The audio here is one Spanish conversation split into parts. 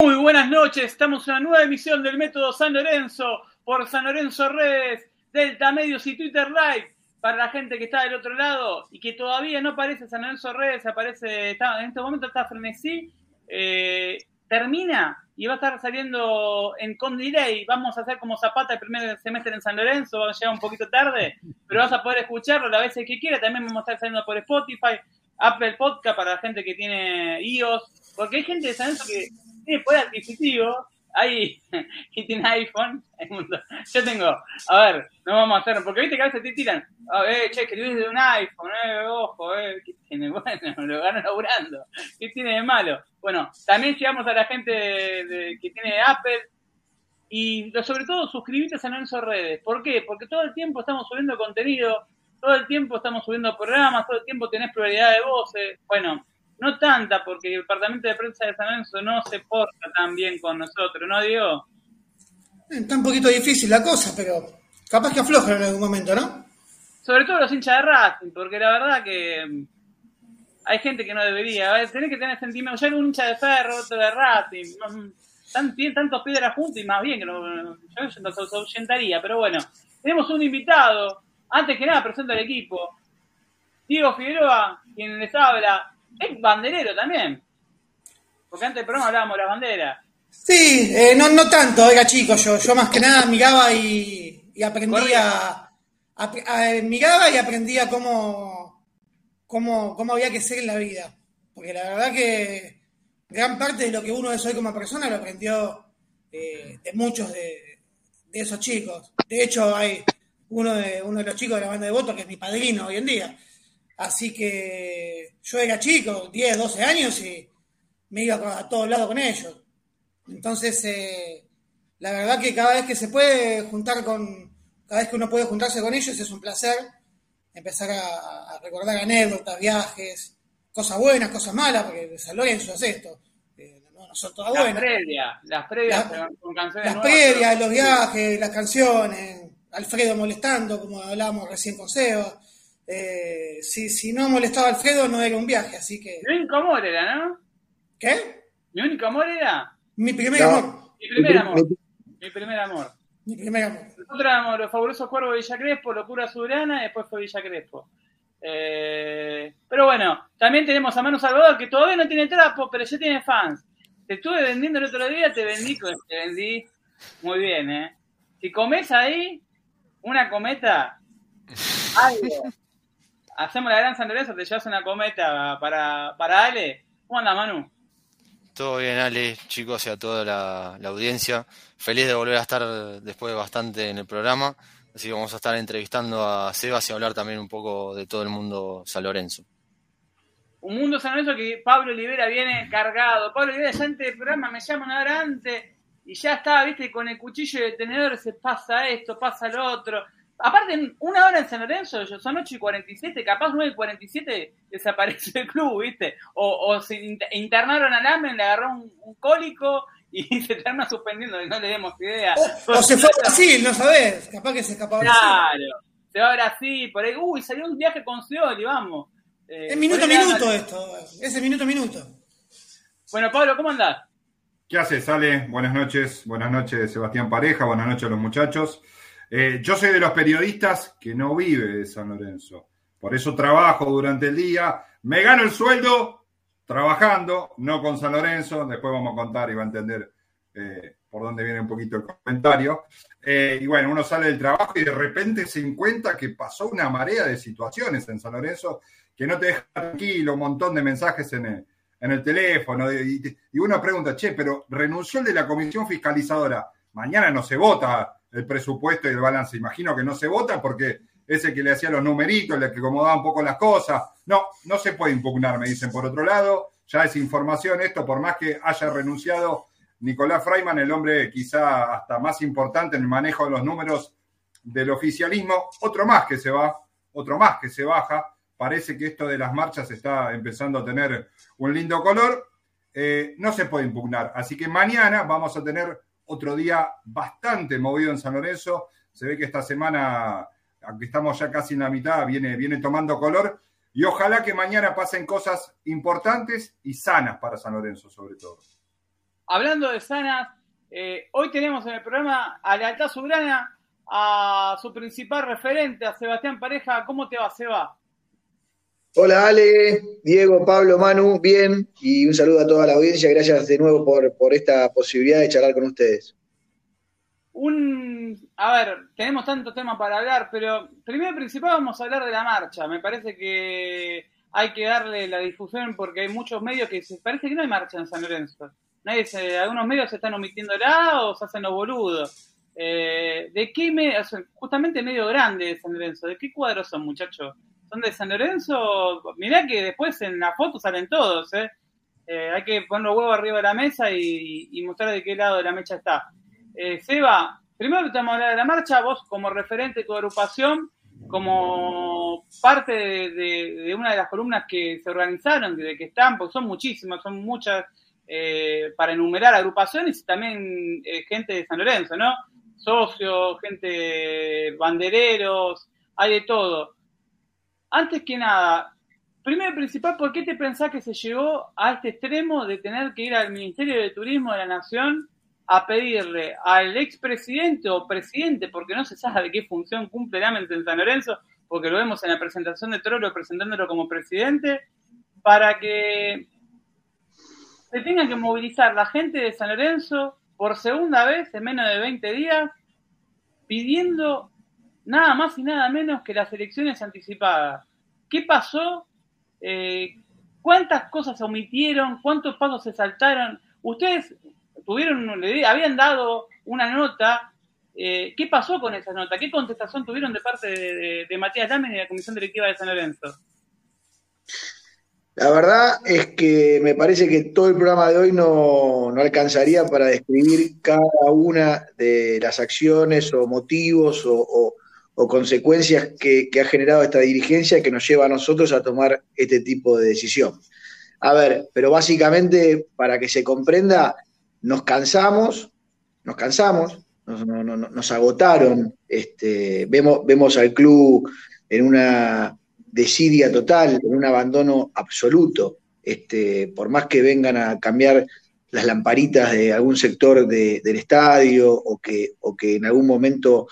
Muy buenas noches, estamos en una nueva emisión del Método San Lorenzo por San Lorenzo Redes, Delta Medios y Twitter Live. Para la gente que está del otro lado y que todavía no aparece San Lorenzo Redes, aparece, en este momento está frenesí, eh, termina y va a estar saliendo en con delay. Vamos a hacer como Zapata el primer semestre en San Lorenzo, va a llegar un poquito tarde, pero vas a poder escucharlo las veces que quiera. También vamos a estar saliendo por Spotify, Apple Podcast para la gente que tiene iOS, porque hay gente de San Lorenzo que tiene poder adquisitivo, hay que tiene iPhone, yo tengo, a ver, no vamos a hacer, porque viste que a veces te tiran, a ver, che, que de un iPhone, eh, ojo, eh, ¿qué tiene? Bueno, lo gano laburando, ¿qué tiene de malo? Bueno, también llegamos a la gente de, que tiene Apple, y sobre todo suscribite a San Redes. ¿Por qué? Porque todo el tiempo estamos subiendo contenido, todo el tiempo estamos subiendo programas, todo el tiempo tenés prioridad de voces. Bueno, no tanta, porque el departamento de prensa de San Lorenzo no se porta tan bien con nosotros, ¿no, Diego? Está un poquito difícil la cosa, pero capaz que aflojan en algún momento, ¿no? Sobre todo los hinchas de Racing, porque la verdad que mm, hay gente que no debería. Tenés que tener sentimientos. Ya era un hincha de Ferro, otro de Racing. Tan, tienen tantos piedras juntos y más bien que no, yo no se ahuyentaría. Pero bueno, tenemos un invitado. Antes que nada, presento al equipo. Diego Figueroa, quien les habla, es banderero también. Porque antes del programa hablábamos de la bandera. Sí, eh, no, no tanto, oiga chicos, yo, yo más que nada miraba y, y aprendía, miraba y aprendía cómo, cómo, cómo había que ser en la vida. Porque la verdad que gran parte de lo que uno es hoy como persona lo aprendió eh, de muchos de, de, esos chicos. De hecho, hay uno de, uno de los chicos de la banda de voto que es mi padrino hoy en día. Así que yo era chico, 10, 12 años, y me iba a todos lados con ellos. Entonces, eh, la verdad que cada vez que se puede juntar con, cada vez que uno puede juntarse con ellos es un placer empezar a, recordar anécdotas, viajes, cosas buenas, cosas malas, porque San Lorenzo es esto. Eh, no, son todas buenas. Las previas, las previas con canciones Las previas, los viajes, las canciones, Alfredo molestando, como hablábamos recién con Seba. Eh, si, si no molestaba a Alfredo, no era un viaje, así que. Mi único amor era, ¿no? ¿Qué? Mi único amor era. Mi primer amor. Mi primer amor. Mi primer amor. Mi primer amor. Nosotros éramos los fabulosos cuervos de Villa Crespo, Locura Soberana, y después fue Villa Crespo. Eh, pero bueno, también tenemos a Manu Salvador, que todavía no tiene trapo, pero ya tiene fans. Te estuve vendiendo el otro día, te vendí, te vendí muy bien, ¿eh? Si comes ahí una cometa, algo, hacemos la gran San Lorenzo, te llevas una cometa para, para Ale. ¿Cómo anda, Manu? Todo bien, Ale, chicos y a toda la, audiencia. Feliz de volver a estar después de bastante en el programa. Así que vamos a estar entrevistando a Sebas y hablar también un poco de todo el mundo San Lorenzo. Un mundo San Lorenzo que Pablo Olivera viene cargado. Pablo Olivera ya antes del programa me llama una hora antes y ya está, viste, con el cuchillo de tenedor se pasa esto, pasa lo otro. Aparte, una hora en San Lorenzo, son 8 y 47, capaz 9 y 47 desaparece el club, ¿viste? O, o se internaron a Lamen, le agarró un, cólico y se termina suspendiendo, no le demos idea. O, se fue a Brasil, no sabés, capaz que se escapó a Brasil. Claro, se va a Brasil, por ahí, uy, salió un viaje con Scioli, vamos. Eh, es minuto a minuto esto, ese minuto a minuto. Bueno, Pablo, ¿cómo andás? ¿Qué haces, Ale? Buenas noches, buenas noches, Sebastián Pareja, buenas noches a los muchachos. Eh, yo soy de los periodistas que no vive de San Lorenzo. Por eso trabajo durante el día. Me gano el sueldo trabajando, no con San Lorenzo. Después vamos a contar y va a entender eh, por dónde viene un poquito el comentario. Eh, y bueno, uno sale del trabajo y de repente se encuentra que pasó una marea de situaciones en San Lorenzo que no te deja tranquilo, un montón de mensajes en el, teléfono. Y, y uno pregunta, che, pero renunció el de la comisión fiscalizadora. Mañana no se vota el presupuesto y el balance. Imagino que no se vota porque ese que le hacía los numeritos, el que acomodaba un poco las cosas. No, no se puede impugnar, me dicen. Por otro lado, ya es información esto, por más que haya renunciado Nicolás Freiman, el hombre quizá hasta más importante en el manejo de los números del oficialismo, otro más que se va, otro más que se baja. Parece que esto de las marchas está empezando a tener un lindo color. Eh, no se puede impugnar. Así que mañana vamos a tener otro día bastante movido en San Lorenzo. Se ve que esta semana, aunque estamos ya casi en la mitad, viene, viene tomando color. Y ojalá que mañana pasen cosas importantes y sanas para San Lorenzo, sobre todo. hablando de sanas, eh, hoy tenemos en el programa a Lealtad Soberana a su principal referente, a Sebastián Pareja. ¿Cómo te va, Seba? Hola Ale, Diego, Pablo, Manu, bien, y un saludo a toda la audiencia, gracias de nuevo por, por esta posibilidad de charlar con ustedes. Un, a ver, tenemos tanto tema para hablar, pero primero y principal vamos a hablar de la marcha. Me parece que hay que darle la difusión porque hay muchos medios que se parece que no hay marcha en San Lorenzo. Nadie se, algunos medios se están omitiéndola o se hacen los boludos. Eh, ¿De qué medio? justamente medio grande de San Lorenzo? ¿De qué cuadros son, muchachos? ¿Son de San Lorenzo? Mirá que después en la foto salen todos, ¿eh? eh hay que poner los huevos arriba de la mesa y, mostrar de qué lado de la mecha está. Eh, Seba, primero te vamos a hablar de la marcha, vos como referente de tu agrupación, como parte de, una de las columnas que se organizaron, de que están, porque son muchísimas, son muchas, eh, para enumerar agrupaciones y también gente de San Lorenzo, ¿no? socios, gente, bandereros, hay de todo. Antes que nada, primero y principal, ¿por qué te pensás que se llegó a este extremo de tener que ir al Ministerio de Turismo de la Nación a pedirle al expresidente o presidente, porque no se sabe qué función cumple realmente en San Lorenzo, porque lo vemos en la presentación de Trollo presentándolo como presidente, para que se tenga que movilizar la gente de San Lorenzo por segunda vez en menos de 20 días pidiendo nada más y nada menos que las elecciones anticipadas. ¿Qué pasó? Eh, ¿Cuántas cosas se omitieron? ¿Cuántos pasos se saltaron? Ustedes tuvieron, habían dado una nota. Eh, ¿Qué pasó con esa nota? ¿Qué contestación tuvieron de parte de, Matías Lamen y de la Comisión Directiva de San Lorenzo? La verdad es que me parece que todo el programa de hoy no, alcanzaría para describir cada una de las acciones o motivos o, consecuencias que, ha generado esta dirigencia que nos lleva a nosotros a tomar este tipo de decisión. A ver, pero básicamente, para que se comprenda, nos cansamos, nos cansamos, nos, agotaron, este, vemos, vemos al club en una desidia total, en un abandono absoluto. Este, por más que vengan a cambiar las lamparitas de algún sector del estadio o que, o que en algún momento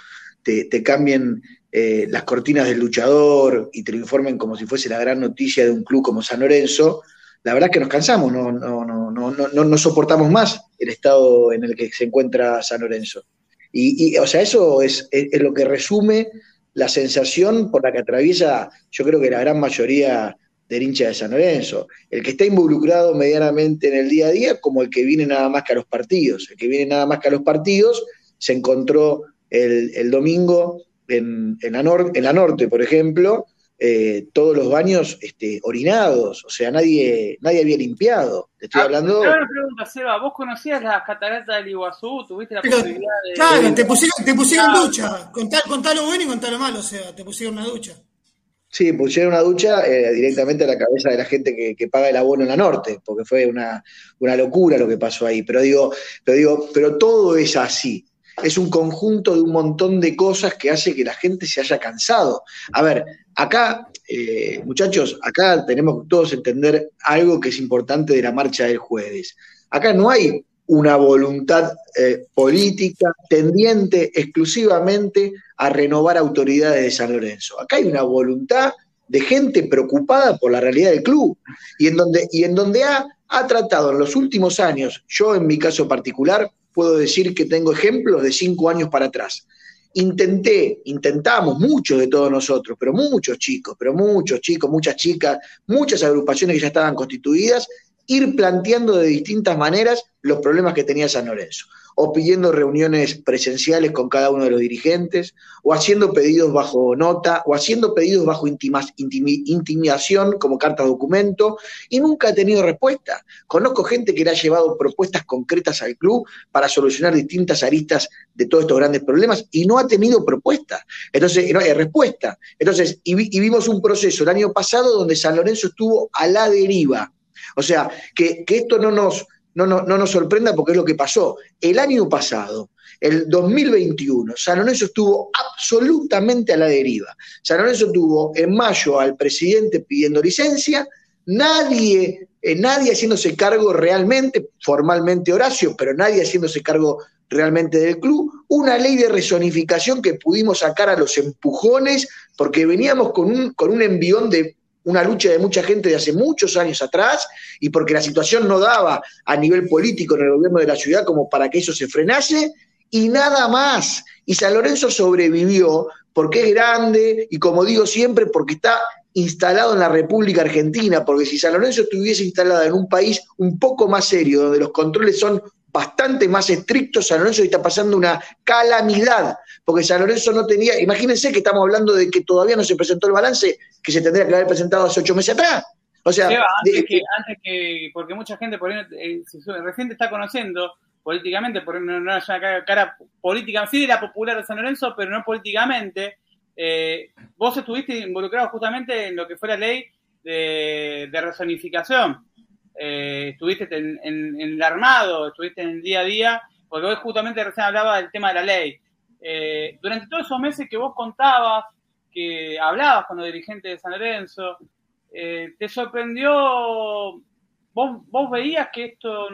te, cambien eh, las cortinas del luchador y te lo informen como si fuese la gran noticia de un club como San Lorenzo, la verdad es que nos cansamos, no, no, no, no, no, no soportamos más el estado en el que se encuentra San Lorenzo. Y, o sea, eso es, es lo que resume la sensación por la que atraviesa, yo creo que la gran mayoría del hincha de San Lorenzo. El que está involucrado medianamente en el día a día, como el que viene nada más que a los partidos. El que viene nada más que a los partidos se encontró el, domingo en, la en la norte, por ejemplo, eh, todos los baños este, orinados, o sea, nadie, nadie había limpiado. Te estoy ah, hablando. Una pregunta, Seba, ¿vos conocías las cataratas del Iguazú? ¿Tuviste la posibilidad de.? Claro, te pusieron, te pusieron ducha. Contá, lo bueno y contá lo malo, Seba, te pusieron una ducha. Sí, pusieron una ducha eh, directamente a la cabeza de la gente que, paga el abono en la norte, porque fue una, una locura lo que pasó ahí. Pero digo, pero digo, pero todo es así es un conjunto de un montón de cosas que hace que la gente se haya cansado. A ver, acá, eh, muchachos, acá tenemos que todos entender algo que es importante de la marcha del jueves. Acá no hay una voluntad eh, política tendiente exclusivamente a renovar autoridades de San Lorenzo. Acá hay una voluntad de gente preocupada por la realidad del club y en donde, y en donde ha, ha tratado en los últimos años, yo en mi caso particular, puedo decir que tengo ejemplos de cinco años para atrás. Intenté, intentamos, muchos de todos nosotros, pero muchos chicos, pero muchos chicos, muchas chicas, muchas agrupaciones que ya estaban constituidas, ir planteando de distintas maneras los problemas que tenía San Lorenzo, o pidiendo reuniones presenciales con cada uno de los dirigentes, o haciendo pedidos bajo nota, o haciendo pedidos bajo intimidación como carta documento, y nunca he tenido respuesta. Conozco gente que le ha llevado propuestas concretas al club para solucionar distintas aristas de todos estos grandes problemas, y no ha tenido propuesta. Entonces, no hay respuesta. Entonces, y vimos un proceso el año pasado donde San Lorenzo estuvo a la deriva o sea, que, esto no nos, no, no, nos sorprenda porque es lo que pasó. El año pasado, el 2021, San Lorenzo estuvo absolutamente a la deriva. San Lorenzo tuvo en mayo al presidente pidiendo licencia, nadie eh, nadie haciéndose cargo realmente, formalmente Horacio, pero nadie haciéndose cargo realmente del club, una ley de resonificación que pudimos sacar a los empujones, porque veníamos con un, con un envión de una lucha de mucha gente de hace muchos años atrás y porque la situación no daba a nivel político en el gobierno de la ciudad como para que eso se frenase y nada más. Y San Lorenzo sobrevivió porque es grande y como digo siempre, porque está instalado en la República Argentina, porque si San Lorenzo estuviese instalado en un país un poco más serio, donde los controles son bastante más estrictos, San Lorenzo está pasando una calamidad, porque San Lorenzo no tenía, imagínense que estamos hablando de que todavía no se presentó el balance que se tendría que haber presentado hace ocho meses atrás. O sea, antes, que, antes que, porque mucha gente por ahí, eh, recién te está conociendo políticamente, por no, no es una cara, política, sí era popular de San Lorenzo, pero no políticamente. Eh, vos estuviste involucrado justamente en lo que fue la ley de, de resonificación eh, estuviste en, el armado, estuviste en el día a día, porque hoy justamente recién hablaba del tema de la ley. Eh, durante todos esos meses que vos contabas, que hablabas con los dirigentes de San Lorenzo, eh, ¿te sorprendió, vos, vos veías que esto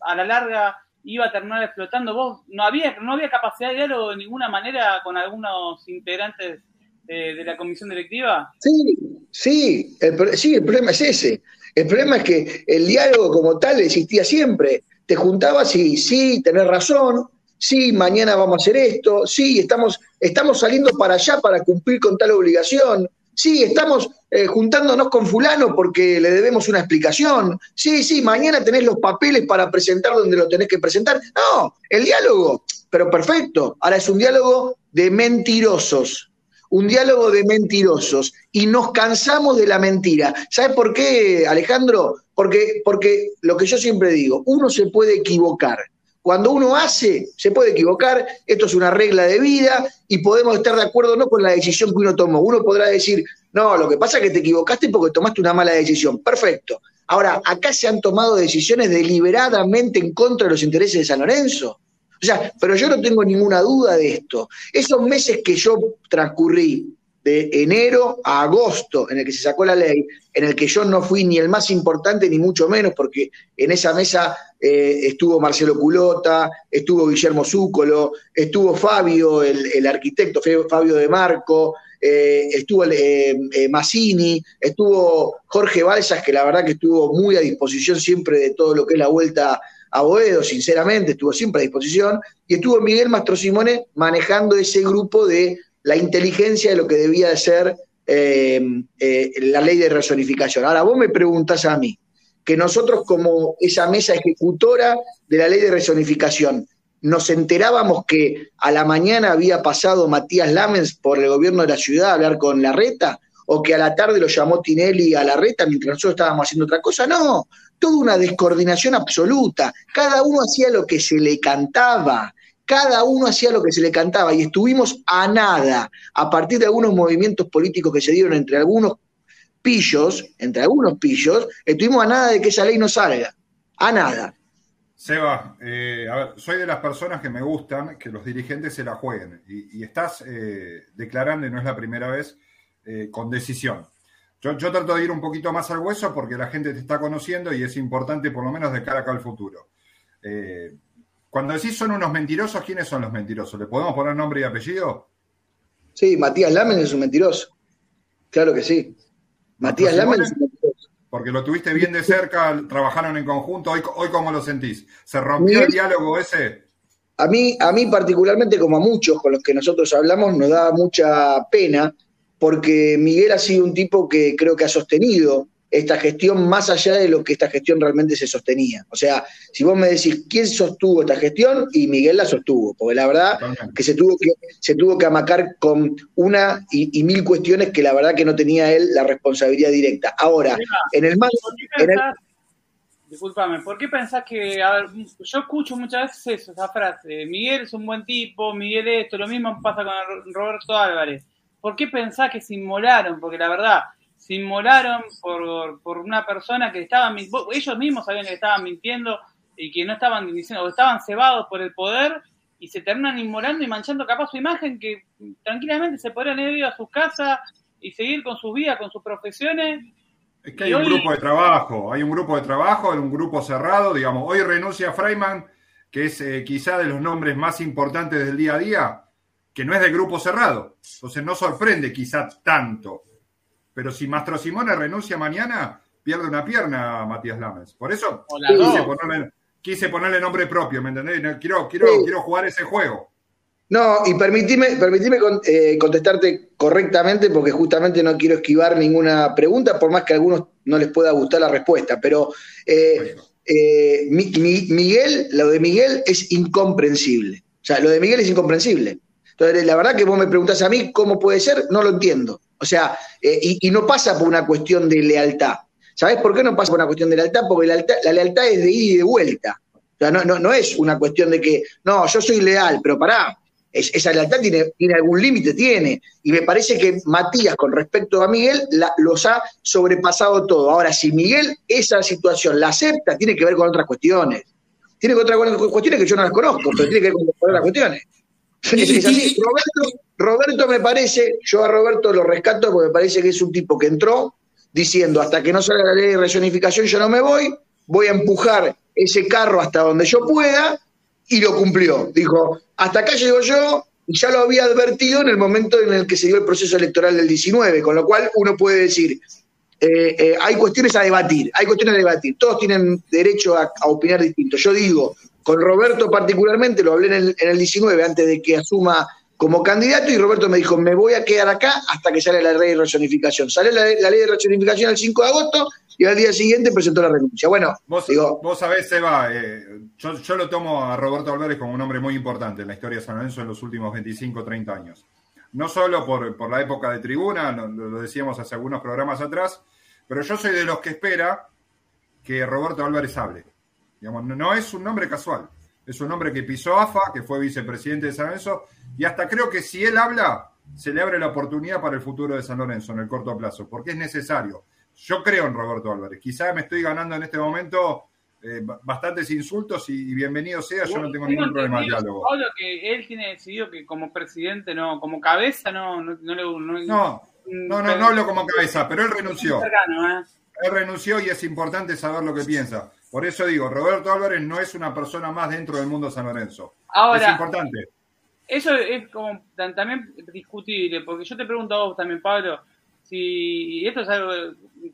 a la larga iba a terminar explotando? ¿Vos no había, no había capacidad de diálogo de ninguna manera con algunos integrantes de la comisión directiva? Sí, sí, sí, el problema es ese. El problema es que el diálogo como tal existía siempre. Te juntabas y sí, tenés razón, sí, mañana vamos a hacer esto, sí, estamos, estamos saliendo para allá para cumplir con tal obligación, sí, estamos eh, juntándonos con fulano porque le debemos una explicación, sí, sí, mañana tenés los papeles para presentar donde lo tenés que presentar. No, el diálogo, pero perfecto, ahora es un diálogo de mentirosos, un diálogo de mentirosos y nos cansamos de la mentira. ¿Sabes por qué, Alejandro? Porque, porque lo que yo siempre digo, uno se puede equivocar. Cuando uno hace, se puede equivocar, esto es una regla de vida y podemos estar de acuerdo no con la decisión que uno tomó. Uno podrá decir, no, lo que pasa es que te equivocaste porque tomaste una mala decisión. Perfecto. Ahora, acá se han tomado decisiones deliberadamente en contra de los intereses de San Lorenzo. O sea, pero yo no tengo ninguna duda de esto. Esos meses que yo transcurrí de enero a agosto, en el que se sacó la ley, en el que yo no fui ni el más importante ni mucho menos, porque en esa mesa eh, estuvo Marcelo Culota, estuvo Guillermo Zúcolo, estuvo Fabio, el, arquitecto Fabio de Marco, eh, estuvo eh, Massini, estuvo Jorge Balsas, que la verdad que estuvo muy a disposición siempre de todo lo que es la vuelta a Boedo, sinceramente, estuvo siempre a disposición, y estuvo Miguel Mastro Simone manejando ese grupo de la inteligencia de lo que debía de ser eh, eh, la ley de resonificación. Ahora, vos me preguntás a mí, que nosotros como esa mesa ejecutora de la ley de resonificación, nos enterábamos que a la mañana había pasado Matías Lamens por el gobierno de la ciudad a hablar con Larreta, o que a la tarde lo llamó Tinelli a Larreta mientras nosotros estábamos haciendo otra cosa. No, toda una descoordinación absoluta. Cada uno hacía lo que se le cantaba. Cada uno hacía lo que se le cantaba y estuvimos a nada, a partir de algunos movimientos políticos que se dieron entre algunos pillos, entre algunos pillos, estuvimos a nada de que esa ley no salga. A nada. Seba, eh, soy de las personas que me gustan que los dirigentes se la jueguen y, estás eh, declarando, y no es la primera vez, eh, con decisión. Yo, trato de ir un poquito más al hueso porque la gente te está conociendo y es importante por lo menos de cara acá al futuro. Cuando decís son unos mentirosos, ¿quiénes son los mentirosos? ¿Le podemos poner nombre y apellido? Sí, Matías Lamen es un mentiroso. Claro que sí. Matías Lamen es un mentiroso. Porque lo tuviste bien de cerca, trabajaron en conjunto. Hoy, hoy ¿cómo lo sentís? ¿Se rompió el diálogo ese? A mí, a mí particularmente, como a muchos con los que nosotros hablamos, nos da mucha pena porque Miguel ha sido un tipo que creo que ha sostenido esta gestión más allá de lo que esta gestión realmente se sostenía. O sea, si vos me decís quién sostuvo esta gestión, y Miguel la sostuvo, porque la verdad que se tuvo que, se tuvo que amacar con una y, mil cuestiones que la verdad que no tenía él la responsabilidad directa. Ahora, en el más... Disculpame, ¿por qué pensás que, a ver, yo escucho muchas veces eso, esa frase, Miguel es un buen tipo, Miguel esto, lo mismo pasa con Roberto Álvarez ¿por qué pensás que se inmolaron? Porque la verdad, se inmolaron por, por una persona que estaban, ellos mismos sabían que estaban mintiendo y que no estaban diciendo, o estaban cebados por el poder y se terminan inmolando y manchando capaz su imagen que tranquilamente se podrían ir a sus casas y seguir con sus vidas, con sus profesiones Es que hay un grupo de trabajo, hay un grupo de trabajo, un grupo cerrado, digamos, hoy renuncia Freiman, que es eh, quizá de los nombres más importantes del día a día, que no es del grupo cerrado. Entonces no sorprende quizá tanto. Pero si Mastro Simone renuncia mañana, pierde una pierna Matías Lames. Por eso quise ponerle, nombre propio, ¿me entendés? Quiero, quiero, quiero jugar ese juego. No, y permitime, permitime eh, contestarte correctamente porque justamente no quiero esquivar ninguna pregunta, por más que a algunos no les pueda gustar la respuesta, pero eh, eh, Miguel, lo de Miguel es incomprensible. O sea, lo de Miguel es incomprensible. Entonces, la verdad que vos me preguntás a mí cómo puede ser, no lo entiendo. O sea, y, no pasa por una cuestión de lealtad. ¿Sabés por qué no pasa por una cuestión de lealtad? Porque la, la lealtad es de ida y de vuelta. O sea, no, es una cuestión de que, no, yo soy leal, pero pará, esa lealtad tiene, tiene algún límite, tiene. Y me parece que Matías, con respecto a Miguel, los ha sobrepasado todo. Ahora, si Miguel esa situación la acepta, tiene que ver con otras cuestiones. Tiene que ver con otras cuestiones que yo no las conozco, pero tiene que ver con otras cuestiones. Roberto, Roberto me parece, yo a Roberto lo rescato porque me parece que es un tipo que entró diciendo hasta que no salga la ley de resonificación yo no me voy, voy a empujar ese carro hasta donde yo pueda y lo cumplió. Dijo, hasta acá llego yo y ya lo había advertido en el momento en el que se dio el proceso electoral del 19, con lo cual uno puede decir, eh, eh, hay cuestiones a debatir, hay cuestiones a debatir, todos tienen derecho a, opinar distinto. Yo digo, con Roberto particularmente, lo hablé en el, en el 19 antes de que asuma como candidato y Roberto me dijo, me voy a quedar acá hasta que sale la ley de racionificación. Sale la, ley de racionificación el 5 de agosto y al día siguiente presentó la renuncia. Bueno, vos, digo, vos sabés, Seba, eh, yo, lo tomo a Roberto Álvarez como un hombre muy importante en la historia de San Lorenzo en los últimos 25, 30 años. No solo por, la época de tribuna, lo, decíamos hace algunos programas atrás, pero yo soy de los que espera que Roberto Álvarez hable. Digamos, no, no es un nombre casual. Es un hombre que pisó AFA, que fue vicepresidente de San Lorenzo, y hasta creo que si él habla, se le abre la oportunidad para el futuro de San Lorenzo en el corto plazo, porque es necesario. Yo creo en Roberto Álvarez. Quizá me estoy ganando en este momento eh, bastantes insultos y, bienvenido sea, yo no tengo ningún problema de diálogo. Pablo, que él tiene decidido que como presidente, no, como cabeza, no, no, no le. No, no, no, no, hablo como cabeza, pero él renunció. ¿eh? Él renunció y es importante saber lo que piensa. Por eso digo, Roberto Álvarez no es una persona más dentro del mundo San Lorenzo. Ahora, es importante. Eso es como también discutible, porque yo te pregunto a vos también, Pablo, si esto es algo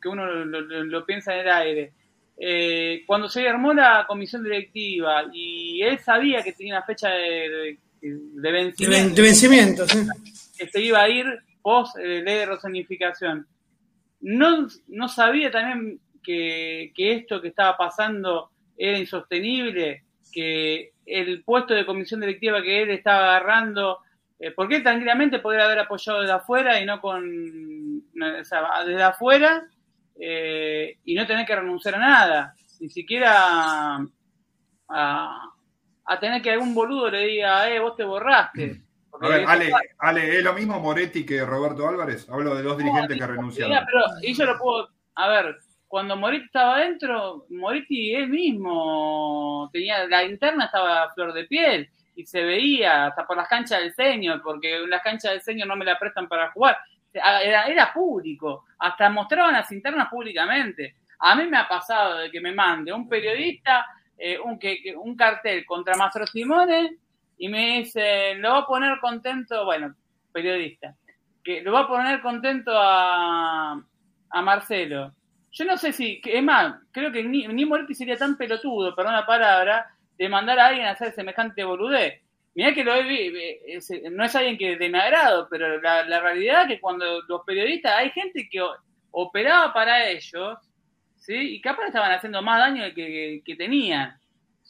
que uno lo, piensa en el aire. Eh, cuando se armó la comisión directiva y él sabía que tenía una fecha de, vencimiento, de vencimiento que se iba a ir post eh, ley de razonificación, no, no sabía también que, esto que estaba pasando era insostenible, que el puesto de comisión directiva que él estaba agarrando, eh, porque él tranquilamente podría haber apoyado desde afuera y no con, desde afuera eh, y no tener que renunciar a nada, ni siquiera a, tener que algún boludo le diga, eh, vos te borraste. A ver, Ale, Ale, ¿es lo mismo Moretti que Roberto Álvarez? Hablo de dos dirigentes que renunciaron. Pero, y yo lo puedo, a ver, cuando Moretti estaba adentro, Moretti él mismo tenía, la interna estaba a flor de piel y se veía hasta por las canchas del señor, porque las canchas del señor no me la prestan para jugar. Era, era público, hasta mostraban las internas públicamente. A mí me ha pasado de que me mande un periodista eh, un, que, un cartel contra Mastro Simone y me dice, lo va a poner contento, bueno, periodista, que lo va a poner contento a, a Marcelo yo no sé si, es más, creo que ni, ni Moretti sería tan pelotudo, perdón la palabra, de mandar a alguien a hacer semejante boludez. Mirá que lo no es alguien que de mi agrado, pero la, realidad es que cuando los periodistas, hay gente que operaba para ellos, ¿sí? Y capaz estaban haciendo más daño del que, que tenían.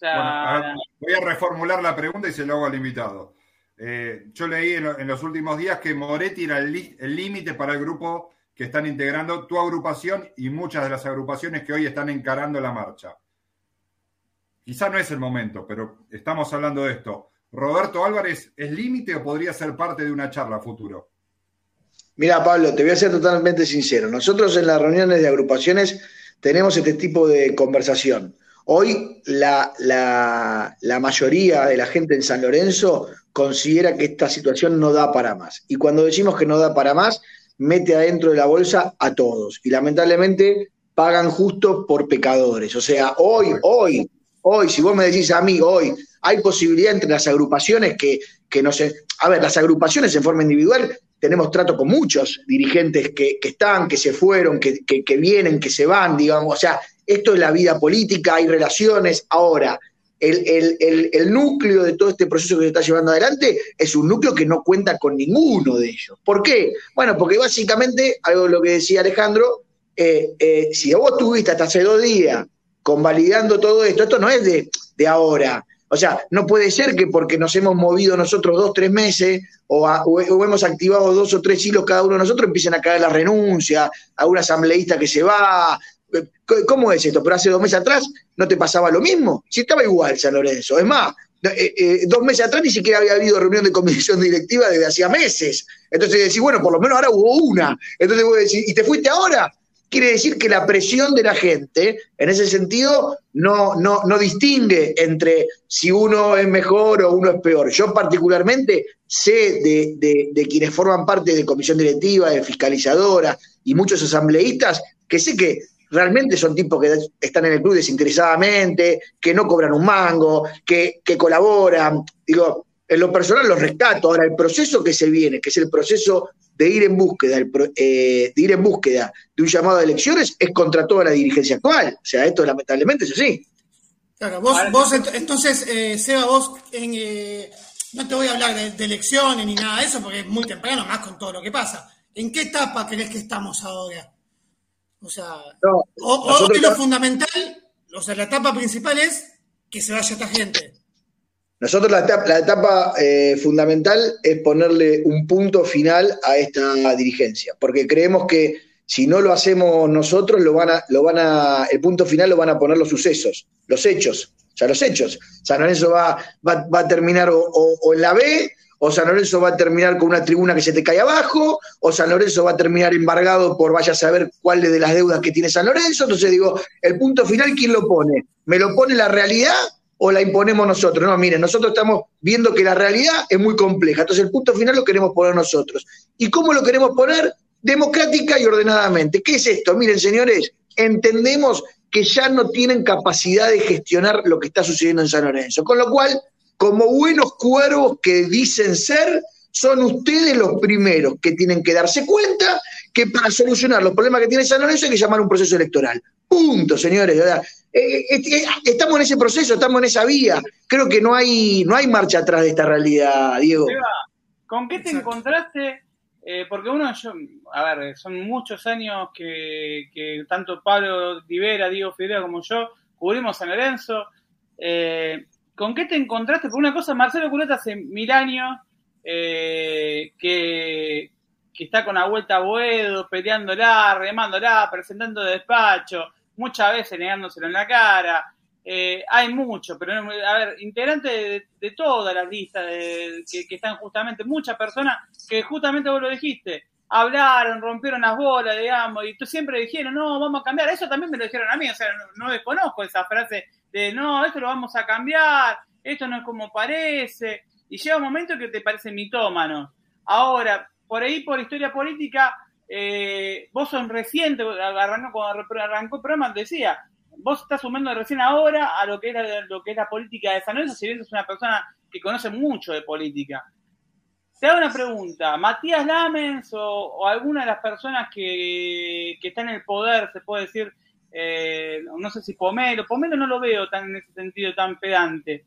Voy a reformular la pregunta y se lo hago al invitado. Eh, yo leí en, los últimos días que Moretti era el límite para el grupo que están integrando tu agrupación y muchas de las agrupaciones que hoy están encarando la marcha. Quizá no es el momento, pero estamos hablando de esto. ¿Roberto Álvarez es límite o podría ser parte de una charla futuro? Mira, Pablo, te voy a ser totalmente sincero. Nosotros en las reuniones de agrupaciones tenemos este tipo de conversación. Hoy la, la, mayoría de la gente en San Lorenzo considera que esta situación no da para más. Y cuando decimos que no da para más, mete adentro de la bolsa a todos. Y lamentablemente pagan justo por pecadores. O sea, hoy, hoy, hoy, si vos me decís a mí, hoy, hay posibilidad entre las agrupaciones que, que no sé, a ver, las agrupaciones en forma individual, tenemos trato con muchos dirigentes que, están, que se fueron, que, que, vienen, que se van, digamos, o sea, esto es la vida política, hay relaciones. Ahora, el, núcleo de todo este proceso que se está llevando adelante es un núcleo que no cuenta con ninguno de ellos. ¿Por qué? Bueno, porque básicamente, algo de lo que decía Alejandro, eh, eh, si vos tuviste hasta hace dos días convalidando todo esto, esto no es de, de ahora. O sea, no puede ser que porque nos hemos movido nosotros dos, tres meses o, hemos activado dos o tres hilos cada uno de nosotros, empiecen a caer la renuncia, a un asambleísta que se va. ¿Cómo es esto? Pero hace dos meses atrás no te pasaba lo mismo. Si estaba igual San Lorenzo. Es más, eh, eh, dos meses atrás ni siquiera había habido reunión de comisión directiva desde hacía meses. Entonces decís, bueno, por lo menos ahora hubo una. Entonces vos decís, ¿y te fuiste ahora? Quiere decir que la presión de la gente, en ese sentido, no, no, no distingue entre si uno es mejor o uno es peor. Yo particularmente sé de, quienes forman parte de comisión directiva, de fiscalizadora y muchos asambleístas, que sé que realmente son tipos que están en el club desinteresadamente, que no cobran un mango, que, que colaboran. Digo, en lo personal los rescato. Ahora, el proceso que se viene, que es el proceso de ir en búsqueda, eh, de ir en búsqueda de un llamado de elecciones es contra toda la dirigencia actual. O sea, esto lamentablemente es así. Claro, vos, entonces, eh, Seba, vos eh, no te voy a hablar de, elecciones ni nada de eso, porque es muy temprano, más con todo lo que pasa. ¿En qué etapa crees que estamos ahora? O sea, o, lo fundamental, o sea, la etapa principal es que se vaya esta gente. Nosotros la etapa, eh, fundamental es ponerle un punto final a esta dirigencia, porque creemos que si no lo hacemos nosotros, lo van a, lo van a, el punto final lo van a poner los sucesos, los hechos, o sea, los hechos. San Lorenzo va, va, a terminar o, en la B, o San Lorenzo va a terminar con una tribuna que se te cae abajo, o San Lorenzo va a terminar embargado por vaya a saber cuál de las deudas que tiene San Lorenzo. Entonces digo, el punto final, ¿quién lo pone? ¿Me lo pone la realidad o la imponemos nosotros. No, miren, nosotros estamos viendo que la realidad es muy compleja. Entonces el punto final lo queremos poner nosotros. ¿Y cómo lo queremos poner? Democrática y ordenadamente. ¿Qué es esto? Miren, señores, entendemos que ya no tienen capacidad de gestionar lo que está sucediendo en San Lorenzo. Con lo cual, como buenos cuervos que dicen ser, son ustedes los primeros que tienen que darse cuenta que para solucionar los problemas que tiene San Lorenzo hay que llamar un proceso electoral. Punto, señores. Eh, eh, eh, estamos en ese proceso, estamos en esa vía. Creo que no hay, no hay marcha atrás de esta realidad, Diego. ¿Con qué te encontraste? porque uno, a ver, son muchos años que, tanto Pablo Rivera, Diego Fidel como yo cubrimos San Lorenzo. ¿Con qué te encontraste? Por una cosa, Marcelo Culeta hace mil años que, que está con la vuelta a Boedo, peleándola, remándola, presentando despacho muchas veces negándoselo en la cara. Eh, hay mucho, pero a ver, integrantes de, todas las listas que, están justamente, muchas personas que justamente vos lo dijiste, hablaron, rompieron las bolas, digamos, y tú siempre dijeron, no, vamos a cambiar. Eso también me lo dijeron a mí, o sea, no, no desconozco esa frase de, no, esto lo vamos a cambiar, esto no es como parece, y llega un momento que te parece mitómano. Ahora, por ahí, por historia política, eh, vos sos reciente, arrancó, cuando arrancó el programa, decía, vos estás sumando recién ahora a lo que era lo que es la política de San Lorenzo, si bien sos una persona que conoce mucho de política. Te hago una pregunta, Matías Lamens o, alguna de las personas que, que están en el poder, se puede decir, eh, no sé si Pomelo, Pomelo no lo veo tan en ese sentido tan pedante.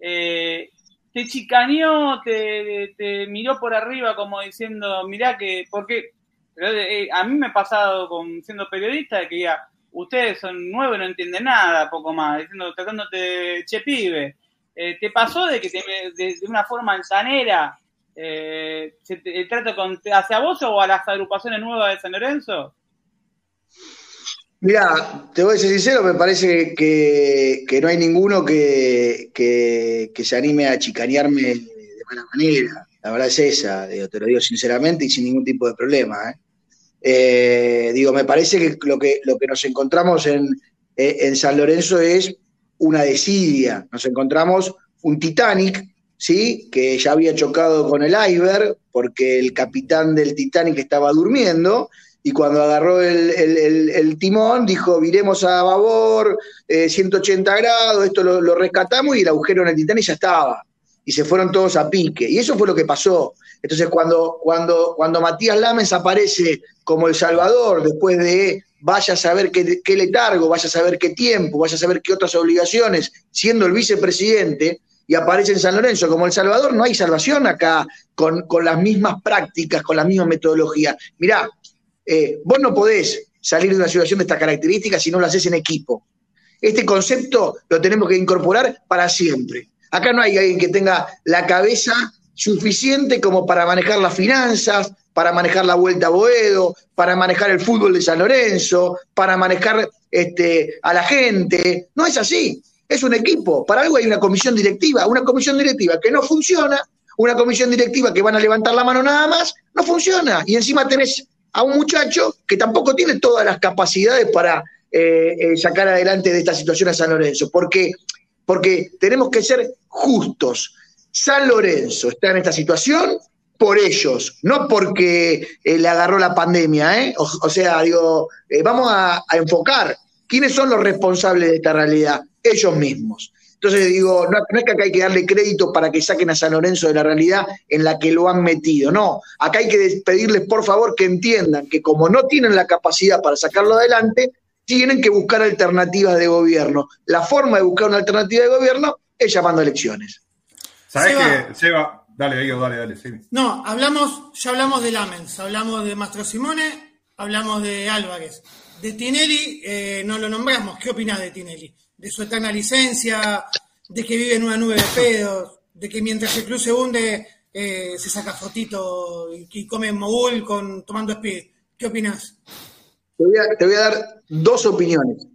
Eh, te chicaneó, te, te, miró por arriba como diciendo, mirá que, porque eh, a mí me ha pasado con siendo periodista de que ya, ustedes son nuevos y no entienden nada, poco más, diciendo, tratándote che pibe. Eh, ¿Te pasó de que de, una forma altanera eh, te, trato con, hacia vos o a las agrupaciones nuevas de San Lorenzo? Mira, te voy a ser sincero, me parece que, no hay ninguno que, que, se anime a chicanearme de mala manera. La verdad es esa, te lo digo sinceramente y sin ningún tipo de problema. ¿eh? Eh, digo, me parece que lo que, lo que nos encontramos en, eh, en San Lorenzo es una desidia. Nos encontramos un Titanic ¿sí? que ya había chocado con el iceberg porque el capitán del Titanic estaba durmiendo y cuando agarró el, timón dijo, viremos a babor, 180 eh, grados, esto lo, rescatamos y el agujero en el Titanic ya estaba. Y se fueron todos a pique. Y eso fue lo que pasó. Entonces cuando, cuando, cuando Matías Lames aparece como El Salvador, después de vaya a saber qué, qué letargo, vaya a saber qué tiempo, vaya a saber qué otras obligaciones, siendo el vicepresidente, y aparece en San Lorenzo como El Salvador, no hay salvación acá con, las mismas prácticas, con las mismas metodologías. Mirá, eh, vos no podés salir de una situación de estas características si no lo haces en equipo. Este concepto lo tenemos que incorporar para siempre. Acá no hay alguien que tenga la cabeza suficiente como para manejar las finanzas, para manejar la vuelta a Boedo, para manejar el fútbol de San Lorenzo, para manejar este, a la gente. No es así es un equipo. Para algo hay una comisión directiva, una comisión directiva que no funciona, una comisión directiva que van a levantar la mano nada más, no funciona. Y encima tenés a un muchacho que tampoco tiene todas las capacidades para eh, eh, sacar adelante de esta situación a San Lorenzo. Porque, porque tenemos que ser justos. San Lorenzo está en esta situación por ellos, no porque eh, le agarró la pandemia. O, sea, digo, vamos a enfocar quiénes son los responsables de esta realidad ellos mismos. Entonces digo, no, es que acá hay que darle crédito para que saquen a San Lorenzo de la realidad en la que lo han metido, no, acá hay que pedirles por favor que entiendan que como no tienen la capacidad para sacarlo adelante, tienen que buscar alternativas de gobierno. La forma de buscar una alternativa de gobierno es llamando a elecciones. ¿Sabes qué, Seba? Dale, Diego, dale, dale. Sí. No, hablamos, ya hablamos de Lamens, hablamos de Mastro Simone, hablamos de Álvarez. De Tinelli eh, no lo nombramos. ¿Qué opinas de Tinelli? de su eterna licencia, de que vive en una nube de pedos, de que mientras el club se hunde eh, se saca fotito y, come mogul con, tomando speed. ¿Qué opinas? Te voy, a, dar dos opiniones.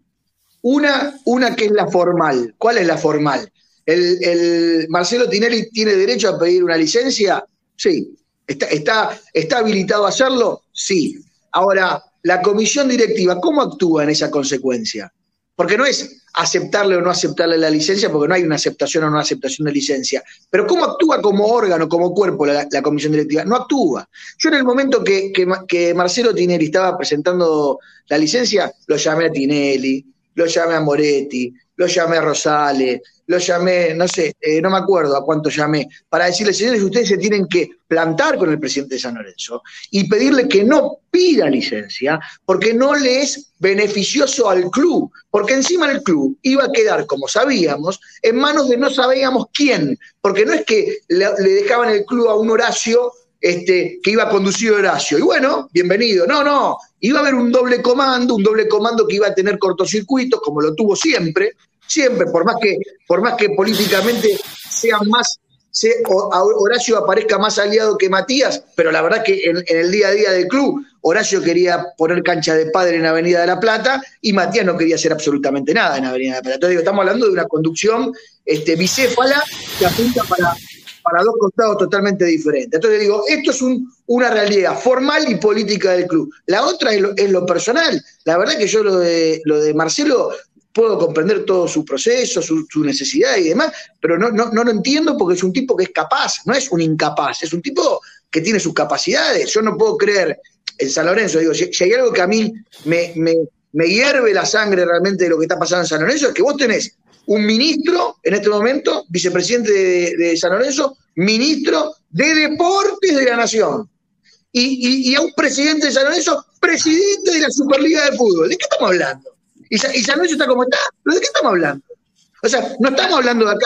Una, una que es la formal. ¿Cuál es la formal? ¿El, Marcelo Tinelli tiene derecho a pedir una licencia? Sí. ¿Está, está, ¿Está habilitado a hacerlo? Sí. Ahora, la comisión directiva, ¿cómo actúa en esa consecuencia? Porque no es aceptarle o no aceptarle la licencia, porque no hay una aceptación o no aceptación de licencia. Pero ¿cómo actúa como órgano, como cuerpo la, comisión directiva? No actúa. Yo en el momento que, que, Marcelo Tinelli estaba presentando la licencia, lo llamé a Tinelli, lo llamé a Moretti, lo llamé a Rosales, lo llamé, no sé, eh, no me acuerdo a cuánto llamé, para decirle, señores, ustedes se tienen que plantar con el presidente de San Lorenzo y pedirle que no pida licencia porque no le es beneficioso al club, porque encima el club iba a quedar, como sabíamos, en manos de no sabíamos quién, porque no es que le, dejaban el club a un Horacio este, que iba a conducir Horacio. Y bueno, bienvenido. No, no, iba a haber un doble comando, un doble comando que iba a tener cortocircuitos, como lo tuvo siempre, siempre, por más que, por más que políticamente sea más, Horacio aparezca más aliado que Matías, pero la verdad que en, el día a día del club, Horacio quería poner cancha de padre en Avenida de la Plata y Matías no quería hacer absolutamente nada en Avenida de la Plata. Entonces digo, estamos hablando de una conducción este, bicéfala que apunta para, para dos costados totalmente diferentes. Entonces digo, esto es una realidad formal y política del club. La otra es lo, es lo, personal. La verdad que yo lo de, lo de Marcelo puedo comprender todo su proceso, su, necesidad y demás, pero no, lo entiendo porque es un tipo que es capaz, no es un incapaz, es un tipo que tiene sus capacidades. Yo no puedo creer en San Lorenzo, digo, si, hay algo que a mí me, hierve la sangre realmente de lo que está pasando en San Lorenzo, es que vos tenés un ministro en este momento, vicepresidente de, de San Lorenzo, ministro de Deportes de la Nación. Y, a un presidente de San Lorenzo, presidente de la Superliga de Fútbol. ¿De qué estamos hablando? y, San Lorenzo está como está. ¿Pero de qué estamos hablando? O sea, no estamos hablando de acá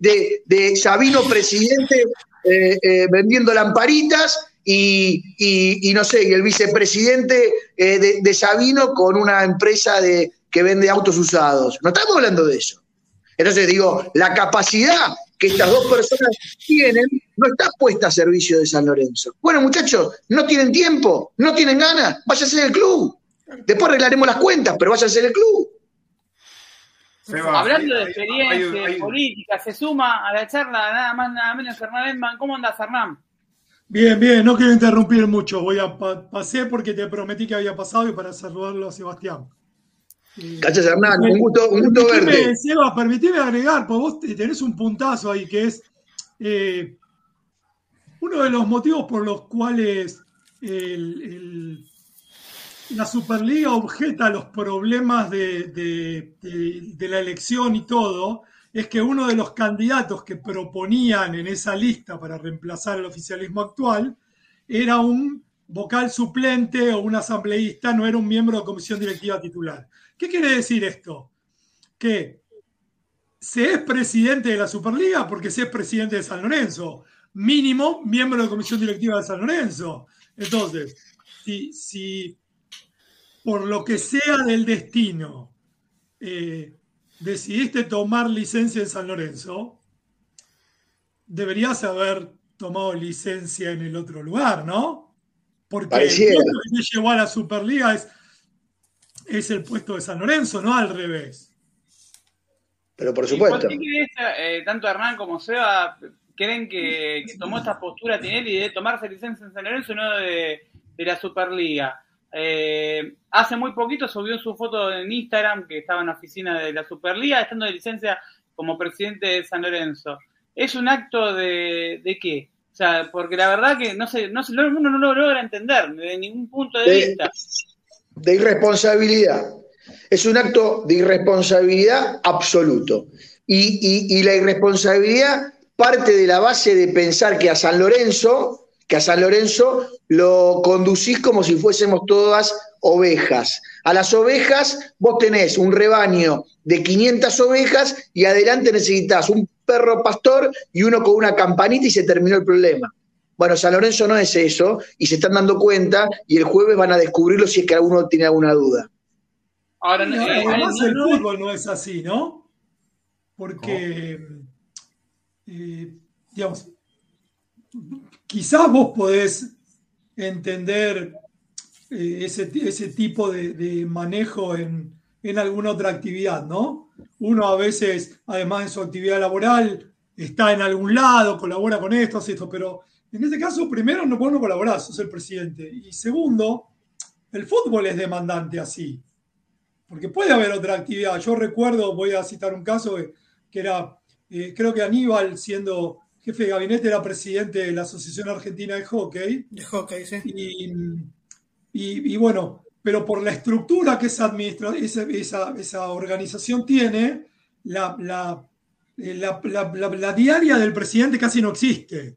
de, de, Sabino presidente eh, eh, vendiendo lamparitas y, y, no sé, y el vicepresidente eh, de, Sabino con una empresa de, que vende autos usados. No estamos hablando de eso. Entonces digo, la capacidad que estas dos personas tienen no está puesta a servicio de San Lorenzo. Bueno, muchachos, no tienen tiempo, no tienen ganas, váyanse del club. Después arreglaremos las cuentas, pero vaya a ser el club. Hablando de experiencia política, se suma a la charla nada más nada menos Hernán Edman. ¿Cómo andas, Hernán? Bien, bien, no quiero interrumpir mucho. Voy a pasé porque te prometí que había pasado y para saludarlo a Sebastián. Gracias, Hernán, un gusto, un gusto verte. Seba, permitime agregar, porque vos tenés un puntazo ahí que es eh, uno de los motivos por los cuales el- el- la Superliga objeta los problemas de, de- de- de la elección y todo, es que uno de los candidatos que proponían en esa lista para reemplazar el oficialismo actual era un vocal suplente o un asambleísta, no era un miembro de comisión directiva titular. ¿Qué quiere decir esto? Que se es presidente de la Superliga porque se es presidente de San Lorenzo, mínimo miembro de comisión directiva de San Lorenzo. Entonces, si, si por lo que sea del destino eh, decidiste tomar licencia en San Lorenzo, deberías haber tomado licencia en el otro lugar, ¿no? Porque puesto que te llevó a la Superliga es, es el puesto de San Lorenzo, no al revés. Pero por ¿Y supuesto. eh, tanto Hernán como Seba creen que, que tomó esta postura Tinelli de tomarse licencia en San Lorenzo y no de, de la Superliga? Eh, hace muy poquito subió su foto en Instagram que estaba en la oficina de la Superliga estando de licencia como presidente de San Lorenzo. ¿Es un acto de, de qué? O sea, porque la verdad que no sé, no sé, uno no lo logra entender de ningún punto de De- vista. De irresponsabilidad. Es un acto de irresponsabilidad absoluto. Y, y- y la irresponsabilidad parte de la base de pensar que a San Lorenzo, que a San Lorenzo lo conducís como si fuésemos todas ovejas. A las ovejas vos tenés un rebaño de 500 ovejas y adelante necesitas un perro pastor y uno con una campanita y se terminó el problema. Bueno, San Lorenzo no es eso y se están dando cuenta y el jueves van a descubrirlo si es que alguno tiene alguna duda. Ahora, No, eh, además el no- fútbol no es así, ¿no? Porque, eh, digamos, quizás vos podés entender eh, ese, ese tipo de, de manejo en, en alguna otra actividad, ¿no? Uno a veces, además de su actividad laboral, está en algún lado, colabora con esto, hace esto, pero en este caso, primero, no, vos no colaborás, sos el presidente. Y segundo, el fútbol es demandante así porque puede haber otra actividad. Yo recuerdo, voy a citar un caso que, era, eh, creo que Aníbal, siendo jefe de gabinete, era presidente de la Asociación Argentina de Hockey. De hockey, sí. Y, y- y bueno, pero por la estructura que esa, administra- esa, esa- esa organización tiene, eh, la- la- la- la diaria del presidente casi no existe,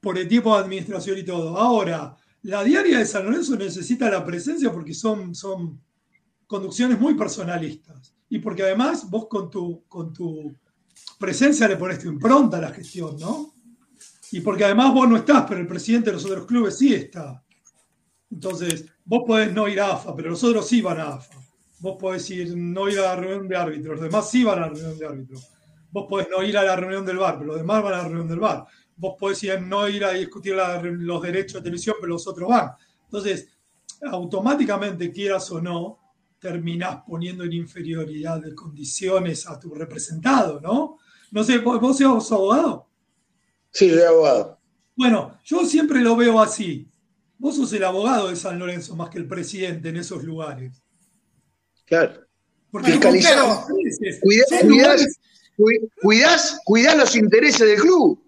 por el tipo de administración y todo. Ahora, la diaria de San Lorenzo necesita la presencia porque son, son conducciones muy personalistas. Y porque además vos con tu, con tu presencia le pones tu impronta a la gestión, ¿no? Y porque además vos no estás, pero el presidente de los otros clubes sí está. Entonces, vos podés no ir a AFA, pero los otros sí van a AFA. Vos podés ir, no ir a la reunión de árbitros, los demás sí van a la reunión de árbitros. Vos podés no ir a la reunión del bar, pero los demás van a la reunión del bar. Vos podés ir, no ir a discutir la- los derechos de televisión, pero los otros van. Entonces, automáticamente, quieras o no, terminás poniendo en inferioridad de condiciones a tu representado, ¿no? No sé, ¿vos, vos sos abogado? Sí, soy abogado. Bueno, yo siempre lo veo así. Vos sos el abogado de San Lorenzo más que el presidente en esos lugares. Claro. Porque son cuidás, lugares- cu- cuidás, cuidás los intereses del club.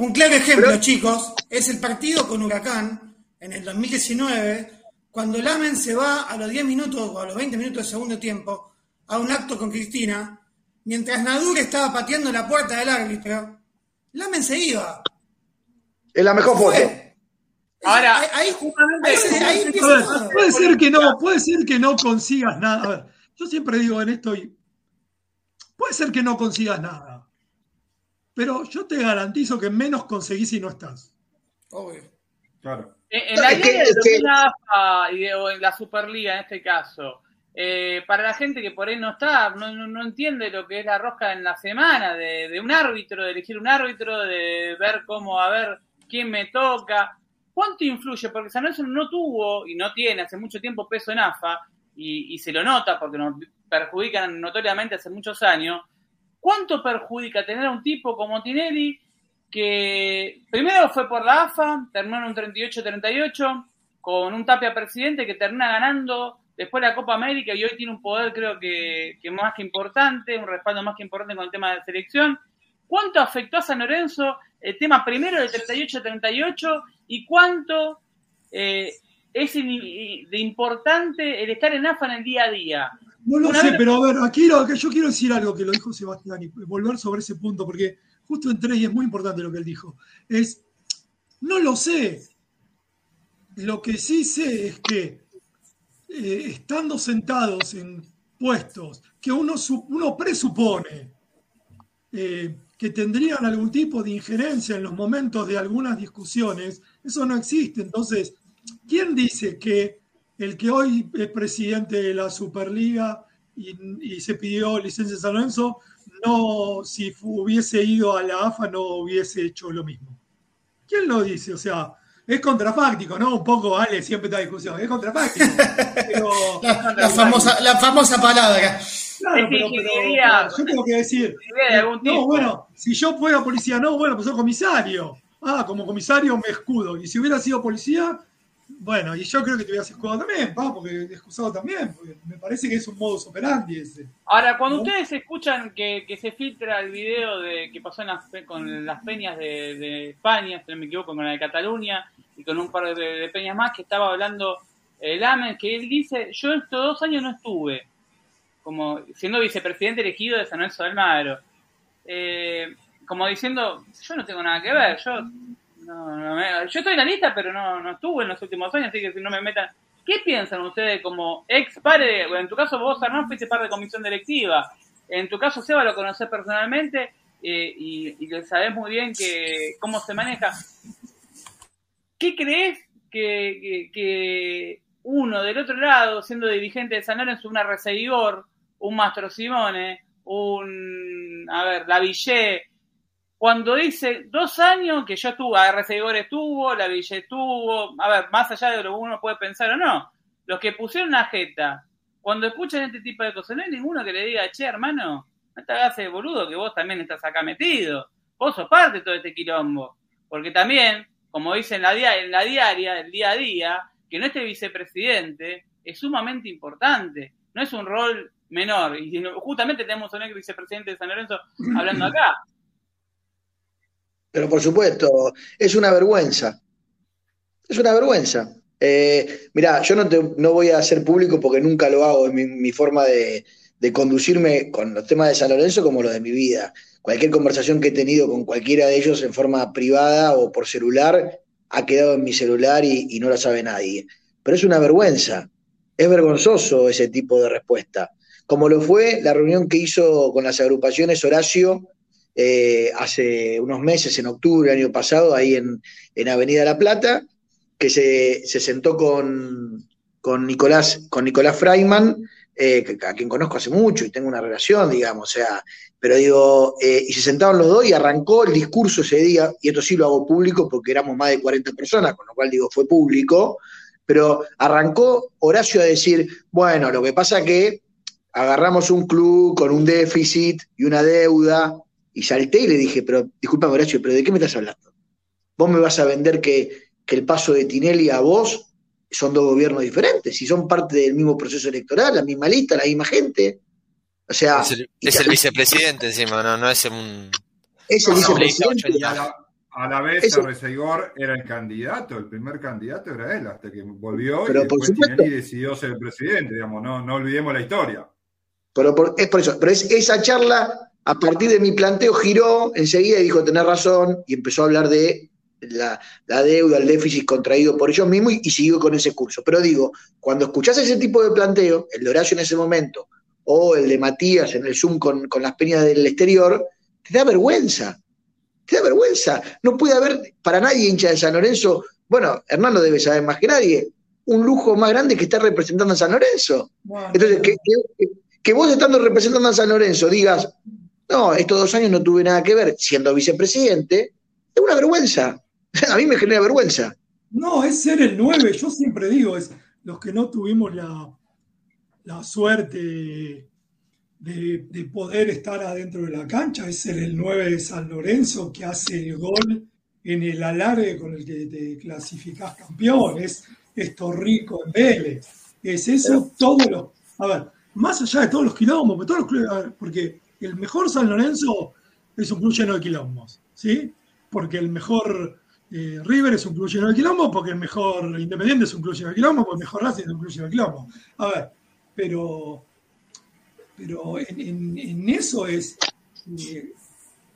Un claro ejemplo, Pero- chicos, es el partido con Huracán en el 2019, cuando Lamen se va a los 10 minutos o a los 20 minutos de segundo tiempo a un acto con Cristina, mientras Nadur estaba pateando la puerta del árbitro. Lamen se iba. Es la mejor foto. Ahora, ahí, ahí- ver, puede ser que no, puede ser que no consigas nada. A ver, yo siempre digo en esto, y puede ser que no consigas nada, pero yo te garantizo que menos conseguís si no estás. Obvio. Claro. En en la idea de que y de- o en la Superliga en este caso, eh, para la gente que por ahí no está, no, no- no entiende lo que es la rosca en la semana, de, de un árbitro, de elegir un árbitro, de ver cómo, a ver quién me toca, ¿cuánto influye? Porque San Lorenzo no tuvo y no tiene hace mucho tiempo peso en AFA y, y se lo nota porque nos perjudican notoriamente hace muchos años. ¿Cuánto perjudica tener a un tipo como Tinelli que primero fue por la AFA, terminó en un 38-38, con un Tapia presidente que termina ganando después la Copa América y hoy tiene un poder creo que, más que importante, un respaldo más que importante con el tema de selección, ¿Cuánto afectó a San Lorenzo el tema primero del 38-38 y cuánto eh, es de importante el estar en AFA en el día a día? No lo sé, pero a ver, aquí lo, yo quiero decir algo que lo dijo Sebastián y volver sobre ese punto, porque justo entré y es muy importante lo que él dijo. Es, no lo sé. Lo que sí sé es que eh, estando sentados en puestos que uno, uno presupone eh, que tendrían algún tipo de injerencia en los momentos de algunas discusiones, eso no existe. Entonces, ¿quién dice que el que hoy es presidente de la Superliga y, se pidió licencia de San Lorenzo, no, si hubiese ido a la AFA no hubiese hecho lo mismo? ¿Quién lo dice? O sea, es contrafáctico, ¿no? Un poco, Ale, siempre está discusión, es contrafáctico. la, famosa, la famosa palabra. Claro, pero, yo tengo que decir, no, bueno, si yo fuera policía, no, bueno, pues soy comisario. Ah, como comisario me escudo. Y si hubiera sido policía, bueno, y yo creo que te hubieras escudado también, pa, porque excusado también, porque me parece que es un modus operandi ese. Ahora, cuando ustedes escuchan que, se filtra el video de que pasó con las peñas de, España, si no me equivoco, con la de Cataluña y con un par de, peñas más, que estaba hablando el AMEN, que él dice, yo estos dos años no estuve, como siendo vicepresidente elegido de San Lorenzo del. Eh, como diciendo, yo no tengo nada que ver, yo yo estoy en la lista, pero no, no estuve en los últimos años, así que si no me metan. ¿Qué piensan ustedes como ex padre? en tu caso vos, Hernán, fuiste parte de comisión directiva. En tu caso, Seba, lo conocés personalmente eh, y, y sabés muy bien que cómo se maneja. ¿Qué crees que, uno del otro lado, siendo dirigente de San Lorenzo, un arreseguidor, un Mastro Simone, un, a ver, la Villé, cuando dice dos años que yo estuve, RCGOR estuvo, la Villa estuvo, a ver, más allá de lo que uno puede pensar o no, los que pusieron la jeta, cuando escuchan este tipo de cosas, no hay ninguno que le diga, che, hermano, no te hagas de boludo que vos también estás acá metido, vos sos parte de todo este quilombo, porque también, como dice en la, en la diaria, el día a día, que no esté vicepresidente es sumamente importante, no es un rol menor, y justamente tenemos a un ex vicepresidente de San Lorenzo hablando acá, pero por supuesto, es una vergüenza. Es una vergüenza. Eh, mirá, yo no, no voy a hacer público porque nunca lo hago, es mi, forma de, conducirme con los temas de San Lorenzo como lo de mi vida. Cualquier conversación que he tenido con cualquiera de ellos en forma privada o por celular ha quedado en mi celular y, y no lo sabe nadie. Pero es una vergüenza, es vergonzoso ese tipo de respuesta. Como lo fue la reunión que hizo con las agrupaciones Horacio eh, hace unos meses, en octubre año pasado, ahí en, Avenida La Plata, que se, sentó con, con, Nicolás, con Nicolás Freiman, eh, a quien conozco hace mucho y tengo una relación, digamos, o sea, pero digo, eh, y se sentaron los dos y arrancó el discurso ese día, y esto sí lo hago público porque éramos más de 40 personas, con lo cual digo, fue público, pero arrancó Horacio a decir, bueno, lo que pasa que agarramos un club con un déficit y una deuda, y salté y le dije, pero disculpa Horacio, pero ¿de qué me estás hablando? ¿Vos me vas a vender que, el paso de Tinelli a vos son dos gobiernos diferentes? Si son parte del mismo proceso electoral, la misma lista, la misma gente. O sea. Es el, vicepresidente encima, no, no es un. Es el vicepresidente. A la, vez, Arrezaigor era el candidato, el primer candidato era él, hasta que volvió y después Tinelli decidió ser el presidente, digamos, no, no olvidemos la historia. Pero es por eso, pero es, esa charla a partir de mi planteo giró enseguida y dijo tener razón y empezó a hablar de la, deuda, el déficit contraído por ellos mismos y, siguió con ese curso. Pero digo, cuando escuchás ese tipo de planteo, el de Horacio en ese momento, o el de Matías en el Zoom con, las peñas del exterior, te da vergüenza. Te da vergüenza. No puede haber para nadie hincha de San Lorenzo, bueno, Hernando debe saber más que nadie, un lujo más grande que estar representando a San Lorenzo. Entonces, que, que vos estando representando a San Lorenzo digas, no, estos dos años no tuve nada que ver, siendo vicepresidente, es una vergüenza. A mí me genera vergüenza. No, es ser el 9, yo siempre digo, es los que no tuvimos la, la suerte de, poder estar adentro de la cancha, es ser el 9 de San Lorenzo que hace el gol en el alargue con el que te clasificás campeón, es, esto rico en Vélez, es eso, todos los... A ver, más allá de todos los quilombos, todos los, porque el mejor San Lorenzo es un club lleno de quilombos, ¿sí? Porque el mejor eh, River es un club lleno de quilombo, porque el mejor Independiente es un club lleno de quilombo, porque el mejor Racing es un club lleno de quilombo. A ver, pero, pero en, eso es eh,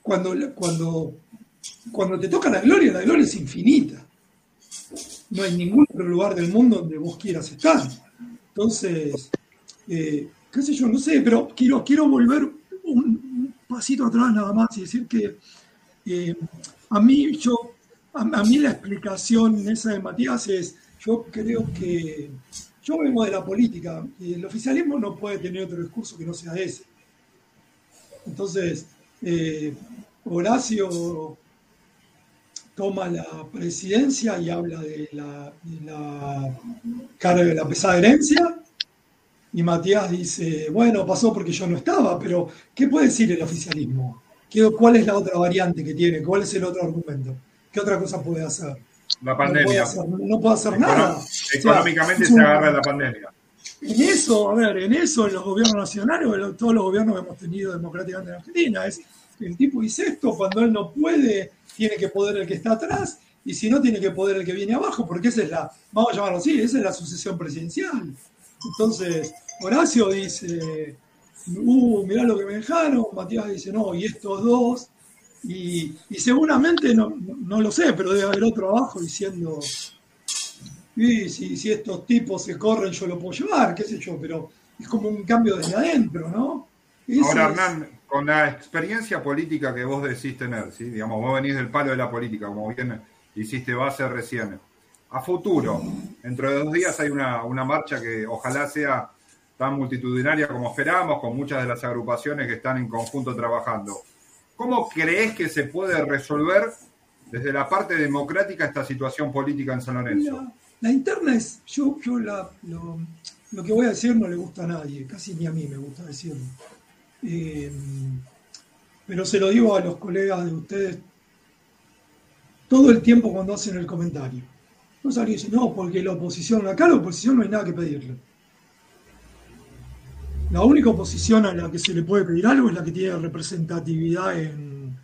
cuando, cuando, cuando te toca la gloria, la gloria es infinita. No hay ningún otro lugar del mundo donde vos quieras estar. Entonces, eh, qué sé yo, no sé, pero quiero, quiero volver un, pasito atrás nada más y decir que a mí yo a, mí la explicación esa de Matías es, yo creo que yo vengo de la política y el oficialismo no puede tener otro discurso que no sea ese. Entonces, eh, Horacio toma la presidencia y habla de la, de la, de la pesada herencia. Y Matías dice, bueno, pasó porque yo no estaba, pero ¿qué puede decir el oficialismo? ¿Cuál es la otra variante que tiene? ¿Cuál es el otro argumento? ¿qué otra cosa puede hacer? La pandemia. No puede hacer, nada. Económicamente se agarra la pandemia. En eso, a ver, en eso, en los gobiernos nacionales, todos los gobiernos que hemos tenido democráticamente en Argentina, es el tipo dice esto, cuando él no puede, tiene que poder el que está atrás, y si no, tiene que poder el que viene abajo, porque esa es la, vamos a llamarlo así, esa es la sucesión presidencial. Entonces, Horacio dice, uh, mirá lo que me dejaron, Matías dice, no, y estos dos, y, seguramente, no, no, lo sé, pero debe haber otro abajo diciendo, y si, si estos tipos se corren, yo lo puedo llevar, qué sé yo, pero es como un cambio desde adentro, ¿no? Ahora, Hernán, con la experiencia política que vos decís tener, ¿sí? digamos, vos venís del palo de la política, como bien hiciste base recién. A futuro, dentro de dos días hay una, una marcha que ojalá sea tan multitudinaria como esperamos, con muchas de las agrupaciones que están en conjunto trabajando. ¿Cómo crees que se puede resolver desde la parte democrática esta situación política en San Lorenzo? La, interna es, yo, yo lo, que voy a decir no le gusta a nadie, casi ni a mí me gusta decirlo. Eh, pero se lo digo a los colegas de ustedes todo el tiempo cuando hacen el comentario. No salen y dicen, no, porque la oposición, acá la oposición no hay nada que pedirle. La única oposición a la que se le puede pedir algo es la que tiene representatividad en,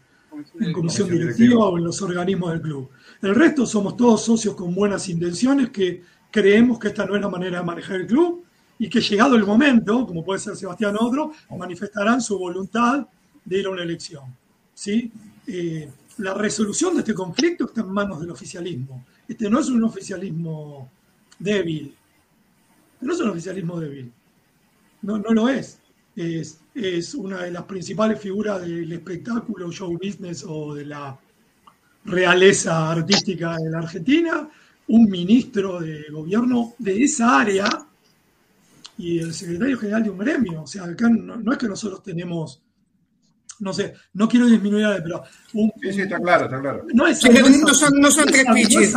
comisión directiva o en los organismos del club. El resto somos todos socios con buenas intenciones que creemos que esta no es la manera de manejar el club y que llegado el momento, como puede ser Sebastián o otro, manifestarán su voluntad de ir a una elección. ¿sí? Eh, la resolución de este conflicto está en manos del oficialismo. Este no es un oficialismo débil. No es un oficialismo débil no, no lo es. es. Es una de las principales figuras del espectáculo, show business o de la realeza artística de la Argentina, un ministro de gobierno de esa área y el secretario general de un gremio. O sea, acá no, es que nosotros tenemos, no sé, no quiero disminuir, pero... Un, sí, sí, está claro, está claro. No, es, no, son, no son tres piches.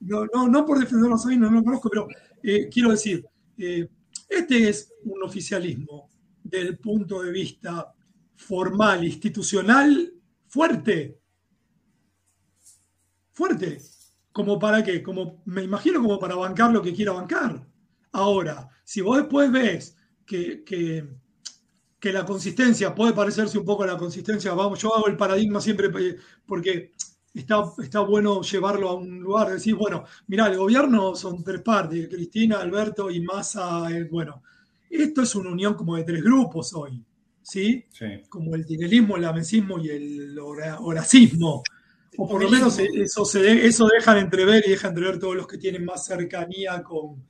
No, no, por defender a Sabino, no lo conozco, pero eh, quiero decir, eh, este es un oficialismo del punto de vista formal, institucional, fuerte. Fuerte. ¿Como para qué? Como, me imagino como para bancar lo que quiera bancar. Ahora, si vos después ves que, que, que la consistencia puede parecerse un poco a la consistencia, vamos, yo hago el paradigma siempre porque está, bueno llevarlo a un lugar, decir, bueno, mira, el gobierno son tres partes, Cristina, Alberto y Massa, bueno, esto es una unión como de tres grupos hoy, ¿sí? Como el tinelismo, el amencismo y el horacismo. O por lo menos eso, se, eso dejan entrever y dejan entrever todos los que tienen más cercanía con,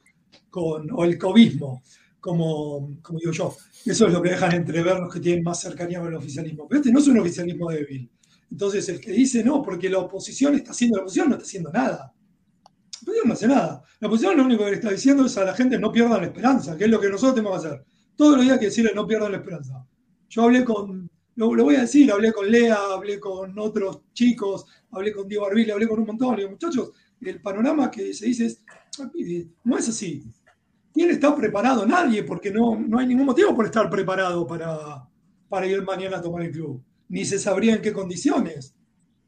con o el cobismo, como, como digo yo. Eso es lo que dejan entrever los que tienen más cercanía con el oficialismo. Pero este no es un oficialismo débil. Entonces, el que dice no, porque la oposición está haciendo, la oposición no está haciendo nada. La oposición no hace nada. La oposición lo único que le está diciendo es a la gente no pierdan la esperanza, que es lo que nosotros tenemos que hacer. Todos los días hay que decirle no pierdan la esperanza. Yo hablé con, lo, voy a decir, hablé con Lea, hablé con otros chicos, hablé con Diego Arbil, hablé con un montón de muchachos. El panorama que se dice es, no es así. ¿Quién está preparado? Nadie, porque no, no hay ningún motivo por estar preparado para, para ir mañana a tomar el club ni se sabría en qué condiciones.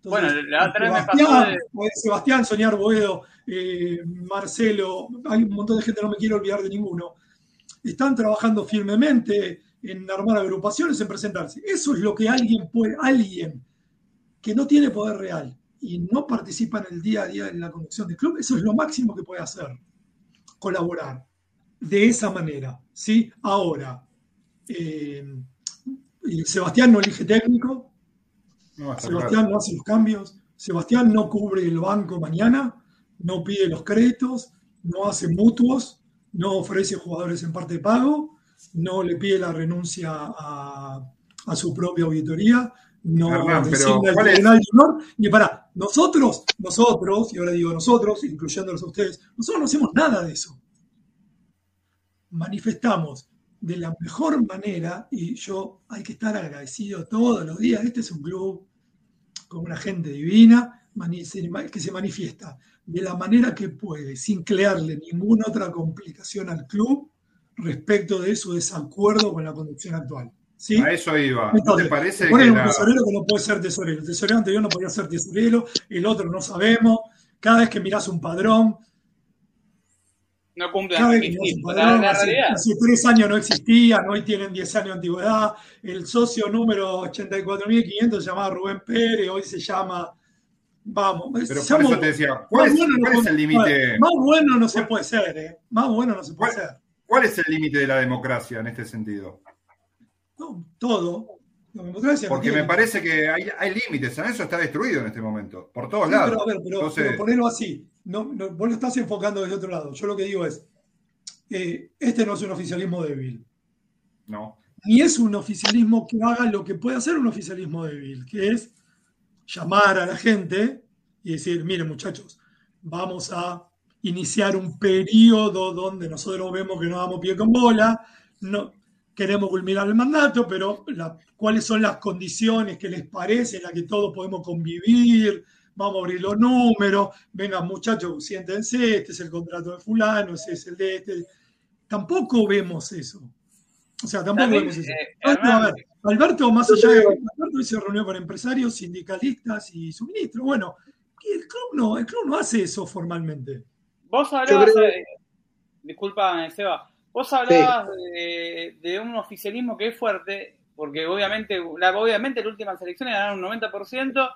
bueno, la otra vez Sebastián, me Sebastián, Soñar Boedo, eh, Marcelo, hay un montón de gente, no me quiero olvidar de ninguno. Están trabajando firmemente. en armar agrupaciones, en presentarse. Eso es lo que alguien puede, alguien que no tiene poder real y no participa en el día a día en la conducción del club, eso es lo máximo que puede hacer, colaborar de esa manera. ¿sí? Ahora, eh, Sebastián no elige técnico, Sebastián no hace los cambios, Sebastián no cubre el banco mañana, no pide los créditos, no hace mutuos, no ofrece jugadores en parte de pago, no le pide la renuncia a, su propia auditoría, no Hernán, pero tribunal Y para, nosotros, nosotros, y ahora digo nosotros, incluyéndolos a ustedes, nosotros no hacemos nada de eso. Manifestamos de la mejor manera, y yo hay que estar agradecido todos los días, este es un club con una gente divina que se manifiesta de la manera que puede, sin crearle ninguna otra complicación al club respecto de su desacuerdo con la conducción actual. ¿sí? A eso iba. ¿No te parece que un tesorero que no puede ser tesorero. El tesorero anterior no podía ser tesorero, el otro no sabemos. Cada vez que mirás un padrón, no cumplen hace, tres años no existían, hoy tienen 10 años de antigüedad. El socio número 84.500 se llamaba Rubén Pérez, hoy se llama. Vamos, pero por eso te decía, ¿cuál, es, el límite? Más bueno no se puede ser, ¿eh? Más bueno no se puede ser. ¿Cuál es el límite de la democracia en este sentido? No, todo. Porque me parece que hay, límites, eso está destruido en este momento, por todos lados. Pero, a ver, pero, ponerlo así, no, vos lo estás enfocando desde otro lado. Yo lo que digo es, eh, este no es un oficialismo débil. No. Ni es un oficialismo que haga lo que puede hacer un oficialismo débil, que es llamar a la gente y decir, miren muchachos, vamos a iniciar un periodo donde nosotros vemos que no damos pie con bola, no, queremos culminar el mandato, pero cuáles son las condiciones que les parece en las que todos podemos convivir, vamos a abrir los números, vengan muchachos, siéntense, este es el contrato de fulano, ese es el de este. Tampoco vemos eso. O sea, tampoco vemos eso. Eh, Alberto, más allá de Alberto se reunió con empresarios, sindicalistas y suministros. Bueno, el club no, el club no hace eso formalmente. Vos hablabas, disculpa, Seba, vos hablabas de, un oficialismo que es fuerte, porque obviamente, la, obviamente la última selección ganaron un 90%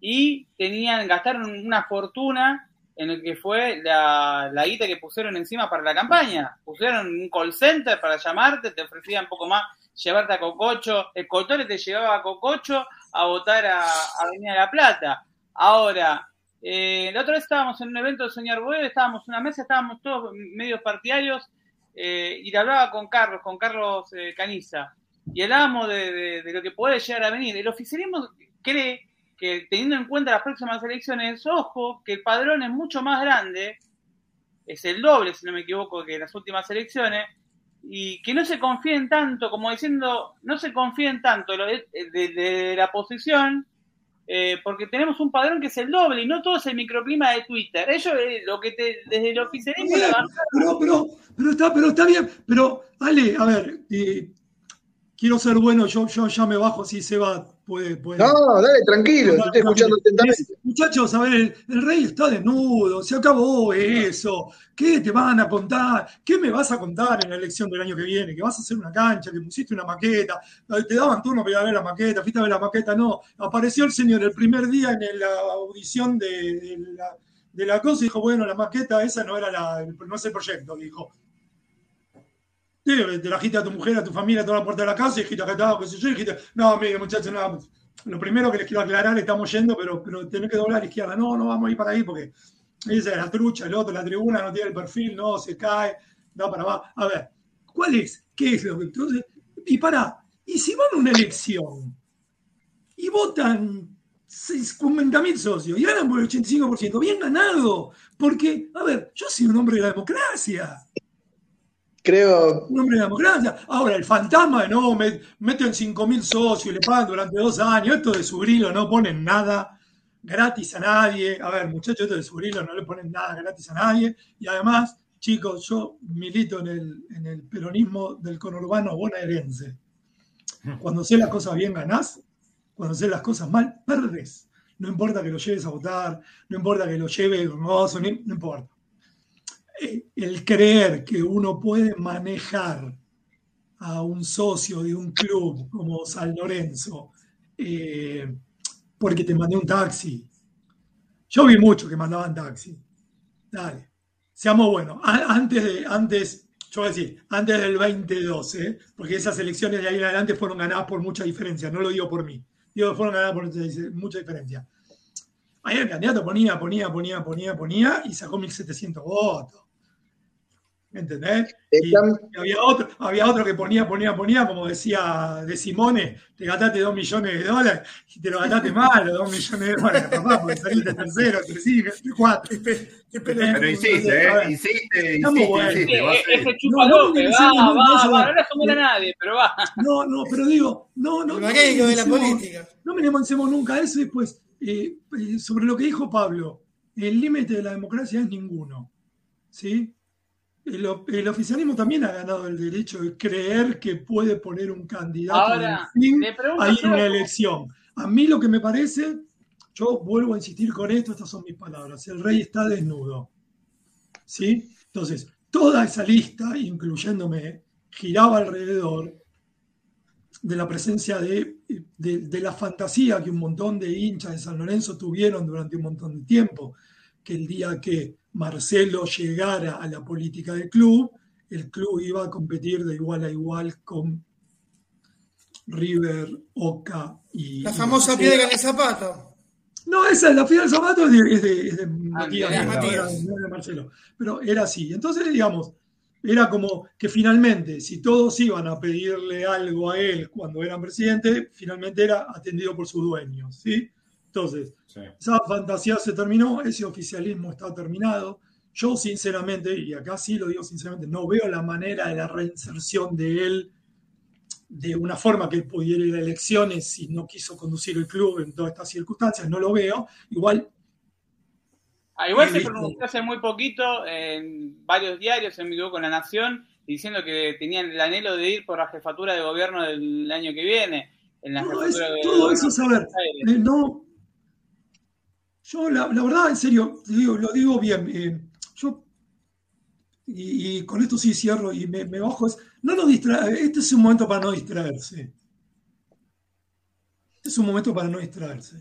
y tenían, gastaron una fortuna en el que fue la, la guita que pusieron encima para la campaña. Pusieron un call center para llamarte, te ofrecían poco más llevarte a Cococho, el Cotore te llevaba a Cococho a votar a, a Avenida La Plata. Ahora, eh, la otra vez estábamos en un evento del señor Boedo, estábamos en una mesa, estábamos todos medios partidarios eh, y le hablaba con Carlos, con Carlos eh, Caniza, y hablábamos de, lo que puede llegar a venir. El oficialismo cree que teniendo en cuenta las próximas elecciones, ojo, que el padrón es mucho más grande, es el doble, si no me equivoco, que las últimas elecciones, y que no se confíen tanto, como diciendo, no se confíen tanto de la posición eh, porque tenemos un padrón que es el doble y no todo es el microclima de Twitter. Ellos, eh, lo que te, desde el oficialismo. Pero, pero, pero, está, pero está bien, pero Ale, a ver, eh, quiero ser bueno, yo, yo ya me bajo si se va no, dale, tranquilo, te estoy escuchando atentamente. Muchachos, a ver, el, rey está desnudo, se acabó eso. ¿Qué te van a contar? ¿Qué me vas a contar en la elección del año que viene? ¿Que vas a hacer una cancha, que pusiste una maqueta? ¿Te daban turno para ir a ver la maqueta? ¿Fuiste a ver la maqueta? No. Apareció el señor el primer día en la audición de, la, cosa y dijo, bueno, la maqueta esa no era la, no es el proyecto, dijo. Te trajiste a tu mujer, a tu familia, a toda la puerta de la casa y dijiste que estaba, qué sé yo, y dijiste, no, mire, muchachos, no, lo primero que les quiero aclarar, estamos yendo, pero, pero tenés que doblar a la izquierda. No, no vamos a ir para ahí porque esa es la trucha, el otro, la tribuna no tiene el perfil, no, se cae, da para abajo. A ver, ¿cuál es? ¿Qué es lo que entonces? Y para, y si van a una elección y votan 50.000 socios y ganan por el 85%, bien ganado, porque, a ver, yo soy un hombre de la democracia creo. Un hombre de democracia. Ahora, el fantasma de no, me, meten 5.000 socios y le pagan durante dos años. Esto de subrilo no ponen nada gratis a nadie. A ver, muchachos, esto de subrilo no le ponen nada gratis a nadie. Y además, chicos, yo milito en el, en el peronismo del conurbano bonaerense. Cuando sé las cosas bien, ganás. Cuando sé las cosas mal, perdes. No importa que lo lleves a votar, no importa que lo lleve hermoso, no importa el creer que uno puede manejar a un socio de un club como San Lorenzo eh, porque te mandé un taxi. Yo vi mucho que mandaban taxi. Dale. Seamos buenos. Antes de, antes, yo voy a decir, antes del 2012, porque esas elecciones de ahí en adelante fueron ganadas por mucha diferencia, no lo digo por mí, digo que fueron ganadas por mucha diferencia. Ahí el candidato ponía, ponía, ponía, ponía, ponía y sacó 1.700 votos. ¿Entendés? Y, había, otro, había otro que ponía, ponía, ponía, como decía de Simone, te gastaste dos millones de dólares y te lo gastaste mal, los dos millones de dólares, papá, porque saliste tercero, tercero, cuatro. Pero insiste, ¿eh? Insiste, insiste, Ese chupa no, va, va, va, no le asomera a nadie, pero va. No, no, pero digo, no, no. no de la política. No me avancemos nunca a eso y después, eh, eh, sobre lo que dijo Pablo, el límite de la democracia es ninguno. ¿Sí? El, oficialismo también ha ganado el derecho de creer que puede poner un candidato Ahora, fin ahí en una elección. A mí lo que me parece, yo vuelvo a insistir con esto, estas son mis palabras, el rey está desnudo. ¿Sí? Entonces, toda esa lista, incluyéndome, giraba alrededor de la presencia de, de, la fantasía que un montón de hinchas de San Lorenzo tuvieron durante un montón de tiempo, que el día que Marcelo llegara a la política del club, el club iba a competir de igual a igual con River, Oca y. La famosa piedra en el zapato. No, esa, la piedra del zapato es de, es de, es de ah, Marcelo. Pero era así. Entonces, digamos, era como que finalmente, si todos iban a pedirle algo a él cuando eran presidente, finalmente era atendido por sus dueños. ¿sí? Entonces, esa fantasía se terminó, ese oficialismo está terminado. Yo, sinceramente, y acá sí lo digo sinceramente, no veo la manera de la reinserción de él de una forma que él pudiera ir a elecciones si no quiso conducir el club en todas estas circunstancias, no lo veo. Igual. Ah, igual se pronunció hace muy poquito en varios diarios, en mi con La Nación, diciendo que tenían el anhelo de ir por la jefatura de gobierno del año que viene. En la todo, todo eso, saber, eh, no, yo, la, verdad, en serio, lo digo bien. Eh, yo, y, con esto sí cierro y me, bajo, es, no nos distrae, este es un momento para no distraerse. Este es un momento para no distraerse.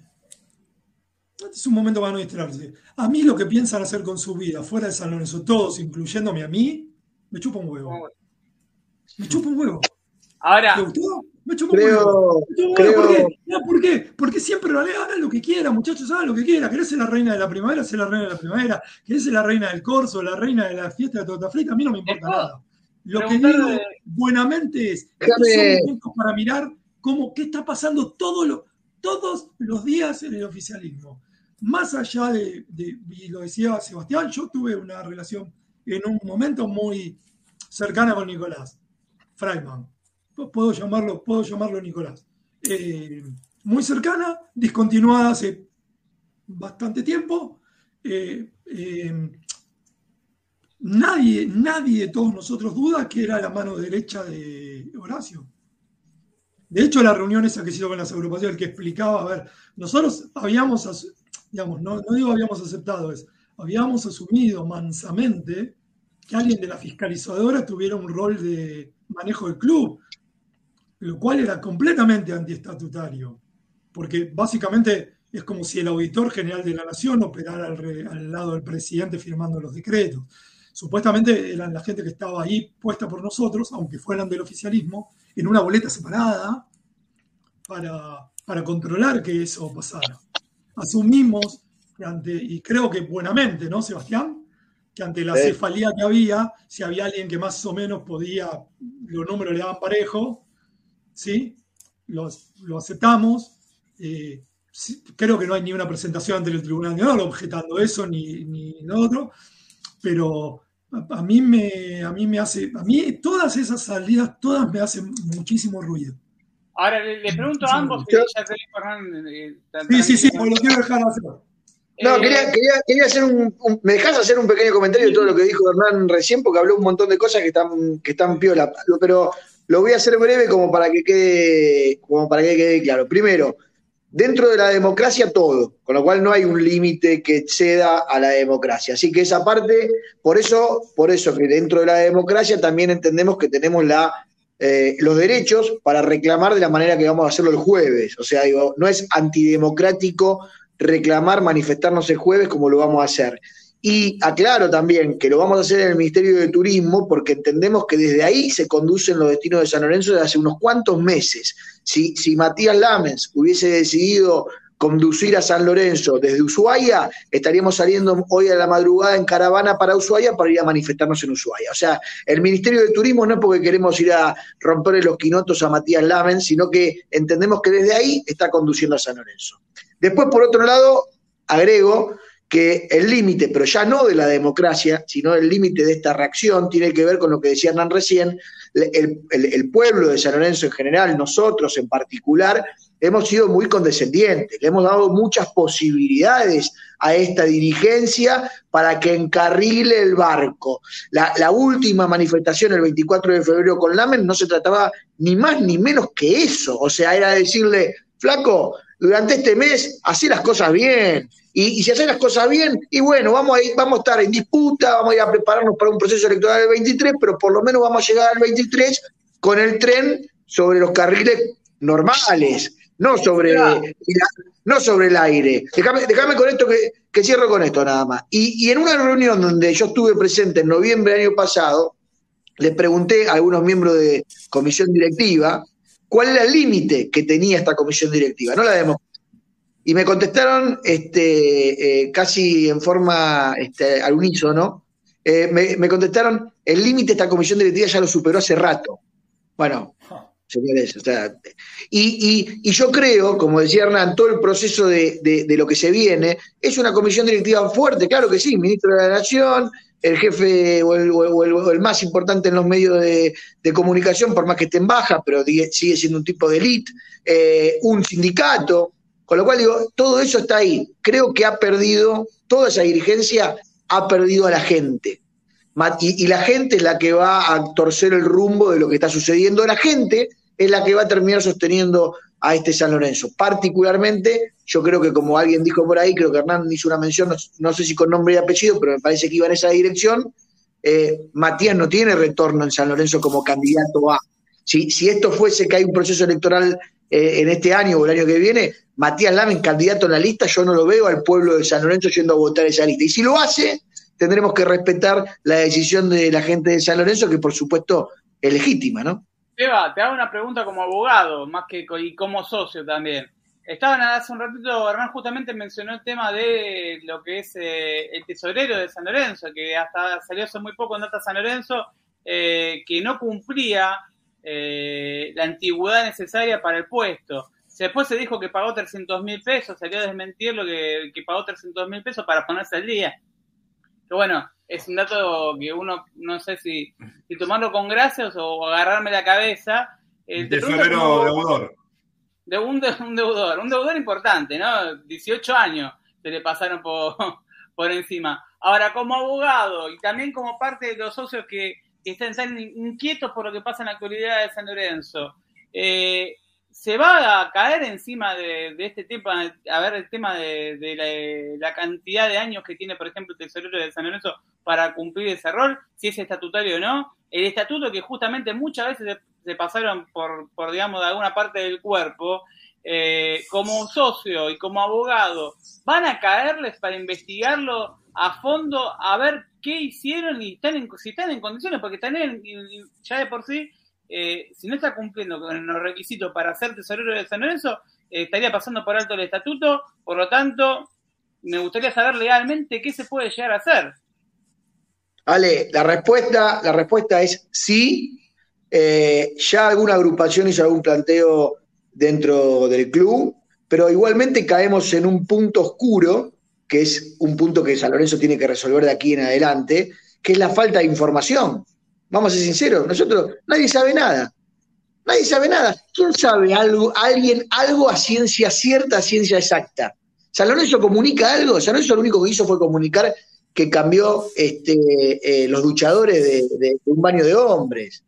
Este es un momento para no distraerse. A mí lo que piensan hacer con su vida, fuera de San Lorenzo, todos, incluyéndome a mí, me chupa un huevo. Me chupa un huevo. Ahora, ¿Te gustó? Me creo, creo... ¿Por, qué? Porque siempre hagan lo que quieran, muchachos, hagan lo que quieran. ¿Querés ser la reina de la primavera? Ser la reina de la primavera. ¿Querés ser la reina del corso? La reina de la fiesta de torta frita? A mí no me importa nada. Lo que digo buenamente es, son momentos para mirar cómo, qué está pasando todo todos los días en el oficialismo. Más allá de, de, y lo decía Sebastián, yo tuve una relación en un momento muy cercana con Nicolás Freiman puedo llamarlo, puedo llamarlo Nicolás. Eh, muy cercana, discontinuada hace bastante tiempo. Eh, eh, nadie, nadie de todos nosotros duda que era la mano derecha de Horacio. De hecho, la reunión esa que se hizo con las agrupaciones, el que explicaba, a ver, nosotros habíamos, digamos, no, no digo habíamos aceptado, es, habíamos asumido mansamente que alguien de la fiscalizadora tuviera un rol de manejo del club lo cual era completamente antiestatutario, porque básicamente es como si el auditor general de la nación operara al, lado del presidente firmando los decretos. Supuestamente eran la gente que estaba ahí puesta por nosotros, aunque fueran del oficialismo, en una boleta separada para, para controlar que eso pasara. Asumimos, ante, y creo que buenamente, ¿no, Sebastián? Que ante la cefalía que había, si había alguien que más o menos podía, los números le daban parejo, ¿sí? Lo, aceptamos. Eh, creo que no hay ni una presentación ante el Tribunal de Honor objetando eso ni, ni lo otro, pero a, mí me, a mí me hace, a mí todas esas salidas, todas me hacen muchísimo ruido. Ahora le, pregunto a ambos, que ya eh, Sí, sí, sí, pues lo quiero dejar hacer. No, eh, quería, quería, hacer un, ¿Me dejas hacer un pequeño comentario de todo lo que dijo Hernán recién? Porque habló un montón de cosas que están, que están piola. Pero lo voy a hacer breve como para que quede, como para que quede claro. Primero, dentro de la democracia todo, con lo cual no hay un límite que exceda a la democracia. Así que esa parte, por eso, por eso que dentro de la democracia también entendemos que tenemos la eh, los derechos para reclamar de la manera que vamos a hacerlo el jueves. O sea, digo, no es antidemocrático reclamar, manifestarnos el jueves como lo vamos a hacer. Y aclaro también que lo vamos a hacer en el Ministerio de Turismo porque entendemos que desde ahí se conducen los destinos de San Lorenzo desde hace unos cuantos meses. Si, si Matías Lamens hubiese decidido conducir a San Lorenzo desde Ushuaia, estaríamos saliendo hoy a la madrugada en caravana para Ushuaia para ir a manifestarnos en Ushuaia. O sea, el Ministerio de Turismo no es porque queremos ir a romperle los quinotos a Matías Lamen, sino que entendemos que desde ahí está conduciendo a San Lorenzo. Después, por otro lado, agrego que el límite, pero ya no de la democracia, sino el límite de esta reacción, tiene que ver con lo que decía Hernán recién, el, el pueblo de San Lorenzo en general, nosotros en particular, hemos sido muy condescendientes, le hemos dado muchas posibilidades a esta dirigencia para que encarrile el barco. La, última manifestación el 24 de febrero con Lamen no se trataba ni más ni menos que eso, o sea, era decirle, flaco, durante este mes hacé las cosas bien. Y, si haces las cosas bien, y bueno, vamos a, ir, vamos a estar en disputa, vamos a ir a prepararnos para un proceso electoral del 23, pero por lo menos vamos a llegar al 23 con el tren sobre los carriles normales, no sobre, no sobre el aire. Déjame, con esto que, cierro con esto nada más. Y, en una reunión donde yo estuve presente en noviembre del año pasado, les pregunté a algunos miembros de comisión directiva cuál era el límite que tenía esta comisión directiva, no la democracia. Y me contestaron este, eh, casi en forma este, al unísono, eh, me, contestaron, el límite de esta comisión directiva ya lo superó hace rato. Bueno, señores. O sea, y, y, yo creo, como decía Hernán, todo el proceso de, de, lo que se viene es una comisión directiva fuerte, claro que sí, ministro de la Nación, el jefe o el, o el, más importante en los medios de, comunicación, por más que esté en baja, pero sigue siendo un tipo de elite, eh, un sindicato, con lo cual digo, todo eso está ahí. Creo que ha perdido, toda esa dirigencia ha perdido a la gente. Y, la gente es la que va a torcer el rumbo de lo que está sucediendo. La gente es la que va a terminar sosteniendo a este San Lorenzo. Particularmente, yo creo que como alguien dijo por ahí, creo que Hernán hizo una mención, no, sé si con nombre y apellido, pero me parece que iba en esa dirección, eh, Matías no tiene retorno en San Lorenzo como candidato a. Si, si esto fuese que hay un proceso electoral eh, en este año o el año que viene, Matías Lamen, candidato en la lista, yo no lo veo al pueblo de San Lorenzo yendo a votar esa lista. Y si lo hace, tendremos que respetar la decisión de la gente de San Lorenzo, que por supuesto es legítima, ¿no? Eva, te hago una pregunta como abogado, más que y como socio también. Estaban hace un ratito, Hernán justamente mencionó el tema de lo que es eh, el tesorero de San Lorenzo, que hasta salió hace muy poco en Data San Lorenzo, eh, que no cumplía eh, la antigüedad necesaria para el puesto. Después se dijo que pagó 300 mil pesos, salió a desmentir lo que, que pagó 300 mil pesos para ponerse al día que bueno, es un dato que uno no sé si, si tomarlo con gracias o agarrarme la cabeza. Eh, Tesorero deudor. De un, un, deudor, un deudor importante, ¿no? 18 años se le pasaron por, por encima. Ahora, como abogado y también como parte de los socios que, están tan inquietos por lo que pasa en la actualidad de San Lorenzo, eh, se va a caer encima de, este tema, a ver el tema de, la, cantidad de años que tiene, por ejemplo, el tesorero de San Lorenzo para cumplir ese rol, si es estatutario o no. El estatuto que justamente muchas veces se, pasaron por, por, digamos, de alguna parte del cuerpo, eh, como socio y como abogado, van a caerles para investigarlo a fondo, a ver qué hicieron y están en, si están en condiciones, porque también ya de por sí eh, si no está cumpliendo con los requisitos para ser tesorero de San Lorenzo, eh, estaría pasando por alto el estatuto, por lo tanto, me gustaría saber legalmente qué se puede llegar a hacer. Ale, la respuesta, la respuesta es sí. Eh, ya alguna agrupación hizo algún planteo dentro del club, pero igualmente caemos en un punto oscuro, que es un punto que San Lorenzo tiene que resolver de aquí en adelante, que es la falta de información. Vamos a ser sinceros, nosotros, nadie sabe nada. Nadie sabe nada. ¿Quién sabe algo, alguien, algo a ciencia cierta, a ciencia exacta? ¿San Lorenzo comunica algo? San Lorenzo lo único que hizo fue comunicar que cambió este, eh, los duchadores de, un baño de hombres.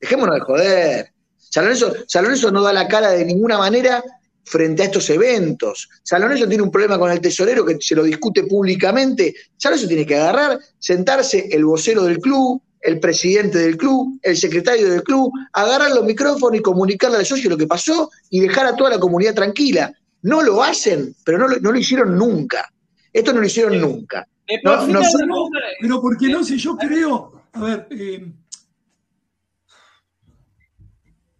Dejémonos de joder. San Lorenzo, San Lorenzo no da la cara de ninguna manera frente a estos eventos. San Lorenzo tiene un problema con el tesorero que se lo discute públicamente. San Lorenzo tiene que agarrar, sentarse el vocero del club, el presidente del club, el secretario del club, agarrar los micrófonos y comunicarle al socio lo que pasó y dejar a toda la comunidad tranquila. No lo hacen, pero no lo, no lo hicieron nunca. Esto no lo hicieron nunca. No, no, pero porque no sé, yo creo, a ver, eh,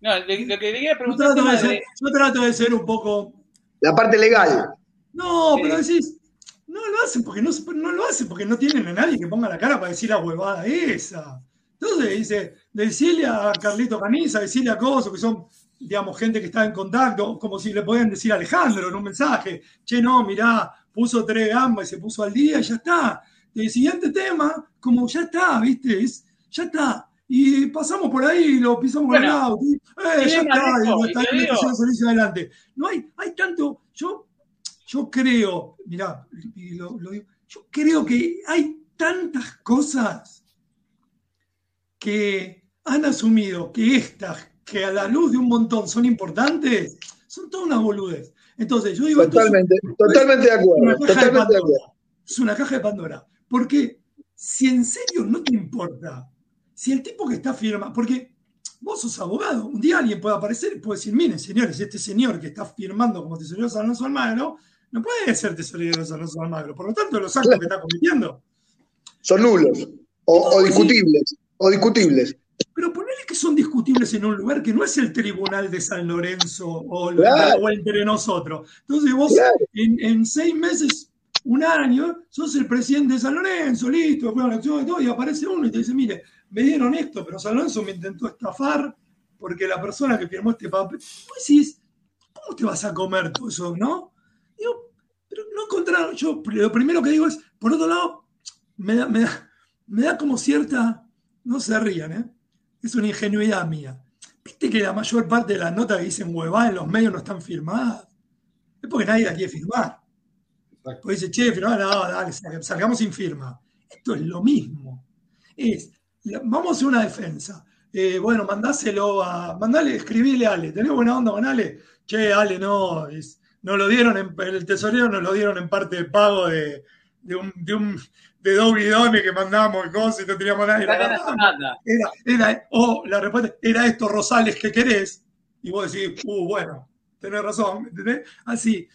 no, lo que quería preguntar. Yo trato, de ser, yo trato de ser un poco. La parte legal. No, pero decís, no lo hacen porque no, no lo hacen porque no tienen a nadie que ponga la cara para decir la huevada esa. Entonces dice, decirle a Carlito Caniza, decirle a Coso, que son, digamos, gente que está en contacto, como si le podían decir a Alejandro en un mensaje, che, no, mirá, puso tres gambas y se puso al día y ya está. El siguiente tema, como ya está, ¿viste? Es, ya está. Y pasamos por ahí, lo pisamos con el auto. Eh, ya está, y está servicio adelante. No hay, hay tanto, yo, yo creo, mirá, yo creo que hay tantas cosas que han asumido que estas, que a la luz de un montón son importantes, son todas unas boludes. Entonces, yo digo. Totalmente, totalmente de acuerdo. Totalmente de acuerdo. Es una caja de Pandora. Porque si en serio no te importa, si el tipo que está firmando, porque vos sos abogado, un día alguien puede aparecer y puede decir, miren, señores, este señor que está firmando como tesorero de San Alonso Almagro, no puede ser tesorero de San Alonso Almagro. Por lo tanto, los actos que está cometiendo son nulos o, discutibles. O discutibles. Pero ponele que son discutibles en un lugar que no es el tribunal de San Lorenzo o, o entre nosotros. Entonces vos en, en seis meses un año, sos el presidente de San Lorenzo, listo, fue una acción y todo, y aparece uno y te dice, mire, me dieron esto, pero San Lorenzo me intentó estafar porque la persona que firmó este papel, decís, ¿cómo te vas a comer todo eso, no? Digo, pero no encontraron, yo lo primero que digo es, por otro lado, me da, me da, me da como cierta, no se rían, ¿eh? es una ingenuidad mía. ¿Viste que la mayor parte de las notas que dicen huevada en los medios no están firmadas? Es porque nadie la quiere firmar. Pues dice, che, firma, no, dale, salgamos sin firma. Esto es lo mismo. Es, vamos a hacer una defensa. Eh, bueno, mandáselo a. Mandale, escribile a Ale. ¿Tenés buena onda con Ale? Che, Ale, no. Es, no lo dieron en, el tesorero nos lo dieron en parte de pago de, de un, de un de dos bidones que mandamos y cosas y no teníamos nadie. Era, era, o la respuesta era esto, Rosales, que querés? Y vos decís, uh, bueno, tenés razón, ¿entendés? Así,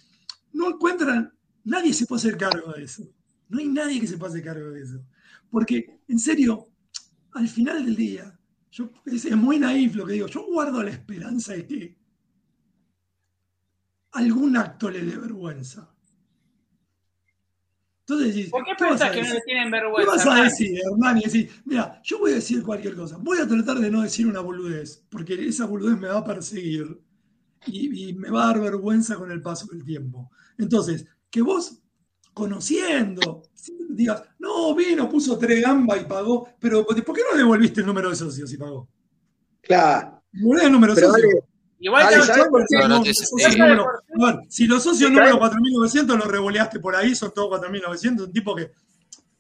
no encuentran Nadie se puede hacer cargo de eso. No hay nadie que se pueda hacer cargo de eso. Porque, en serio, al final del día, yo, es, muy naif lo que digo, yo guardo la esperanza de que algún acto le dé vergüenza. Entonces, ¿Por qué, pensás que no le tienen vergüenza? ¿Qué vas a decir, Hernán? Y mira, yo voy a decir cualquier cosa. Voy a tratar de no decir una boludez, porque esa boludez me va a perseguir y, y me va a dar vergüenza con el paso del tiempo. Entonces, que vos, conociendo, digas, no, vino, puso tres gambas y pagó, pero ¿por qué no devolviste el número de socios y pagó? Claro. Devolvé el número de socios. Igual si los socios número 4.900 los revoleaste por ahí, son todos 4.900, un tipo que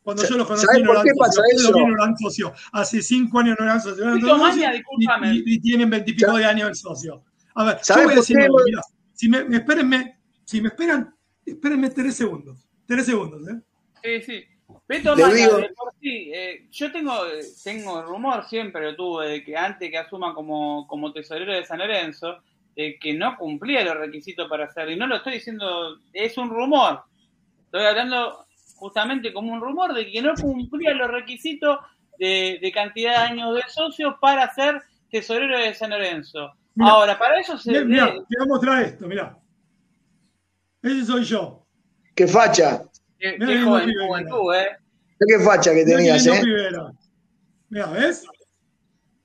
cuando yo los conocí no eran, socios, no eran socios. Hace cinco años no eran socios. y, tienen veintipico de años el socio. A ver, yo voy a decir, mira, si me, espérenme, si me esperan Espérenme tres segundos. Tres segundos, ¿eh? Sí, sí. Beto de por sí, eh, yo tengo, tengo rumor, siempre lo tuve, de que antes que asuma como, como tesorero de San Lorenzo, que no cumplía los requisitos para hacerlo. Y no lo estoy diciendo, es un rumor. Estoy hablando justamente como un rumor de que no cumplía los requisitos de, cantidad de años de socio para ser tesorero de San Lorenzo. Ahora, para eso se. Mira, te voy a mostrar esto, mira. Ese soy yo. Qué facha. Qué, qué joven, juventud, ¿eh? Qué facha que tenías, ¿eh? Mira, ¿ves?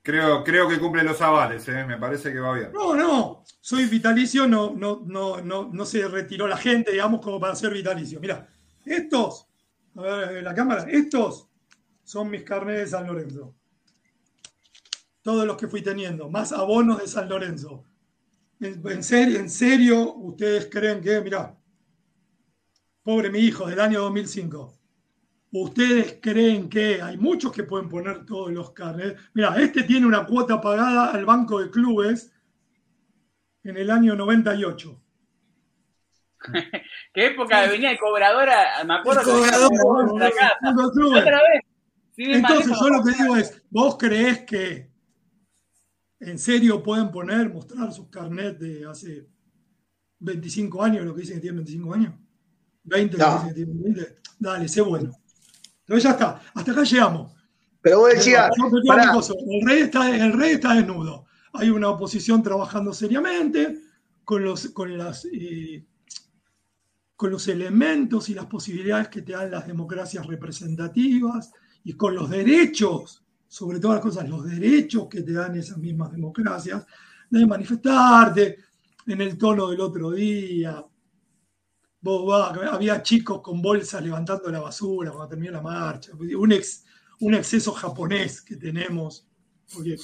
Creo, creo que cumple los avales, ¿eh? me parece que va bien. No, no, soy vitalicio, no, no, no, no, no se retiró la gente, digamos, como para ser vitalicio. Mira, estos, a ver, la cámara, estos son mis carnes de San Lorenzo. Todos los que fui teniendo, más abonos de San Lorenzo. En, serio, en serio, ustedes creen que, mirá, pobre mi hijo del año 2005. ¿Ustedes creen que hay muchos que pueden poner todos los carnes? Mira, este tiene una cuota pagada al Banco de Clubes en el año 98. ¿Qué época venía el cobradora? Me acuerdo que la casa. Otra vez Entonces, yo lo que digo es, ¿vos creés que en serio pueden poner, mostrar sus carnets de hace 25 años, lo que dicen que tienen 25 años? 20, lo que dicen que tienen 20. Dale, sé bueno. Pero ya está, hasta acá llegamos. Pero vos decías, el, rey está, el rey está desnudo. Hay una oposición trabajando seriamente con los, con las, eh, con los elementos y las posibilidades que te dan las democracias representativas y con los derechos, sobre todas las cosas, los derechos que te dan esas mismas democracias, de manifestarte en el tono del otro día. Había chicos con bolsas levantando la basura cuando terminó la marcha. Un, ex, un exceso japonés que tenemos, porque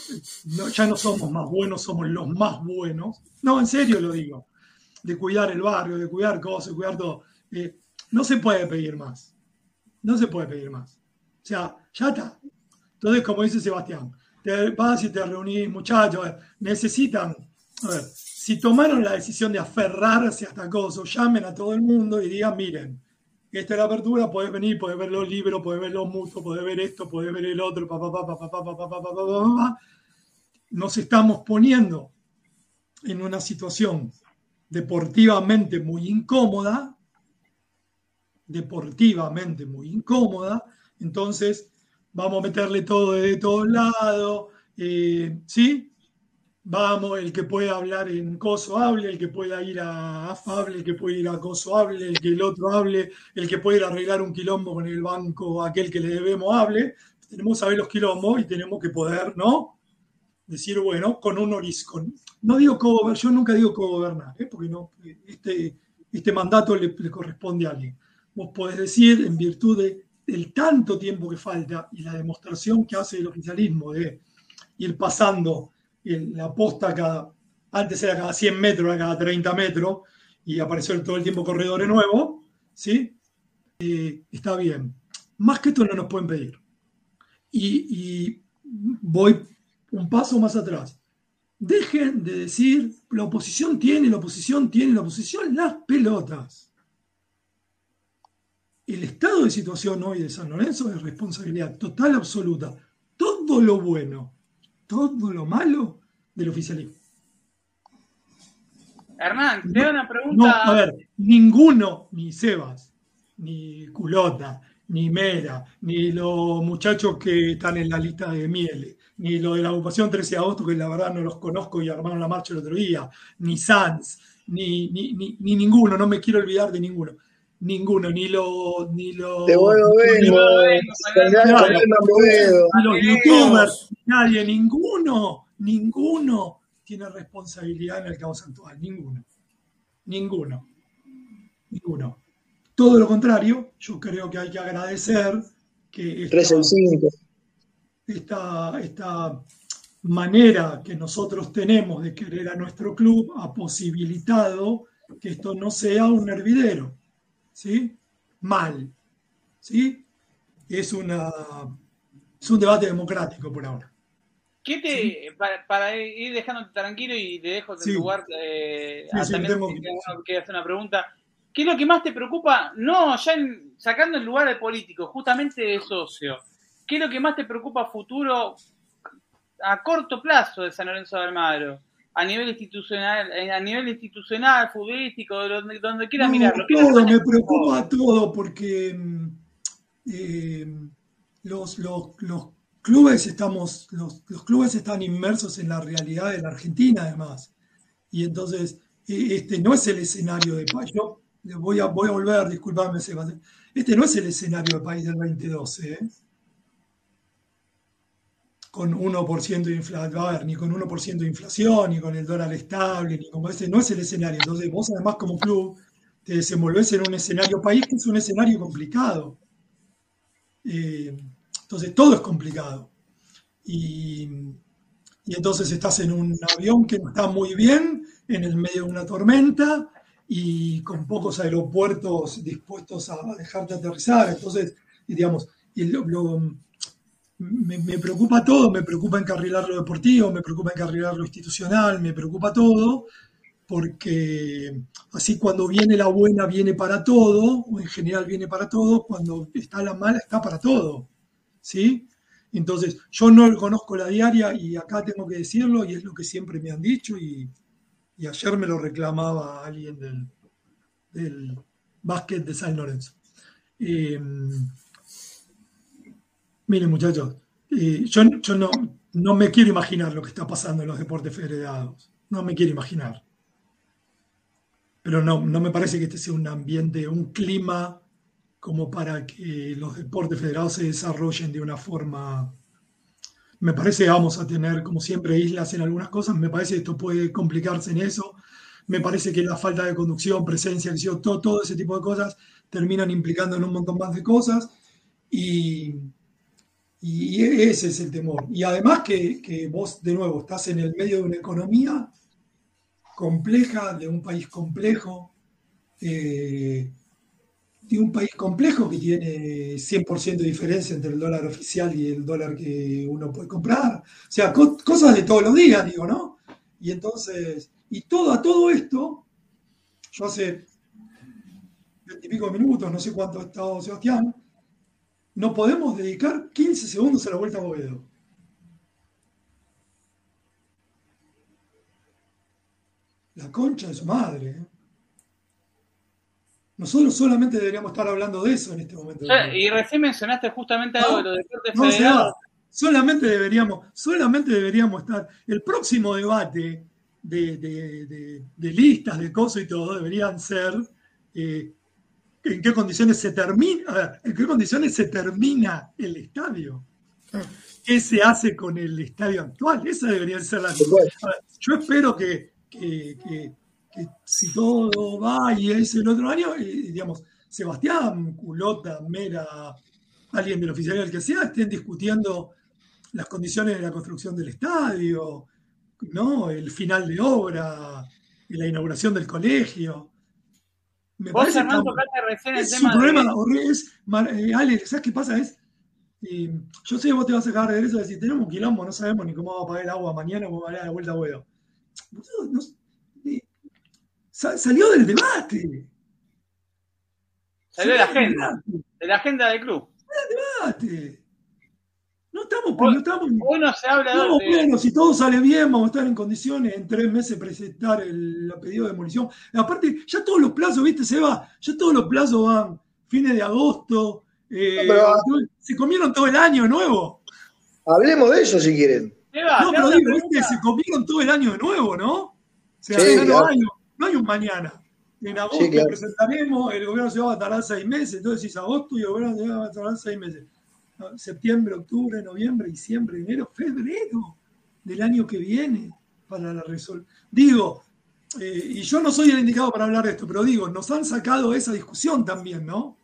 ya no somos más buenos, somos los más buenos. No, en serio lo digo. De cuidar el barrio, de cuidar cosas, de cuidar todo. Eh, no se puede pedir más. No se puede pedir más. O sea, ya está. Entonces, como dice Sebastián, te vas y te reunís, muchachos, necesitan, si tomaron la decisión de aferrarse a hasta Coso, llamen a todo el mundo y digan, miren, esta es la apertura, podés venir, podés ver los libros, podés ver los mutuos, podés ver esto, podés ver el otro, papá, papá, papá, papá, papá, papá, papá. Nos estamos poniendo en una situación deportivamente muy incómoda, deportivamente muy incómoda, entonces vamos a meterle todo de todos lados, ¿sí? Vamos, el que pueda hablar en coso hable, el que pueda ir a afable, el que pueda ir a coso hable, el que el otro hable, el que pueda ir a arreglar un quilombo con el banco, aquel que le debemos hable. Tenemos que saber los quilombos y tenemos que poder, ¿no? Decir, bueno, con un oriscon. No digo co yo nunca digo co-gobernar, ¿eh? porque no, este, este mandato le, le corresponde a alguien. Vos podés decir, en virtud de el tanto tiempo que falta y la demostración que hace el oficialismo de ir pasando la posta cada, antes era cada 100 metros, ahora cada 30 metros, y apareció todo el tiempo corredores nuevos, ¿sí? Eh, está bien. Más que esto no nos pueden pedir. Y, y voy un paso más atrás. Dejen de decir, la oposición tiene, la oposición tiene, la oposición las pelotas el estado de situación hoy de San Lorenzo es responsabilidad total, absoluta. Todo lo bueno, todo lo malo del oficialismo. Hernán, te doy una pregunta. No, a ver, ninguno, ni Sebas, ni Culota, ni Mera, ni los muchachos que están en la lista de Miele, ni lo de la ocupación 13 de agosto, que la verdad no los conozco y armaron la marcha el otro día, ni Sanz, ni, ni, ni, ni ninguno, no me quiero olvidar de ninguno ninguno, ni lo. Ni lo Te vuelvo a los youtubers, nadie, ninguno, ninguno tiene responsabilidad en el caos actual, ninguno. Ninguno. Ninguno. Todo lo contrario, yo creo que hay que agradecer que esta, esta, esta manera que nosotros tenemos de querer a nuestro club ha posibilitado que esto no sea un hervidero ¿sí? Mal, ¿sí? Es, una, es un debate democrático por ahora. ¿Qué te, para, ir dejándote tranquilo y te dejo en lugar, eh, también que hacer una pregunta, ¿qué es lo que más te preocupa? No, ya sacando el lugar de político, justamente de socio, ¿qué es lo que más te preocupa a futuro, a corto plazo de San Lorenzo de Almagro? A nivel institucional, eh, a nivel institucional, futbolístico, donde, donde quiera mirarlo. Todo, me preocupa todo porque mm, eh, los, los, los, clubes estamos, los, los, clubes están inmersos en la realidad de la Argentina además. Y entonces, e, este no es el escenario de país. Yo voy a, voy a volver, disculpame, Sebastián. Este no es el escenario de país del 2012. ¿eh? Con 1% de inflación, ni con 1% de inflación, ni con el dólar estable, ni como ese, no es el escenario. Entonces vos además como club te desenvolves en un escenario país que es un escenario complicado. Eh, entonces todo es complicado. Y, y, entonces estás en un avión que no está muy bien, en el medio de una tormenta y con pocos aeropuertos dispuestos a dejarte aterrizar. Entonces, digamos, lo, me, preocupa todo, me preocupa encarrilar lo deportivo, me preocupa encarrilar lo institucional, me preocupa todo, porque así cuando viene la buena viene para todo, o en general viene para todo, cuando está la mala está para todo. ¿sí? Entonces, yo no conozco la diaria y acá tengo que decirlo y es lo que siempre me han dicho y, y ayer me lo reclamaba alguien del, del básquet de San Lorenzo. Eh, miren muchachos, eh, yo, no me quiero imaginar lo que está pasando en los deportes federados, no me quiero imaginar. Pero no, no me parece que este sea un ambiente, un clima como para que los deportes federados se desarrollen de una forma... Me parece que vamos a tener, como siempre, islas en algunas cosas. Me parece que esto puede complicarse en eso. Me parece que la falta de conducción, presencia, todo, todo ese tipo de cosas terminan implicando en un montón más de cosas. Y, y ese es el temor. Y además que, que, vos, de nuevo, estás en el medio de una economía compleja, de un país complejo, eh, de un país complejo que tiene 100% de diferencia entre el dólar oficial y el dólar que uno puede comprar. O sea, co cosas de todos los días, digo, ¿no? Y entonces, y todo, a todo esto, yo hace veintipico minutos, no sé cuánto ha estado Sebastián, no podemos dedicar 15 segundos a la vuelta a Bovedo. La concha de su madre. ¿eh? Nosotros solamente deberíamos estar hablando de eso en este momento. Y recién mencionaste justamente algo de los deportes no, federados. solamente deberíamos, solamente deberíamos estar. El próximo debate de, de, de, de listas, de cosas y todo, deberían ser eh, en qué condiciones se termina, en qué condiciones se termina el estadio. ¿Qué se hace con el estadio actual? Esa debería ser la. Yo espero que, que, que, que, si todo va y es el otro año, eh, digamos, Sebastián, Culota, Mera, alguien del oficial que sea, estén discutiendo las condiciones de la construcción del estadio, ¿no? el final de obra, la inauguración del colegio. Me Vos, Hernán, tocaste recién el tema. Problema, de... es, eh, Ale, ¿sabes qué pasa? Es, eh, yo sé que vos te vas a cagar de eso de decir, tenemos un quilombo, no sabemos ni cómo va a pagar el agua mañana o cómo va a dar la vuelta a huevo. No, eh, salió del debate. Salió de la agenda, de la agenda del club. Salió del debate. No estamos, no estamos. Bueno, se habla no, de. Bueno, si todo sale bien, vamos a estar en condiciones en tres meses presentar el, el pedido de demolición. Aparte, ya todos los plazos, viste, se va, ya todos los plazos van fines de agosto. Eh, no, pero, se comieron todo el año de nuevo. Hablemos de eso si quieren. No, pero digo, viste, se comieron todo el año de nuevo, ¿no? O sea, sí, no, claro. hay, no hay un mañana. En agosto sí, claro. presentaremos, el gobierno se va a tardar seis meses, entonces decís agosto y el gobierno se va a tardar seis meses septiembre, octubre, noviembre, diciembre, enero, febrero del año que viene para la resolución. Digo, eh, y yo no soy el indicado para hablar de esto, pero digo, nos han sacado esa discusión también, ¿no?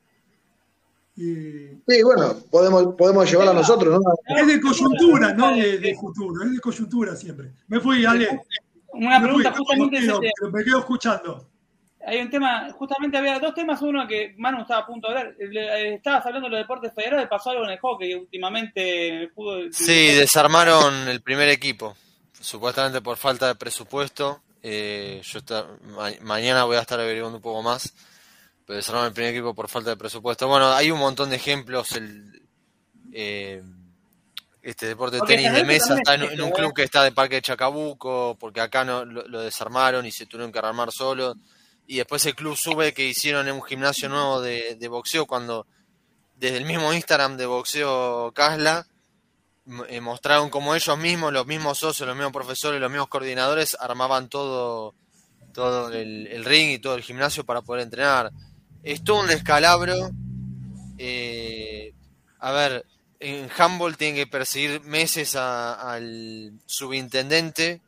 Eh, sí, bueno, podemos, podemos llevarla a nosotros, ¿no? Es de coyuntura, no de, de, futuro, es de coyuntura siempre. Me fui, Ale. Una pregunta fui, justamente. Me quedo, pero me quedo escuchando hay un tema, justamente había dos temas, uno que Manu estaba a punto de hablar, estabas hablando de los deportes federales, pasó algo en el hockey últimamente en el fútbol. Sí, desarmaron el primer equipo, supuestamente por falta de presupuesto. Eh, yo está, ma mañana voy a estar averiguando un poco más, pero desarmaron el primer equipo por falta de presupuesto. Bueno, hay un montón de ejemplos. El, eh, este deporte de tenis de mesa está en, en, un club que está de Parque de Chacabuco, porque acá no lo, lo desarmaron y se tuvieron que armar solo y después el club sube que hicieron en un gimnasio nuevo de, boxeo cuando desde el mismo Instagram de boxeo Casla eh, mostraron como ellos mismos, los mismos socios, los mismos profesores, los mismos coordinadores armaban todo, todo el, ring y todo el gimnasio para poder entrenar. Es todo un descalabro. Eh, a ver, en handball tienen que perseguir meses al subintendente,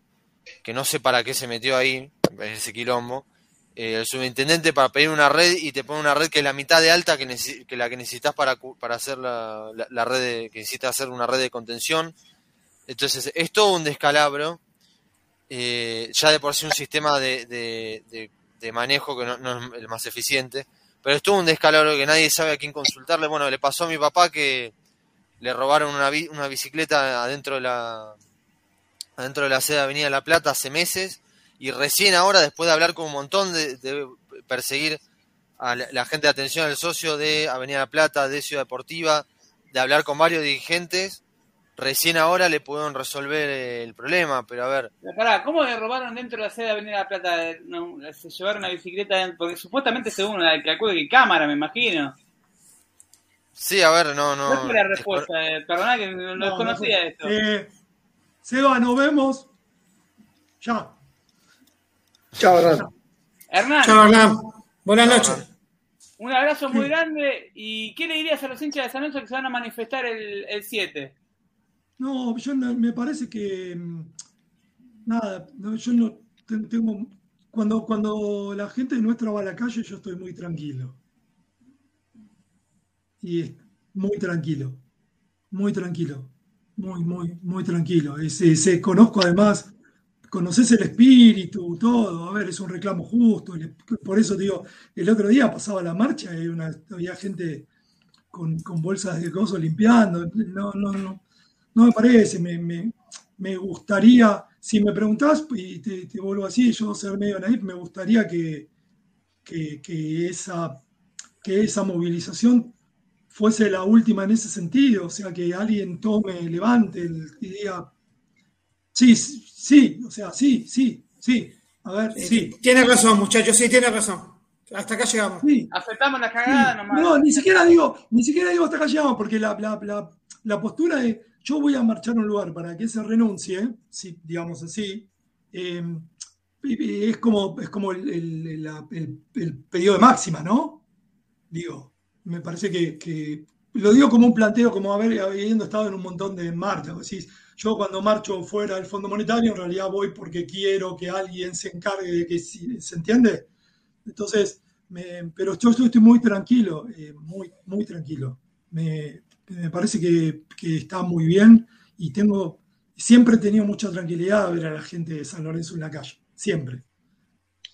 que no sé para qué se metió ahí, ese quilombo eh, el subintendente para pedir una red y te pone una red que es la mitad de alta que, que la que necesitas para, para hacer la, la, red que necesitas hacer una red de contención. Entonces, es todo un descalabro. Eh, ya de por sí un sistema de, de, manejo que no, no, es el más eficiente. Pero es todo un descalabro que nadie sabe a quién consultarle. Bueno, le pasó a mi papá que le robaron una, una bicicleta adentro de la adentro de la sede de Avenida La Plata hace meses y recién ahora, después de hablar con un montón de, de perseguir a la, la, gente de atención al socio de Avenida La Plata, de Ciudad Deportiva, de hablar con varios dirigentes, recién ahora le pudieron resolver el problema, pero a ver. Pará, ¿cómo le robaron dentro de la sede de Avenida La Plata? No, se llevaron una bicicleta, porque supuestamente según la calculo que cámara, me imagino. Sí, a ver, no, no. ¿Cuál fue la respuesta? Eh, perdona que no, no desconocía esto. Eh, Seba, nos vemos. Ya. Chao, Hernán. Hernán. Chao, Hernán. Buenas noches. Un abrazo muy grande. ¿Y qué le dirías a los hinchas de San Lorenzo que se van a manifestar el, el 7? No, yo no- me parece que mm, nada, no, yo no te- tengo cuando cuando la gente nuestra va a la calle yo estoy muy tranquilo. Y es muy tranquilo. Muy tranquilo. Muy muy muy tranquilo. Ese, ese- conozco además conoces el espíritu, todo, a ver, es un reclamo justo, por eso digo, el otro día pasaba la marcha y había gente con, con bolsas de coso limpiando, no, no, no, no me parece, me, me- me gustaría, si me preguntás, y te, te vuelvo así, yo ser medio naif, me gustaría que, que, que esa, que esa movilización fuese la última en ese sentido, o sea, que alguien tome, levante el- y diga, sí, sí, o sea, sí, sí, sí, a ver, sí, Tiene razón, muchachos, sí, tiene razón. Hasta acá llegamos. sí. Aceptamos la cagada nomás. No, ni siquiera digo, ni siquiera digo hasta acá llegamos, porque la, la, la, la postura de yo voy a marchar a un lugar para que se renuncie, si, digamos así, eh, y es como, es como el, el- la- el- el pedido de máxima, ¿no? Digo, me parece que, que- lo digo como un planteo, como haber, habiendo estado en un montón de marchas. decís, yo cuando marcho fuera del Fondo Monetario, en realidad voy porque quiero que alguien se encargue de que, ¿se entiende? Entonces, me- pero yo, yo estoy muy tranquilo, eh, muy, muy tranquilo. Me, me parece que, que está muy bien y tengo, siempre he tenido mucha tranquilidad ver a la gente de San Lorenzo en la calle, siempre.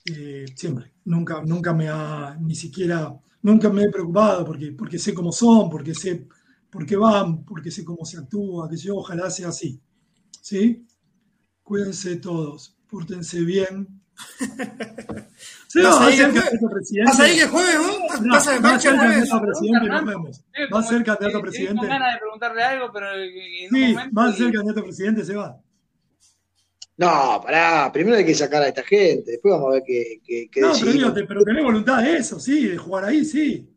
Eh, siempre. Nunca, nunca me ha, ni siquiera, nunca me he preocupado porque, porque sé cómo son, porque sé por qué van, porque sé cómo se actúa, que yo ojalá sea así. ¿Sí? Cuídense todos, pórtense bien. Sí, ¿Vas va a a ir ser el jue- candidato a presidente. ¿Vas a ir el jueves vos? No, ¿Vas a va a marcha ser el jueves? candidato a presidente nos vemos. Va a ser candidato a presidente. Ganas de preguntarle algo, pero en un Sí, momento. va a ser y- candidato a presidente, se va. No, pará, primero hay que sacar a esta gente, después vamos a ver qué, qué, qué No, pero, digo, pero tenés voluntad de eso, sí, de jugar ahí, sí.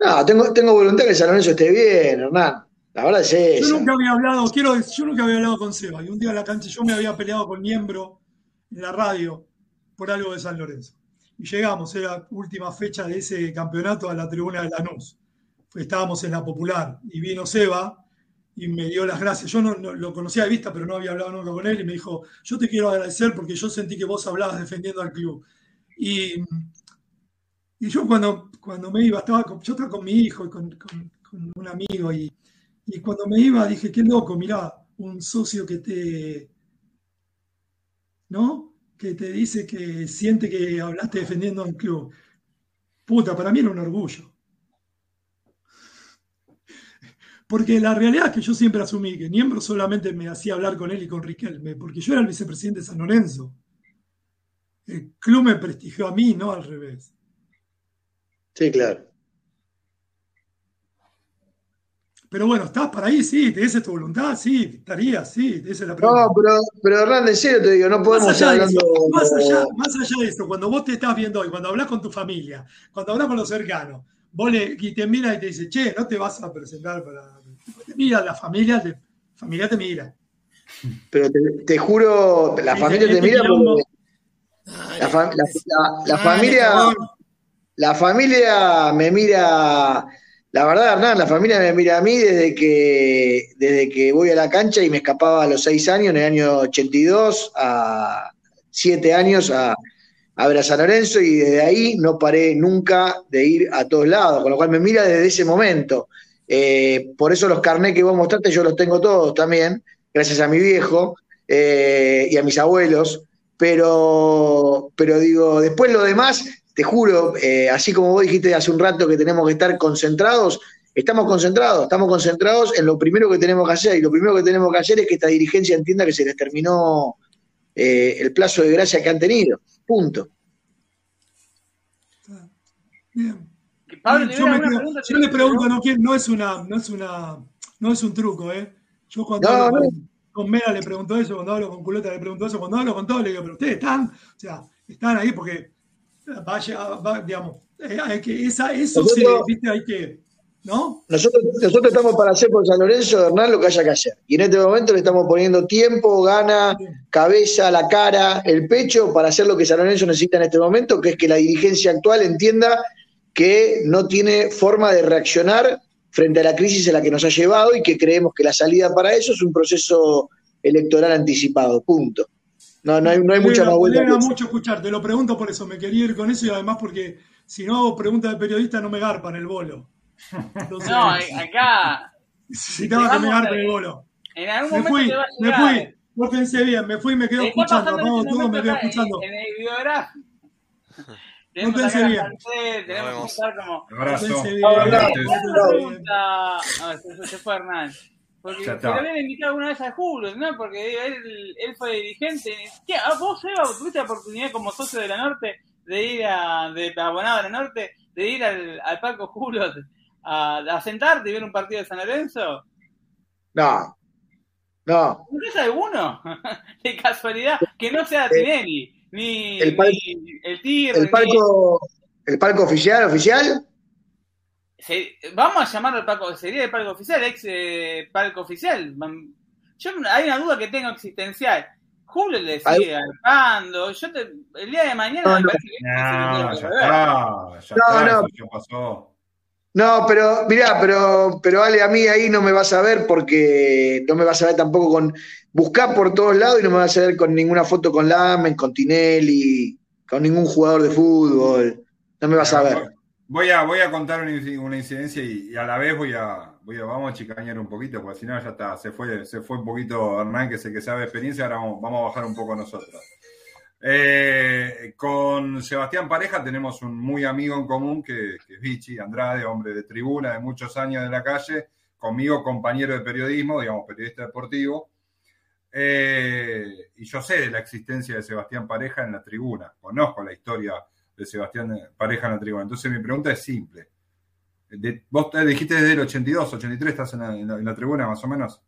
No, tengo, tengo voluntad que San Lorenzo esté bien, Hernán. La verdad es Yo esa. nunca había hablado, quiero yo nunca había hablado con Seba. Y un día en la cancha yo me había peleado con Niembro en la radio por algo de San Lorenzo. Y llegamos, era última fecha de ese campeonato a la tribuna de Lanús. Estábamos en la popular y vino Seba y me dio las gracias. Yo no, no- lo conocía de vista, pero no había hablado nunca con él y me dijo, yo te quiero agradecer porque yo sentí que vos hablabas defendiendo al club. Y, y yo cuando, cuando me iba, estaba con- yo estaba con mi hijo y con, un amigo y, y cuando me iba dije, qué loco, mirá, un socio que te, ¿no? Que te dice que siente que hablaste defendiendo al club. Puta, para mí era un orgullo. Porque la realidad es que yo siempre asumí que Niembro solamente me hacía hablar con él y con Riquelme, porque yo era el vicepresidente de San Lorenzo. El club me prestigió a mí, no al revés. Sí, claro. Pero bueno, ¿estás para ahí? Sí, ¿te es tu voluntad? Sí, estaría, sí, esa es la pregunta. No, pero, pero Hernán, en serio te digo, no podemos Más allá, de hablando. eso, más, allá, más allá de eso, cuando vos te estás viendo hoy, cuando hablas con tu familia, cuando hablas con los cercanos, vos le, y te mira y te dice, che, no te vas a presentar para. Te mira la familia, te, familia te mira. Pero te, te juro, la familia te este mira porque la, familia. La familia me mira, la verdad, Hernán, la familia me mira a mí desde que, desde que voy a la cancha y me escapaba a los seis años, en el año 82, a siete años a, a ver a San Lorenzo y desde ahí no paré nunca de ir a todos lados, con lo cual me mira desde ese momento. Eh, por eso los carnés que vos mostraste yo los tengo todos también, gracias a mi viejo eh, y a mis abuelos, pero, pero digo, después lo demás, te juro, eh, así como vos dijiste hace un rato que tenemos que estar concentrados, estamos concentrados, estamos concentrados en lo primero que tenemos que hacer, y lo primero que tenemos que hacer es que esta dirigencia entienda que se les terminó eh, el plazo de gracia que han tenido. Punto. Bien. Pablo, Bien, ¿le yo, me pregunta? yo le pregunto, no, es una, no es una, no es un truco, ¿eh? Yo cuando No, hablo no. con, con Mera le pregunto eso, cuando hablo con Culeta le pregunto eso, cuando hablo con todos le digo, pero ustedes están, o sea, están ahí porque vaya, va, digamos, eh, hay que, esa, eso se, Nosotros- viste, hay que, ¿no? Nosotros, nosotros estamos para hacer por San Lorenzo de Hernán lo que haya que hacer. Y en este momento le estamos poniendo tiempo, gana, cabeza, la cara, el pecho para hacer lo que San Lorenzo necesita en este momento, que es que la dirigencia actual entienda que no tiene forma de reaccionar frente a la crisis en la que nos ha llevado y que creemos que la salida para eso es un proceso electoral anticipado. Punto. No, no hay, no hay Me mucha más me vuelta. alegra eso. mucho escucharte, lo pregunto por eso, me quería ir con eso y además porque si no hago preguntas de periodista no me garpan el bolo. Entonces, No, eh, acá. necesitaba que me garpen el bolo. En algún Me momento fui, te va a me fui, pórtense bien, me fui y me quedo escuchando, pasando en apago este todo, me quedo escuchando. En el Pórtense bien. Tenemos que estar como. Abrazo. Se fue Hernán. Porque Ya lo habían invitado alguna vez a Julio, ¿no? Porque él, él fue dirigente. ¿Qué? ¿A vos, Eva, tuviste la oportunidad como socio de la Norte de ir a. de abonado de la Norte, de ir al, al Paco Julio a, a sentarte y ver un partido de San Lorenzo? No, no. ¿No es alguno? de casualidad, que no sea Tinelli, ni el pal- ni el Tigre, El ni- palco, el palco oficial, oficial, Se- vamos a llamarlo el palco, sería el palco oficial, ex eh, palco oficial. Yo hay una duda que tengo existencial. Julio le sigue arpando. Yo te, el día de mañana No, me no. parece que No, es ya está, ya está, No, no. eso ya pasó. No, pero mirá, pero, pero Ale, a mí ahí no me vas a ver porque no me vas a ver tampoco con. Buscar por todos lados y no me vas a ver con ninguna foto con Lamen, con Tinelli, con ningún jugador de fútbol. No me vas a ver. Voy a, voy a contar una, inci- una incidencia y, a la vez voy a, vamos a chicañar un poquito, porque si no ya está, se fue, se fue un poquito Hernán, que es el que sabe experiencia, ahora vamos, vamos a bajar un poco nosotros. Eh, con Sebastián Pareja tenemos un muy amigo en común que, que es Vichy Andrade, hombre de tribuna de muchos años de la calle, conmigo compañero de periodismo, digamos periodista deportivo. Eh, y yo sé de la existencia de Sebastián Pareja en la tribuna, conozco la historia de Sebastián Pareja en la tribuna. Entonces mi pregunta es simple. De- vos te dijiste desde el 82, 83, estás en la, en la- en la tribuna más o menos.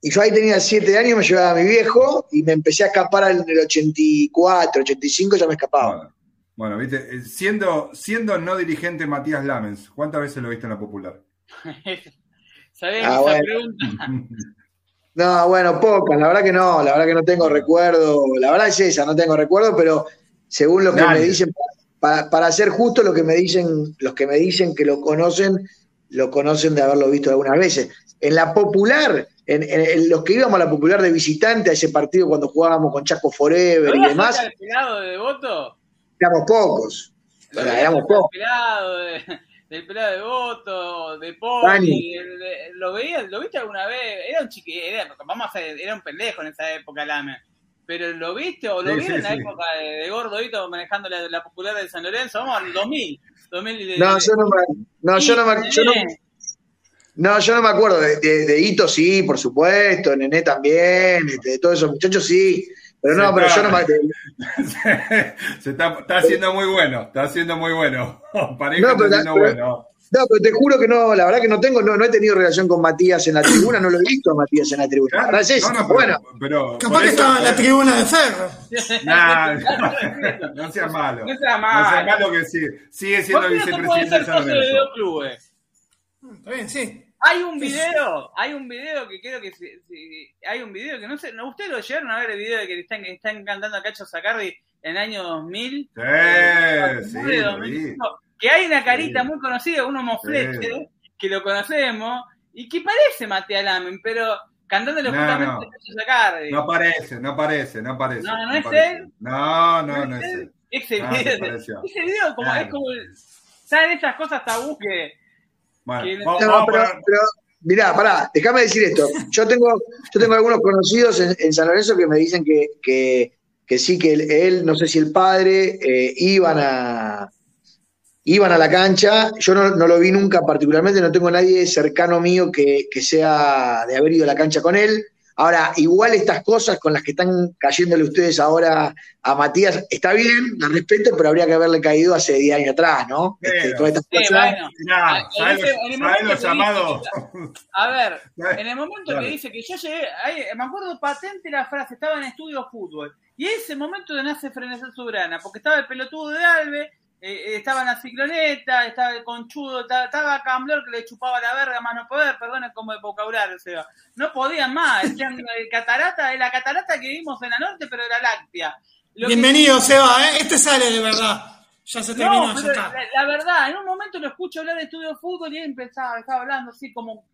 Y yo ahí tenía siete años, me llevaba a mi viejo y me empecé a escapar en el 84, 85, ya me escapaba. Bueno, bueno, viste, eh, siendo, siendo no dirigente Matías Lamens, ¿cuántas veces lo viste en la popular? Sabés Ah, esa bueno. pregunta. No, bueno, pocas, la verdad que no, la verdad que no tengo recuerdo, la verdad es esa, no tengo recuerdo, pero según lo que Nadie. me dicen, para, para ser justo, lo que me dicen, los que me dicen que lo conocen, lo conocen de haberlo visto algunas veces. En la popular, en, en- en los que íbamos a la popular de visitante a ese partido cuando jugábamos con Chaco Forever ¿Lo y demás, de voto? éramos pocos. ¿Lo Era- ibas éramos pocos. pelado de- del pelado de voto, de de- ¿Lo veías? ¿Lo viste alguna vez? Era un chiqui, era, vamos a hacer, era un pendejo en esa época, Lame. Pero ¿lo viste o lo Sí, vieron sí, en la sí. época de, de Gordodito manejando la, la popular de San Lorenzo? Vamos al 2000. 2000 y de- No, yo no me, no, yo no me, yo no, no, yo no me acuerdo. De, de, de Hito sí, por supuesto, Nené también, este, de todos esos muchachos sí. Pero no, pero yo no me. Se está, está haciendo muy bueno, está haciendo muy bueno. Pareja No, pero- está haciendo pero- bueno. No, pero te juro que no, la verdad que no tengo, no, no he tenido relación con Matías en la tribuna, no lo he visto a Matías en la tribuna. Claro, es no, no, pero, bueno, pero Capaz que eso- estaba en la tribuna de Ferro. Nah, no seas malo. No sea No malo. seas malo que sí, sigue siendo ¿Por qué no vicepresidente de ser San clubes? Está bien, sí. Hay un video, hay un video que creo que si- si- hay un video que no sé, ¿no? ¿ustedes lo llegaron a ver el video de que están, que están cantando a Cacho Sacardi en el año 2000? Sí, Eh, sí, de lo 2005, que hay una carita Sí. muy conocida, uno mofleche, Sí. que lo conocemos, y que parece Matías Lamen, pero cantándole No, justamente no. Sacardi. No aparece, no aparece, no aparece. No, no es él. No, no, no es él. Ese Ah, video, ese video como, Claro. es como, ¿saben estas cosas tabú que... Bueno, Que- vamos, vamos pero, mirá, pará, déjame decir esto. Yo tengo, yo tengo algunos conocidos en, en San Lorenzo que me dicen que, que, que sí, que él, él, no sé si el padre, eh, iban a iban a la cancha. Yo no, no lo vi nunca particularmente, no tengo nadie cercano mío que, que sea de haber ido a la cancha con él. Ahora, igual estas cosas con las que están cayéndole ustedes ahora a Matías, está bien, la respeto, pero habría que haberle caído hace 10 años atrás, ¿no? Este, todas estas Sí. A ver, en el momento Dale. que dice que yo llegué, ahí, me acuerdo patente la frase, estaba en estudio fútbol. Y ese momento de nace Frenesal Sobrana, porque estaba el pelotudo de Alve, eh, estaba en la cicloneta, estaba el conchudo, estaba, estaba Camblor que le chupaba la verga más no poder, perdón, es como el vocabulario, o sea, no podían más, eh, catarata, es la catarata que vimos en la norte, pero era láctea. Lo que- Bienvenido, Seba, ¿eh? Este sale de verdad. Ya se terminó, no, ya está. la, la verdad, en un momento lo escucho hablar de estudio de fútbol y él empezaba, estaba hablando así como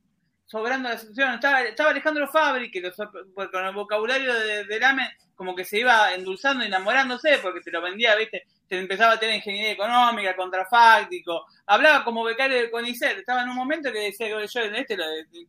sobrando la situación. Estaba, estaba Alejandro Fabri, que pues, con el vocabulario de, de Lame, como que se iba endulzando, enamorándose, porque te lo vendía, viste, te empezaba a tener ingeniería económica, contrafáctico, hablaba como becario de CONICET, estaba en un momento que decía yo, este,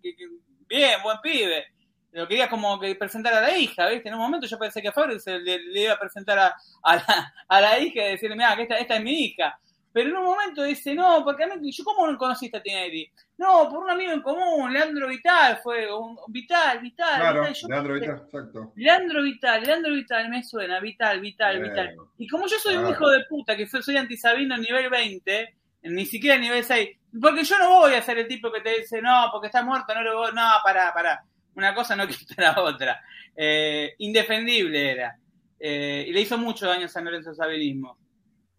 que- que- bien, buen pibe. Lo quería como que presentar a la hija, ¿viste? En un momento yo pensé que Fabri se le, iba a presentar a, a la, a la hija y decirle, mira, que esta, esta es mi hija. Pero en un momento dice, no, porque a mí, yo cómo no conociste a Tinelli. No, por un amigo en común, Leandro Vital fue, un, Vital, Vital, Claro, Vital. Yo Leandro Vital, exacto. Leandro Vital, Leandro Vital, me suena, Vital, Vital, Bien. Vital. Y como yo soy un hijo de puta, que soy, soy antisabino nivel 20, ni siquiera nivel 6, porque yo no voy a ser el tipo que te dice, no, porque está muerto, no lo voy, no, pará, pará. Una cosa no quita la otra. Eh, indefendible era. Eh, y le hizo mucho daño a San Lorenzo Sabinismo.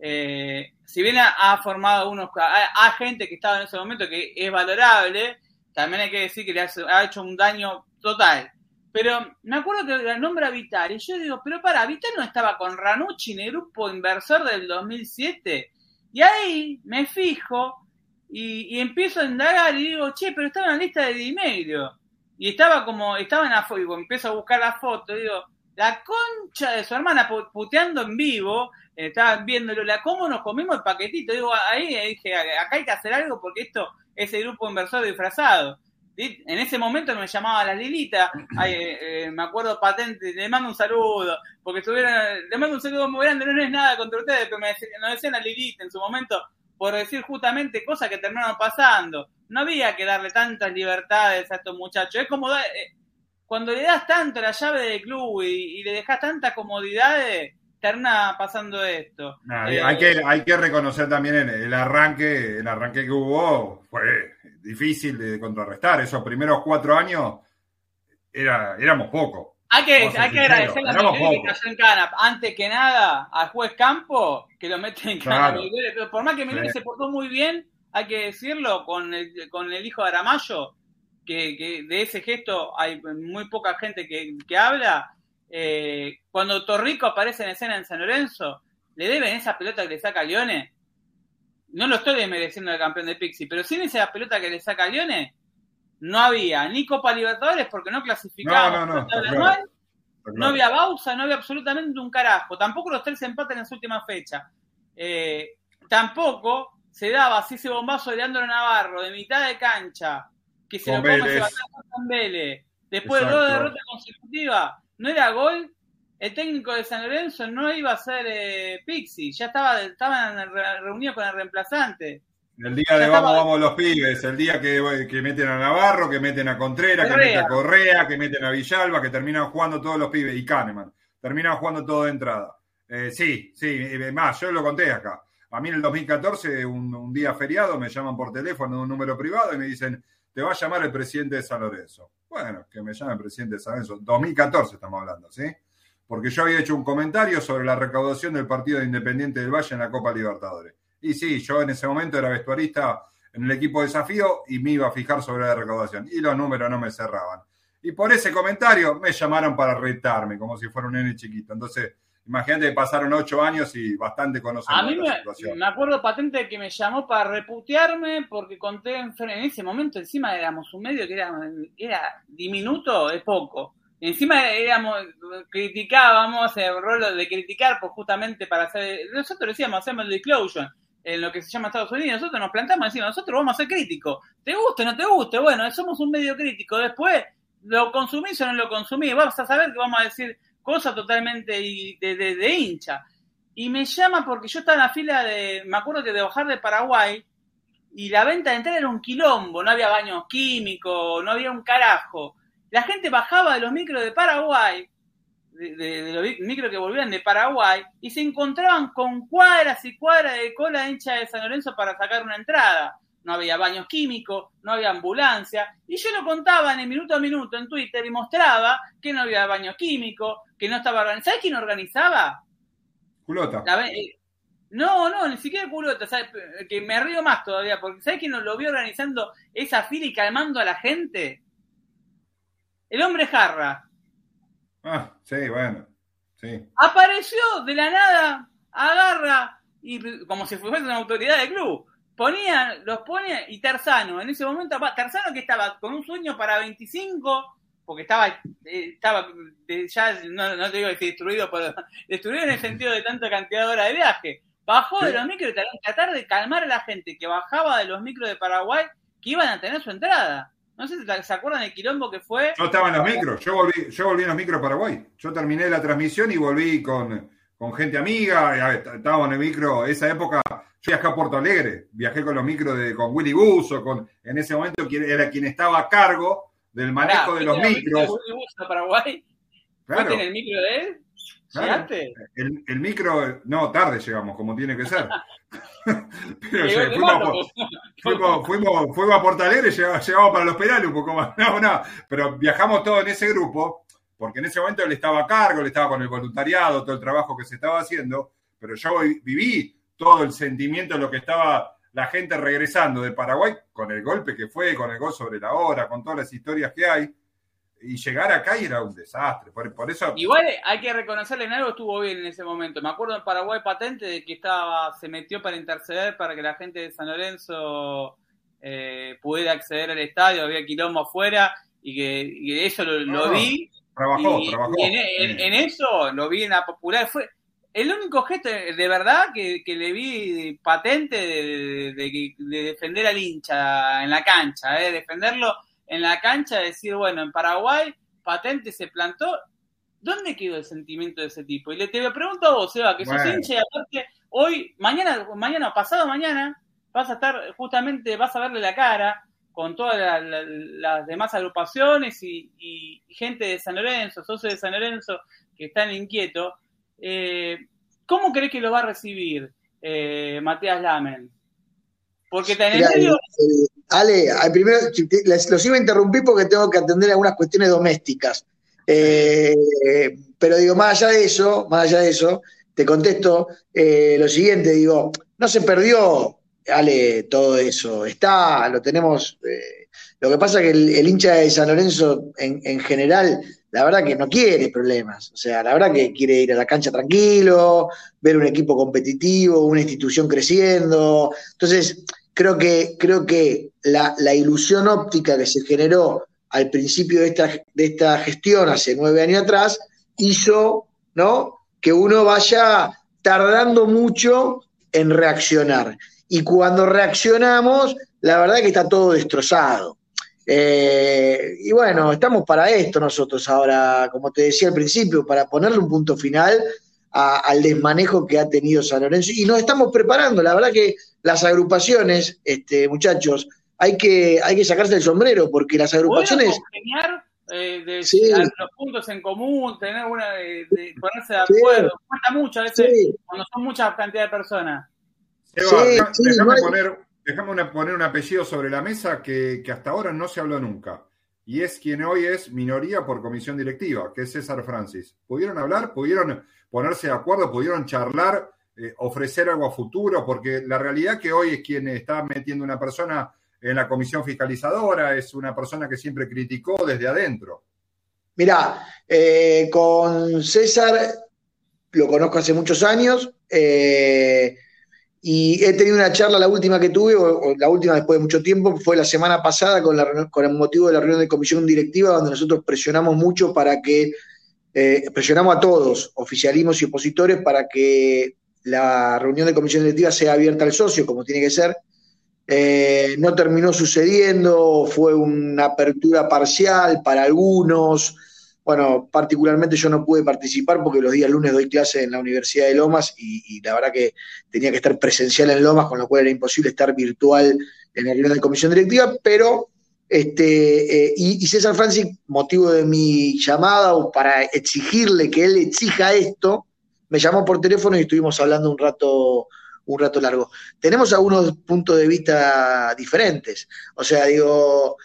Eh, si bien ha, ha formado unos, ha, gente que estaba en ese momento que es valorable, también hay que decir que le ha hecho un daño total. Pero me acuerdo que la nombra Vital, y yo digo, pero para, Vital no estaba con Ranucci en el grupo inversor del 2007. Y ahí me fijo y, empiezo a indagar y digo, che, pero estaba en la lista de Dimeglio. Y estaba como, estaba en la foto, y empiezo a buscar la foto, digo, la concha de su hermana pu- puteando en vivo, eh, estaban viéndolo, la cómo nos comimos el paquetito. Digo, ahí eh, dije, acá hay que hacer algo porque esto es el grupo inversor disfrazado. En ese momento me llamaba la Lilita, ay, eh, eh, me acuerdo patente, le mando un saludo, porque estuvieron, le mando un saludo muy grande, no es nada contra ustedes, pero me decían, nos decían la Lilita en su momento por decir justamente cosas que terminaron pasando. No había que darle tantas libertades a estos muchachos. Es como da- eh, cuando le das tanto la llave del club y, y le dejas tantas comodidades, termina pasando esto. Eh, hay, que, hay que reconocer también el, el arranque, el arranque que hubo fue difícil de contrarrestar. Esos primeros cuatro años era, éramos pocos. Hay que, hay que sinceros, agradecerle a éramos Miguel que cayó en cana. Antes que nada, al juez Campo, que lo mete en cana. Claro. Por más que Sí. se portó muy bien, hay que decirlo, con el, con el hijo de Aramayo, que, que de ese gesto hay muy poca gente que, que habla. Eh, cuando Torrico aparece en escena en San Lorenzo, le deben esa pelota que le saca a Lione. No lo estoy desmereciendo al campeón de Pixie, pero sin esa pelota que le saca a Lione, no había ni Copa Libertadores porque no clasificábamos No, está claro. había Bausa, no había absolutamente un carajo. Tampoco los tres empates en las últimas fechas. Eh, tampoco se daba así ese bombazo de Leandro Navarro de mitad de cancha, que se Con lo come Vélez. Sebastián Vélez. Después de dos derrotas consecutivas, no era gol. El técnico de San Lorenzo no iba a ser eh, Pixie, ya estaba estaban re- reunidos con el reemplazante. El día de vamos, vamos los pibes, el día que, que meten a Navarro, que meten a Contreras, que meten a Correa, que meten a Villalba, que terminan jugando todos los pibes, y Kahneman, terminan jugando todo de entrada. Eh, sí, sí, eh, más, yo lo conté acá. A mí en el 2014, un, un día feriado, me llaman por teléfono de un número privado y me dicen, te va a llamar el presidente de San Lorenzo. Bueno, que me llame el presidente de San Lorenzo. 2014 estamos hablando, ¿sí? Porque yo había hecho un comentario sobre la recaudación del partido de Independiente del Valle en la Copa Libertadores. Y sí, yo en ese momento era vestuarista en el equipo desafío y me iba a fijar sobre la recaudación. Y los números no me cerraban. Y por ese comentario me llamaron para retarme, como si fuera un nene chiquito. Entonces, imagínate que pasaron ocho años y bastante conocemos A mí la me, situación. me acuerdo patente que me llamó para reputearme porque conté en, en ese momento encima éramos un medio que era, era diminuto, es poco. Encima éramos, criticábamos el rol de criticar pues justamente para hacer, nosotros decíamos, hacemos el disclosure en lo que se llama Estados Unidos, nosotros nos plantamos y decimos, nosotros vamos a ser críticos, te guste o no te guste, bueno, somos un medio crítico, después lo consumís o no lo consumís, vamos a saber que vamos a decir cosas totalmente de, de- de hincha. Y me llama porque yo estaba en la fila de, me acuerdo que de bajar de Paraguay, y la venta de entrada era un quilombo, no había baños químicos, no había un carajo. la gente bajaba de los micros de Paraguay, de, los micros que volvían de Paraguay, y se encontraban con cuadras y cuadras de cola hincha de San Lorenzo para sacar una entrada. No había baños químicos, no había ambulancia, y yo lo contaba en el minuto a minuto en Twitter y mostraba que no había baños químicos, que no estaba organizado. ¿Sabes quién organizaba? Culota. Eh, no, no, ni siquiera culota, que me río más todavía, porque ¿sabes quién lo vio organizando esa fila y calmando a la gente? El hombre jarra. Ah, sí, bueno, sí. Apareció de la nada, agarra, y como si fuese una autoridad del club. Ponía, los ponía, y Tarzano, en ese momento, Tarzano que estaba con un sueño para 25, porque estaba, eh, estaba ya, no, no, te digo que destruido, pero destruido en el sentido de tanta cantidad de horas de viaje. Bajó de los micros y tratar de calmar a la gente que bajaba de los micros de Paraguay que iban a tener su entrada. No sé si se acuerdan del quilombo que fue. Yo estaba en los micros, yo volví, yo volví en los micros Paraguay. Yo terminé la transmisión y volví con, con gente amiga. Estábamos en el micro, esa época, yo viajé a Puerto Alegre, viajé con los micros de, con Willy Buzo, con, en ese momento era quien estaba a cargo del manejo de los micros. Paraguay? Claro. en el micro de él? El, el, micro, no, tarde llegamos, como tiene que ser. Pero fuimos, fuimos, fuimos, a Portalegre, llegamos, llegamos para los penales un poco más. No, no, pero viajamos todos en ese grupo, porque en ese momento él estaba a cargo, él estaba con el voluntariado, todo el trabajo que se estaba haciendo, pero yo viví todo el sentimiento de lo que estaba la gente regresando de Paraguay con el golpe que fue, con el gol sobre la hora, con todas las historias que hay. Y llegar acá y era un desastre. Por, eso. Igual hay que reconocerle en algo estuvo bien en ese momento. Me acuerdo en Paraguay patente de que estaba, se metió para interceder para que la gente de San Lorenzo eh, pudiera acceder al estadio, había quilombo afuera y que, eso lo, vi. Trabajó, trabajó. en, eso lo vi en la popular. Fue, el único gesto de verdad que, le vi patente de, defender al hincha en la cancha, ¿eh? defenderlo en la cancha, decir, bueno, en Paraguay patente se plantó. ¿Dónde quedó el sentimiento de ese tipo? Y le te pregunto a vos, Eva, que sos hincha y aparte hoy, mañana, mañana, pasado mañana, vas a estar justamente, vas a verle la cara con todas las demás agrupaciones y, y, gente de San Lorenzo, socios de San Lorenzo que están inquietos eh, ¿Cómo crees que lo va a recibir eh, Matías Lamen? Porque está en serio. Eh, Ale, primero los iba a interrumpir porque tengo que atender algunas cuestiones domésticas. pero digo, más allá de eso, más allá de eso, te contesto lo siguiente, digo, no se perdió, Ale, todo eso. Está, lo tenemos. lo que pasa es que el, hincha de San Lorenzo en, en general la verdad que no quiere problemas. O sea, la verdad que quiere ir a la cancha tranquilo, ver un equipo competitivo, una institución creciendo. Entonces, creo que, creo que la, ilusión óptica que se generó al principio de esta, de esta gestión, hace nueve años atrás, hizo ¿no? que uno vaya tardando mucho en reaccionar. Y cuando reaccionamos, la verdad que está todo destrozado. Eh, y bueno, estamos para esto nosotros ahora, como te decía al principio, para ponerle un punto final al desmanejo que ha tenido San Lorenzo. Y nos estamos preparando, la verdad que las agrupaciones, este, muchachos, hay que, hay que sacarse el sombrero, porque las agrupaciones... Eh, de los puntos en común, tener una de, ponerse de acuerdo. Cuesta mucho a veces cuando son muchas cantidad de personas. Déjame poner Déjame poner un apellido sobre la mesa que, hasta ahora no se habló nunca. Y es quien hoy es minoría por comisión directiva, que es César Francis. ¿Pudieron hablar? ¿Pudieron ponerse de acuerdo? ¿Pudieron charlar? Eh, ¿Ofrecer algo a futuro? Porque la realidad que hoy es quien está metiendo una persona en la comisión fiscalizadora, es una persona que siempre criticó desde adentro. Mirá, eh, con César lo conozco hace muchos años. Eh, y he tenido una charla, la última que tuve, o, la última después de mucho tiempo, fue la semana pasada con, la, con el motivo de la reunión de comisión directiva, donde nosotros presionamos mucho para que, eh, presionamos a todos, oficialismos y opositores, para que la reunión de comisión directiva sea abierta al socio, como tiene que ser. Eh, no terminó sucediendo, fue una apertura parcial para algunos, bueno, particularmente yo no pude participar porque los días lunes doy clase en la Universidad de Lomas y, la verdad que tenía que estar presencial en Lomas, con lo cual era imposible estar virtual en la reunión de comisión directiva, pero Este, eh, y, y César Francis, motivo de mi llamada o para exigirle que él exija esto, me llamó por teléfono y estuvimos hablando un rato, un rato largo. Tenemos algunos puntos de vista diferentes. O sea, digo,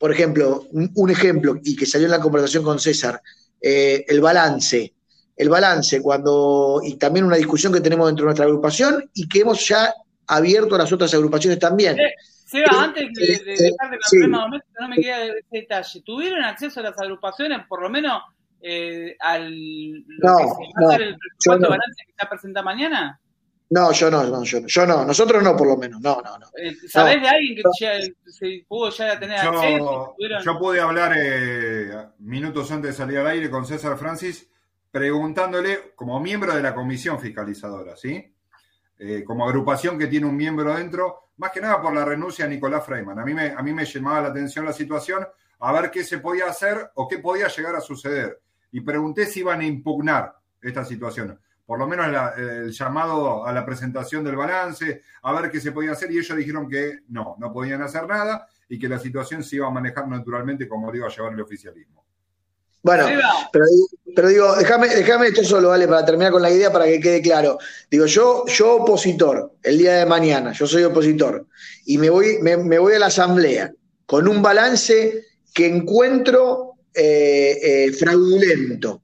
por ejemplo, un, un ejemplo, y que salió en la conversación con César, eh, el balance. El balance, cuando, y también una discusión que tenemos dentro de nuestra agrupación y que hemos ya abierto a las otras agrupaciones también. Eh, Seba, antes de, de dejar de sí. problema momento, no me queda ese detalle. ¿Tuvieron acceso a las agrupaciones, por lo menos, eh, al No, no, el yo presupuesto no. balance que está presentado mañana? No, yo no, no, yo no, yo no, nosotros no, por lo menos, no, no, no. Eh, ¿Sabés No. de alguien que ya, se pudo ya tener acceso? Yo, ¿Tuvieron? yo pude hablar eh, minutos antes de salir al aire con César Francis preguntándole, como miembro de la comisión fiscalizadora, ¿sí? Eh, como agrupación que tiene un miembro dentro, más que nada por la renuncia de Nicolás Freiman. A mí, me, a mí me llamaba la atención la situación, a ver qué se podía hacer o qué podía llegar a suceder. Y pregunté si iban a impugnar esta situación. Por lo menos la- el llamado a la presentación del balance, a ver qué se podía hacer, y ellos dijeron que no, no podían hacer nada y que la situación se iba a manejar naturalmente como lo iba a llevar el oficialismo. Bueno, pero, pero digo, déjame, déjame esto solo, ¿vale? Para terminar con la idea, para que quede claro. Digo, yo, yo opositor, el día de mañana, yo soy opositor, y me voy, me, me voy a la asamblea con un balance que encuentro eh, eh, fraudulento.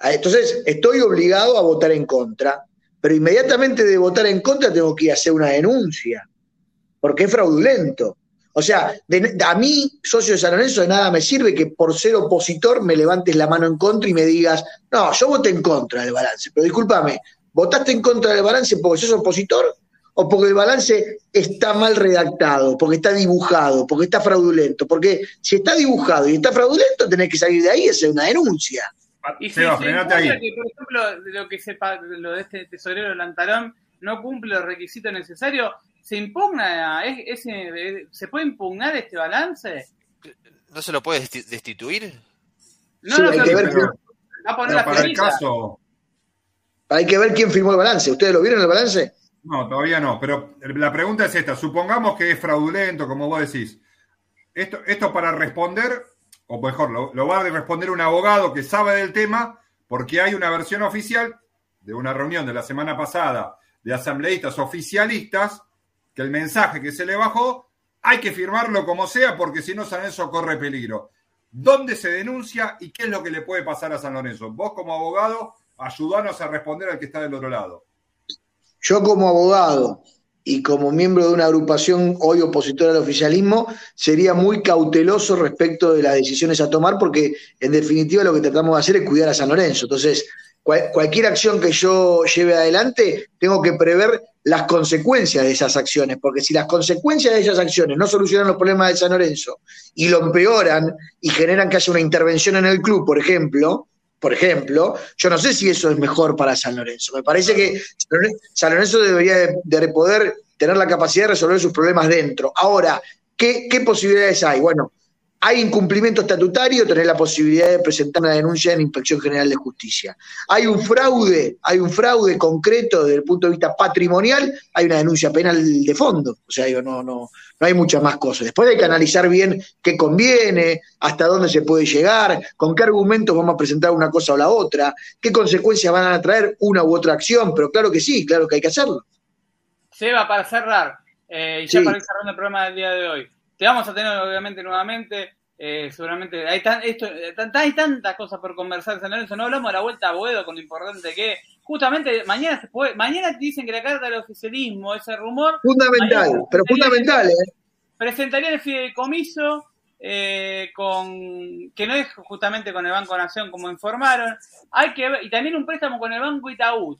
Ah, Entonces, estoy obligado a votar en contra, pero inmediatamente de votar en contra tengo que ir a hacer una denuncia, porque es fraudulento. O sea, de- a mí, socio de San Lorenzo, de nada me sirve que por ser opositor me levantes la mano en contra y me digas, no, yo voté en contra del balance, pero discúlpame, ¿votaste en contra del balance porque sos opositor o porque el balance está mal redactado, porque está dibujado, porque está fraudulento? Porque si está dibujado y está fraudulento, tenés que salir de ahí y hacer una denuncia. Y si Seba, se ahí. que, por ejemplo, lo que sepa, lo de este tesorero Lantarón no cumple los requisitos necesarios, ¿se impugna, es- ese- se puede impugnar este balance? ¿No se lo puede desti- destituir? No, Sí, no, hay pero que ver pero- va a poner la para el caso, Hay que ver quién firmó el balance. ¿Ustedes lo vieron el balance? no, todavía no, pero la pregunta es esta, supongamos que es fraudulento, como vos decís. Esto, esto para responder, o mejor, lo, va a responder un abogado que sabe del tema, porque hay una versión oficial de una reunión de la semana pasada de asambleístas oficialistas, que el mensaje que se le bajó, hay que firmarlo como sea, porque si no San Lorenzo corre peligro. ¿Dónde se denuncia y qué es lo que le puede pasar a San Lorenzo? Vos como abogado, ayudanos a responder al que está del otro lado. Yo como abogado y como miembro de una agrupación hoy opositora al oficialismo, sería muy cauteloso respecto de las decisiones a tomar porque en definitiva lo que tratamos de hacer es cuidar a San Lorenzo. Entonces, cual- cualquier acción que yo lleve adelante, tengo que prever las consecuencias de esas acciones, porque si las consecuencias de esas acciones no solucionan los problemas de San Lorenzo y lo empeoran y generan que haya una intervención en el club, por ejemplo, por ejemplo, yo no sé si eso es mejor para San Lorenzo. Me parece que San Loren- San Lorenzo debería de, de poder tener la capacidad de resolver sus problemas dentro. Ahora, ¿qué, qué posibilidades hay? Bueno, hay incumplimiento estatutario, tenés la posibilidad de presentar una denuncia en Inspección General de Justicia. Hay un fraude, hay un fraude concreto desde el punto de vista patrimonial, hay una denuncia penal de fondo. O sea, digo, no, no, no hay muchas más cosas. Después hay que analizar bien qué conviene, hasta dónde se puede llegar, con qué argumentos vamos a presentar una cosa o la otra, qué consecuencias van a traer una u otra acción, pero claro que sí, claro que hay que hacerlo. Seba, para cerrar, eh, y ya Sí. para ir cerrando el programa del día de hoy, te vamos a tener obviamente nuevamente, eh, seguramente hay, tan, esto, eh, tan- hay tantas cosas por conversar en San Lorenzo, no hablamos de la vuelta a Boedo con lo importante que es. justamente mañana se puede, mañana dicen que la carta del oficialismo, ese rumor, Fundamental, pero fundamental, ¿eh? presentaría el fideicomiso eh, con que no es justamente con el Banco Nación como informaron, hay que ver, y también un préstamo con el Banco Itaú.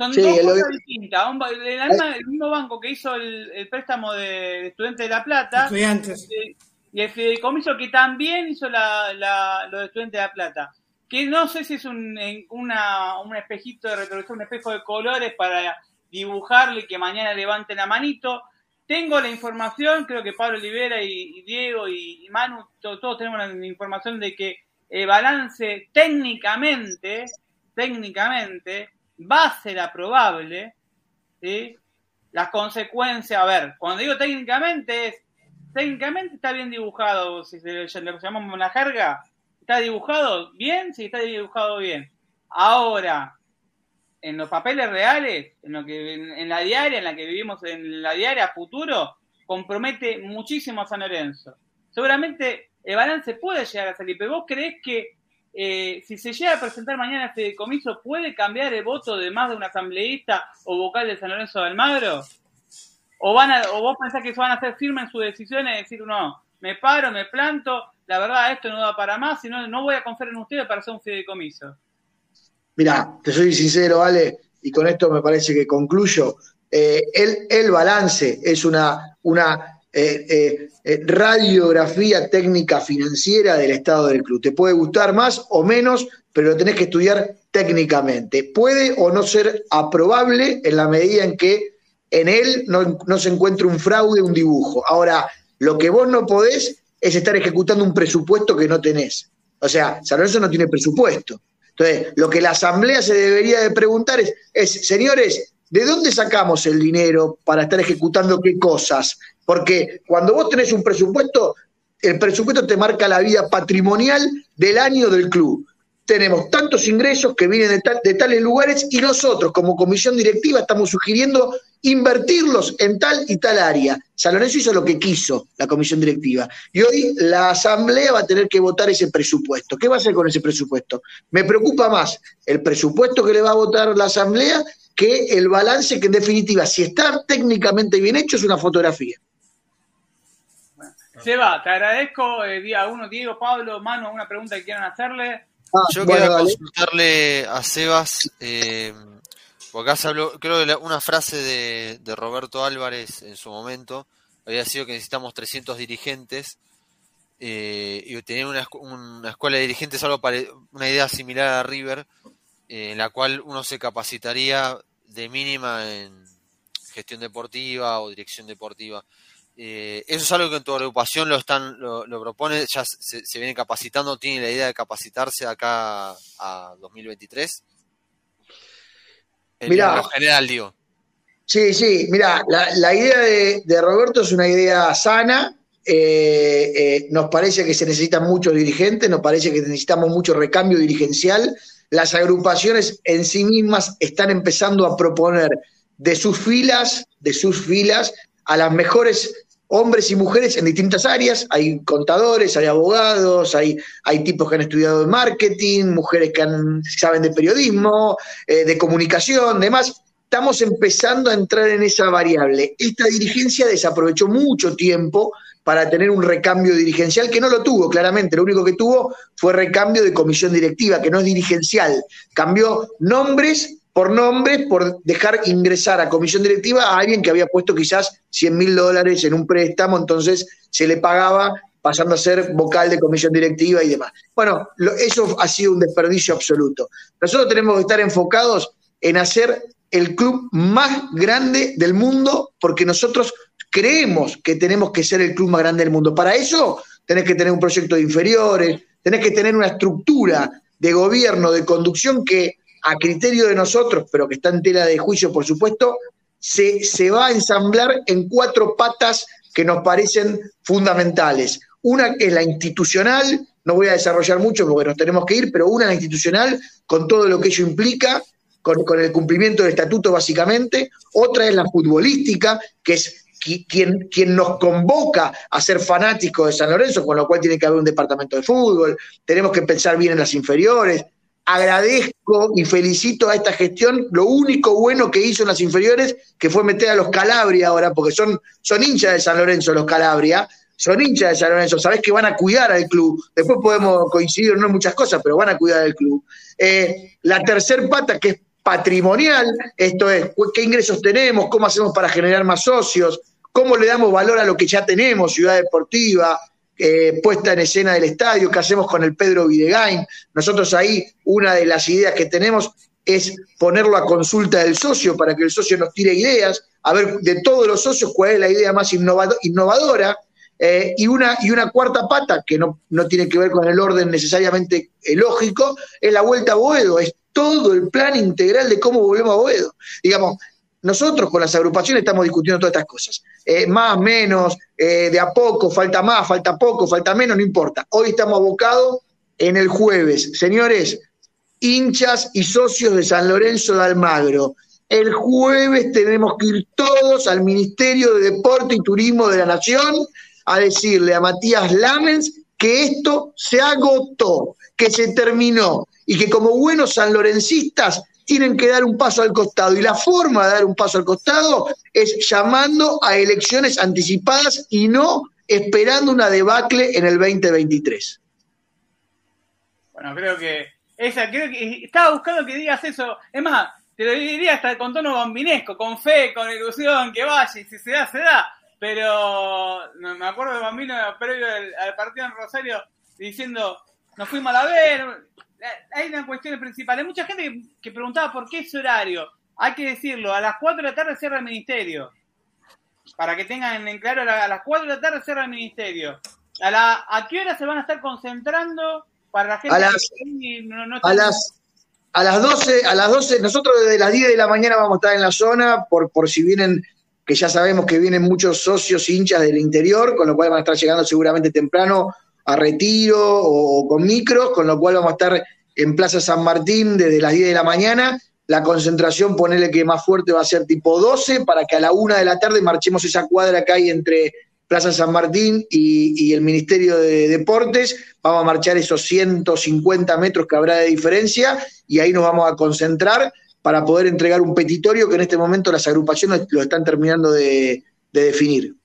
Son Sí, dos cosas distintas. Un el, alma- el mismo banco que hizo el, el préstamo de, Estudiantes de La Plata Estudiantes. eh, y el fideicomiso que también hizo la, la, lo de Estudiantes de La Plata. Que no sé si es un, una, un espejito de retrovisor, un espejo de colores para dibujarle y que mañana levante la manito. Tengo la información, creo que Pablo Olivera y, y Diego y, y Manu, to- todos tenemos la información de que el balance técnicamente, técnicamente, va a ser aprobable, ¿sí? Las consecuencias, a ver, cuando digo técnicamente es técnicamente está bien dibujado, si le, llamamos una jerga, está dibujado bien, sí, está dibujado bien. Ahora, en los papeles reales, en lo que en, la diaria, en la que vivimos en la diaria futuro, compromete muchísimo a San Lorenzo. Seguramente el balance puede llegar a salir, pero vos crees que eh, si se llega a presentar mañana este comiso, ¿puede cambiar el voto de más de un asambleísta o vocal de San Lorenzo de Almagro? ¿O, van a, ¿O vos pensás que van a ser firmes en sus decisiones y decir, no, me paro, me planto, la verdad esto no da para más, sino no voy a confiar en ustedes para hacer un fideicomiso? Mira, te soy sincero, Ale, y con esto me parece que concluyo. Eh, el, el, balance es una, una eh, eh, radiografía técnica financiera del estado del club. Te puede gustar más o menos, pero lo tenés que estudiar técnicamente. Puede o no ser aprobable en la medida en que en él no, no se encuentre un fraude, un dibujo. Ahora, lo que vos no podés es estar ejecutando un presupuesto que no tenés. O sea, San Lorenzo no tiene presupuesto. Entonces, lo que la Asamblea se debería de preguntar es, es, señores, ¿de dónde sacamos el dinero para estar ejecutando qué cosas? Porque cuando vos tenés un presupuesto, el presupuesto te marca la vida patrimonial del año del club. Tenemos tantos ingresos que vienen de, de tales lugares y nosotros como comisión directiva estamos sugiriendo invertirlos en tal y tal área. San hizo lo que quiso la comisión directiva. Y hoy la asamblea va a tener que votar ese presupuesto. ¿Qué va a hacer con ese presupuesto? Me preocupa más el presupuesto que le va a votar la asamblea que el balance que en definitiva, si está técnicamente bien hecho, es una fotografía. Seba, te agradezco. Eh, día uno, Diego, Pablo, Mano, una pregunta que quieran hacerle. Ah, Yo quiero consultarle a Sebas. Eh, porque acá se habló, creo que una frase de, Roberto Álvarez en su momento había sido que necesitamos 300 dirigentes eh, y tener una, escuela de dirigentes, algo para, una idea similar a River, eh, en la cual uno se capacitaría de mínima en gestión deportiva o dirección deportiva. Eh, ¿Eso es algo que en tu agrupación lo están lo, propone? ¿Ya se, se viene capacitando? ¿Tiene la idea de capacitarse acá a 2023? Mira, general, digo. Sí, sí, mira, la, idea de, Roberto es una idea sana. Eh, eh, nos parece que se necesitan muchos dirigentes, nos parece que necesitamos mucho recambio dirigencial. Las agrupaciones en sí mismas están empezando a proponer de sus filas, de sus filas, a las mejores hombres y mujeres en distintas áreas. Hay contadores, hay abogados, hay, hay tipos que han estudiado marketing, mujeres que saben de periodismo, eh, de comunicación, demás. Estamos empezando a entrar en esa variable. Esta dirigencia desaprovechó mucho tiempo para tener un recambio dirigencial que no lo tuvo, claramente. Lo único que tuvo fue recambio de comisión directiva, que no es dirigencial. Cambió nombres por nombre, por dejar ingresar a comisión directiva a alguien que había puesto quizás 100 mil dólares en un préstamo, entonces se le pagaba pasando a ser vocal de comisión directiva y demás. Bueno, eso ha sido un desperdicio absoluto. Nosotros tenemos que estar enfocados en hacer el club más grande del mundo porque nosotros creemos que tenemos que ser el club más grande del mundo. Para eso tenés que tener un proyecto de inferiores, tenés que tener una estructura de gobierno, de conducción que a criterio de nosotros, pero que está en tela de juicio, por supuesto, se, se va a ensamblar en cuatro patas que nos parecen fundamentales. Una que es la institucional, no voy a desarrollar mucho porque nos tenemos que ir, pero una la institucional, con todo lo que ello implica, con, con, el cumplimiento del estatuto básicamente. Otra es la futbolística, que es quien, quien nos convoca a ser fanáticos de San Lorenzo, con lo cual tiene que haber un departamento de fútbol. Tenemos que pensar bien en las inferiores, agradezco y felicito a esta gestión. Lo único bueno que hizo en las inferiores, que fue meter a los Calabria ahora, porque son, son hinchas de San Lorenzo los Calabria, son hinchas de San Lorenzo, sabés que van a cuidar al club, después podemos coincidir no en muchas cosas, pero van a cuidar al club. Eh, la tercer pata, que es patrimonial, esto es, qué ingresos tenemos, cómo hacemos para generar más socios, cómo le damos valor a lo que ya tenemos, ciudad deportiva, eh, puesta en escena del estadio, qué hacemos con el Pedro Videgain. Nosotros ahí, una de las ideas que tenemos es ponerlo a consulta del socio para que el socio nos tire ideas, a ver de todos los socios cuál es la idea más innovadora. Eh, y, una, y una cuarta pata, que no, no tiene que ver con el orden necesariamente lógico, es la vuelta a Boedo, es todo el plan integral de cómo volvemos a Boedo. Digamos, nosotros con las agrupaciones estamos discutiendo todas estas cosas. Eh, más, menos, eh, de a poco, falta más, falta poco, falta menos, no importa. Hoy estamos abocados en el jueves. Señores, hinchas y socios de San Lorenzo de Almagro, el jueves tenemos que ir todos al Ministerio de Deporte y Turismo de la Nación a decirle a Matías Lamens que esto se agotó, que se terminó y que como buenos sanlorencistas tienen que dar un paso al costado. Y la forma de dar un paso al costado es llamando a elecciones anticipadas y no esperando una debacle en el 2023. Bueno, creo que esa, estaba buscando que digas eso. Es más, te lo diría hasta con tono bambinesco, con fe, con ilusión, que vaya, y si se da, se da. Pero me acuerdo de Bambino previo al, partido en Rosario diciendo, nos fuimos a ver. Hay una cuestión principal. Hay mucha gente que, preguntaba por qué ese horario. Hay que decirlo, a las 4 de la tarde cierra el ministerio. Para que tengan en claro, a las 4 de la tarde cierra el ministerio. ¿A, la, ¿A qué hora se van a estar concentrando para la gente a las, que no, a las a las 12, a las 12, nosotros desde las 10 de la mañana vamos a estar en la zona por, por si vienen, que ya sabemos que vienen muchos socios hinchas del interior, con lo cual van a estar llegando seguramente temprano a retiro o, con micros, con lo cual vamos a estar en Plaza San Martín desde las 10 de la mañana. La concentración, ponele que más fuerte va a ser tipo 12, para que a la 1 de la tarde marchemos esa cuadra que hay entre Plaza San Martín y, el Ministerio de Deportes. Vamos a marchar esos 150 metros que habrá de diferencia y ahí nos vamos a concentrar para poder entregar un petitorio que en este momento las agrupaciones lo están terminando de, definir.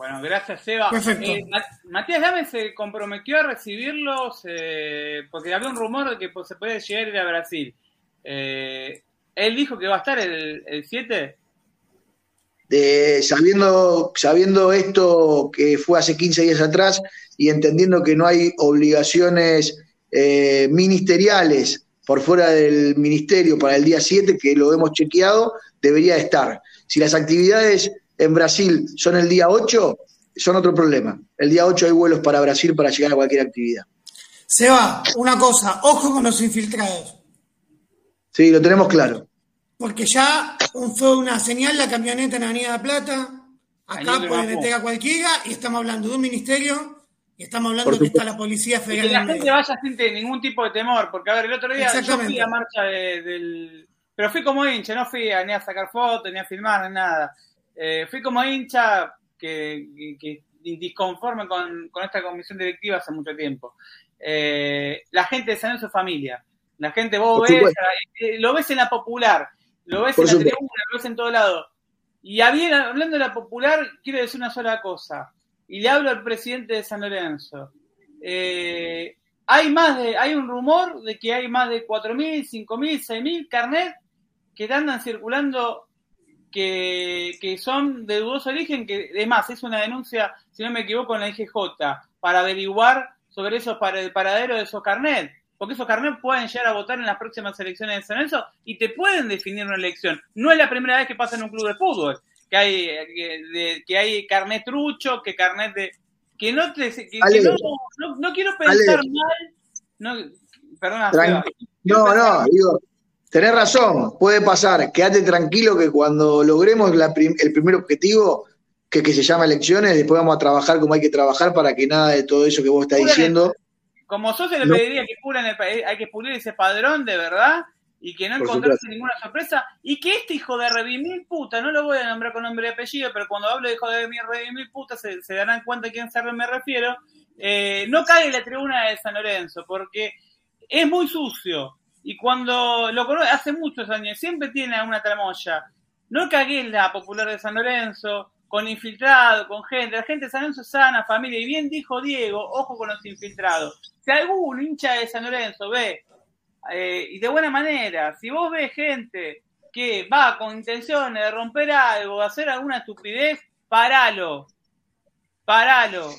Bueno, gracias, Seba. Eh, Matías Gámez se comprometió a recibirlos porque había un rumor de que se puede llegar a ir a Brasil. Eh, él dijo que va a estar el, el 7 sabiendo, sabiendo esto que fue hace 15 días atrás y entendiendo que no hay obligaciones eh, ministeriales por fuera del ministerio para el día 7, que lo hemos chequeado, debería estar. Si las actividades en Brasil son el día 8, son otro problema. El día 8 hay vuelos para Brasil para llegar a cualquier actividad. Seba, una cosa, ojo con los infiltrados. Sí, lo tenemos claro. Porque ya fue una señal la camioneta en Avenida de Plata. Acá puede meter a cualquiera y estamos hablando de un ministerio y estamos hablando de que está la Policía Federal. que la gente vaya sin ningún tipo de temor. Porque, a ver, el otro día yo fui a marcha del. Pero fui como hincha, no fui a, ni a sacar fotos, ni a filmar, ni nada. Eh, fui como hincha que, que, disconforme con, con, esta comisión directiva hace mucho tiempo. Eh, la gente de en su familia. La gente, vos ves, eh, lo ves en la popular lo ves en la tribuna, lo ves en todo lado. Y hablando de la popular, quiero decir una sola cosa. Y le hablo al presidente de San Lorenzo. Eh, hay más de, hay un rumor de que hay más de 4.000, 5.000, 6.000 carnet que andan circulando que, que, son de dudoso origen, que además es una denuncia, si no me equivoco, en la IGJ, para averiguar sobre esos para el paradero de esos carnet porque esos carnet pueden llegar a votar en las próximas elecciones de San Lorenzo y te pueden definir una elección. No es la primera vez que pasa en un club de fútbol, que hay, que, hay carnet trucho, que carnet de... que no te... Que, no, quiero pensar mal... No, perdona. no, no, digo, tenés razón, puede pasar. Quédate tranquilo que cuando logremos el primer objetivo, que, que se llama elecciones, después vamos a trabajar como hay que trabajar para que nada de todo eso que vos estás diciendo... Como socio le pediría que pulan el, hay que pulir ese padrón de verdad y que no encontrarse ninguna sorpresa y que este hijo de redimir puta, no lo voy a nombrar con nombre y apellido, pero cuando hablo de hijo de redimir puta se, se darán cuenta a quién se me refiero, eh, no cae en la tribuna de San Lorenzo porque es muy sucio y cuando lo conoce hace muchos años siempre tiene una tramoya. No cagué la popular de San Lorenzo, con infiltrado, con gente, la gente de San Lorenzo sana, familia, y bien dijo Diego, ojo con los infiltrados. Si algún hincha de San Lorenzo ve, eh, y de buena manera, si vos ves gente que va con intenciones de romper algo, de hacer alguna estupidez, paralo, paralo.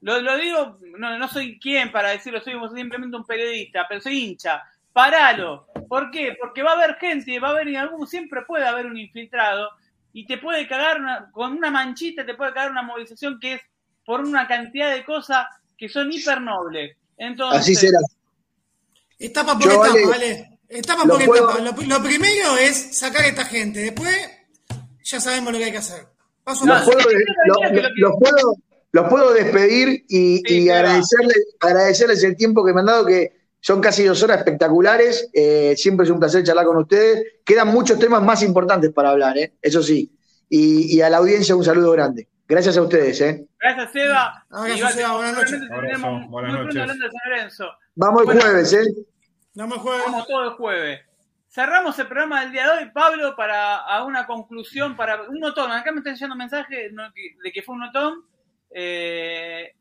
Lo, lo digo, no, no soy quien para decirlo, soy simplemente un periodista, pero soy hincha. Paralo. ¿Por qué? Porque va a haber gente, va a haber algún, siempre puede haber un infiltrado y te puede cagar con una manchita, te puede cagar una movilización que es por una cantidad de cosas que son hipernobles. Entonces, Así será. Etapa por etapa, ¿vale? Etapa por etapa. Lo, primero es sacar a esta gente. Después ya sabemos lo que hay que hacer. Paso los, puedo, puedo, los, puedo, despedir y, agradecerles, el tiempo que me han dado, que son casi dos horas espectaculares. Eh, siempre es un placer charlar con ustedes. Quedan muchos temas más importantes para hablar, ¿eh? eso sí. Y, a la audiencia un saludo grande. Gracias a ustedes. ¿eh? Gracias, Seba. gracias, Seba. Buenas noches. buenas noches. Vamos el jueves, ¿eh? Vamos el jueves. Vamos todo el jueves. Cerramos el programa del día de hoy, Pablo, para a una conclusión, para un notón. Acá me están llegando mensajes de que fue un notón. Eh,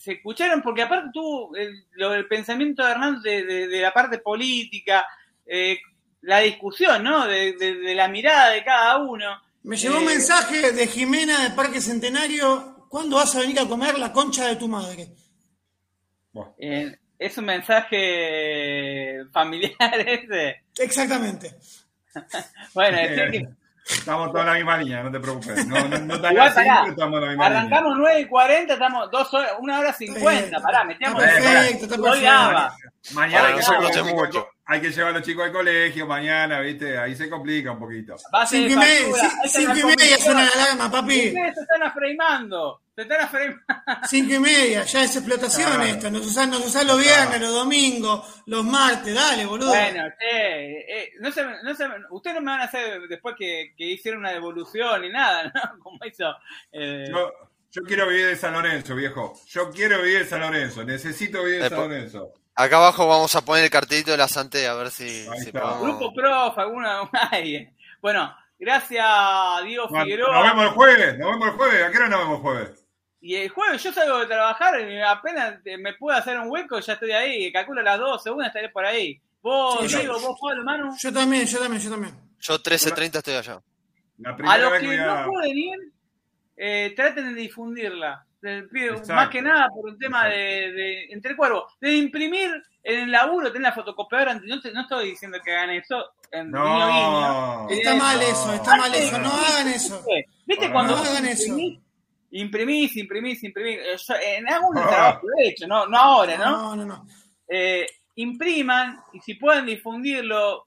se escucharon, porque aparte tú, el, lo del pensamiento de Hernán de, la parte política, eh, la discusión, ¿no? De, la mirada de cada uno. Me llegó un eh, mensaje de Jimena de Parque Centenario. ¿Cuándo vas a venir a comer la concha de tu madre? Eh, es un mensaje familiar ese. Exactamente. bueno, es que Estamos toda la misma línea, no te preocupes. No, no, no te Igual, pará, estamos en la misma Arrancamos 9 y 40, estamos dos horas, una hora 50. Pará, metemos. Perfecto, está perfecto. Mañana hay, que llevar hay que llevar a los chicos al colegio, mañana, ¿viste? Ahí se complica un poquito. Cinco y media, cinco y media suena la alarma, papi. Ustedes se están afreimando. Se están afreimando. Cinco y media, ya es explotación esto. Nos usan, nos usan los viernes, los domingos, los martes, dale, boludo. Bueno, eh, eh, no se, no se, ustedes no me van a hacer después que, que hicieron una devolución ni nada, ¿no? Como hizo. Eh... Yo, yo quiero vivir de San Lorenzo, viejo. Yo quiero vivir de San Lorenzo. Necesito vivir de San Lorenzo. Acá abajo vamos a poner el cartelito de la Sante a ver si, Grupo Prof, alguna hay. Bueno, gracias Diego Figueroa. Nos vemos el jueves, nos vemos el jueves. ¿A qué hora nos vemos el jueves? Y el jueves yo salgo de trabajar, apenas me puedo hacer un hueco, ya estoy ahí. Calculo las 12, una estaré por ahí. Vos, Diego, vos, Pablo, Manu. Yo también, yo también, yo también. Yo 13.30 estoy allá. a los que, no pueden ir, eh, traten de difundirla más que nada por un tema de, entre cuervos, de imprimir en el laburo, tener la fotocopiadora. No, no estoy diciendo que hagan eso. En no, está mal eso, está mal eso, no hagan eso. ¿Viste cuando no hagan eso? Imprimís, imprimís, imprimís. En algún trabajo de hecho, no, no ahora, ¿no? No, no, no. Eh, impriman y si pueden difundirlo,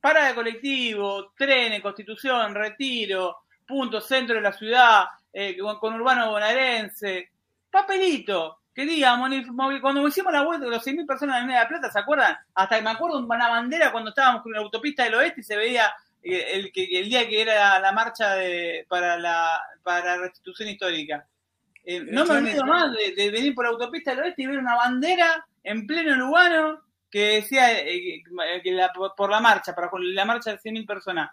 para de colectivo, trenes, constitución, retiro, punto centro de la ciudad, eh, con Urbano Bonaerense, papelito, que digamos, cuando hicimos la vuelta de los 100.000 personas de Media Plata, ¿se acuerdan? Hasta que me acuerdo una bandera cuando estábamos con la autopista del oeste y se veía eh, el, el día que era la marcha de, para, la, para restitución histórica. Eh, no me olvido más de, venir por la autopista del oeste y ver una bandera en pleno Lugano que decía que por la marcha, para la marcha de 100.000 personas.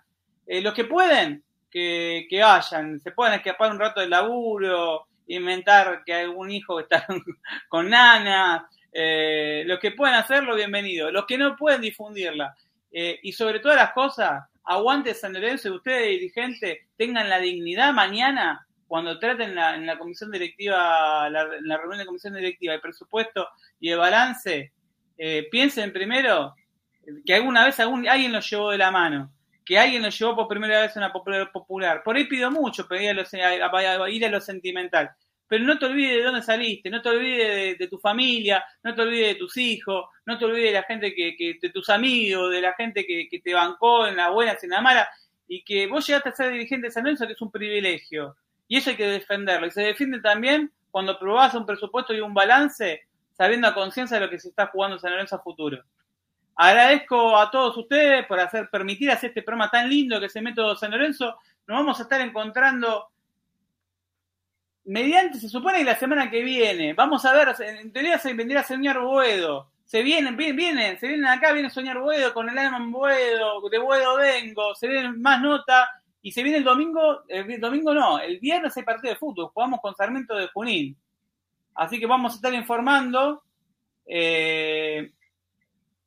los que pueden, que, vayan, se pueden escapar un rato del laburo, inventar que algún hijo está con nana, eh, los que pueden hacerlo, bienvenido, los que no pueden difundirla. Eh, y sobre todas las cosas, aguante San Lorenzo ustedes dirigentes tengan la dignidad mañana cuando traten la, en la comisión directiva, la, la reunión de comisión directiva, el presupuesto y el balance, eh, piensen primero que alguna vez algún, alguien los llevó de la mano que alguien lo llevó por primera vez a una popular. Por ahí pido mucho, pedí a, ir a lo sentimental. Pero no te olvides de dónde saliste, no te olvides de, tu familia, no te olvides de tus hijos, no te olvides de la gente que, de tus amigos, de la gente que, te bancó en la buena, en la mala, y que vos llegaste a ser dirigente de San Lorenzo, que es un privilegio. Y eso hay que defenderlo. Y se defiende también cuando probás un presupuesto y un balance, sabiendo a conciencia de lo que se está jugando San Lorenzo a futuro. Agradezco a todos ustedes por hacer, permitir hacer este programa tan lindo que es el Método San Lorenzo. Nos vamos a estar encontrando mediante, se supone que la semana que viene, vamos a ver, en teoría se vendría Soñar Boedo. Se vienen, vienen, se vienen acá, viene Soñar Boedo con el Alman Boedo, de Boedo vengo, se vienen más notas y se viene el domingo, el domingo no, el viernes hay partido de fútbol, jugamos con Sarmiento de Junín. Así que vamos a estar informando. Eh,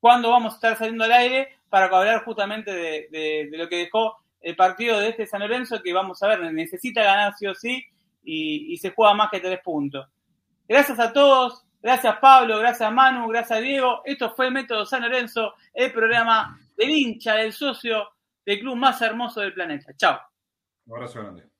cuándo vamos a estar saliendo al aire para hablar justamente de, lo que dejó el partido de este San Lorenzo, que vamos a ver, necesita ganar sí o sí y, se juega más que tres puntos. Gracias a todos, gracias Pablo, gracias Manu, gracias Diego. Esto fue Método San Lorenzo, el programa del hincha, del socio del club más hermoso del planeta. Chao. Un abrazo grande.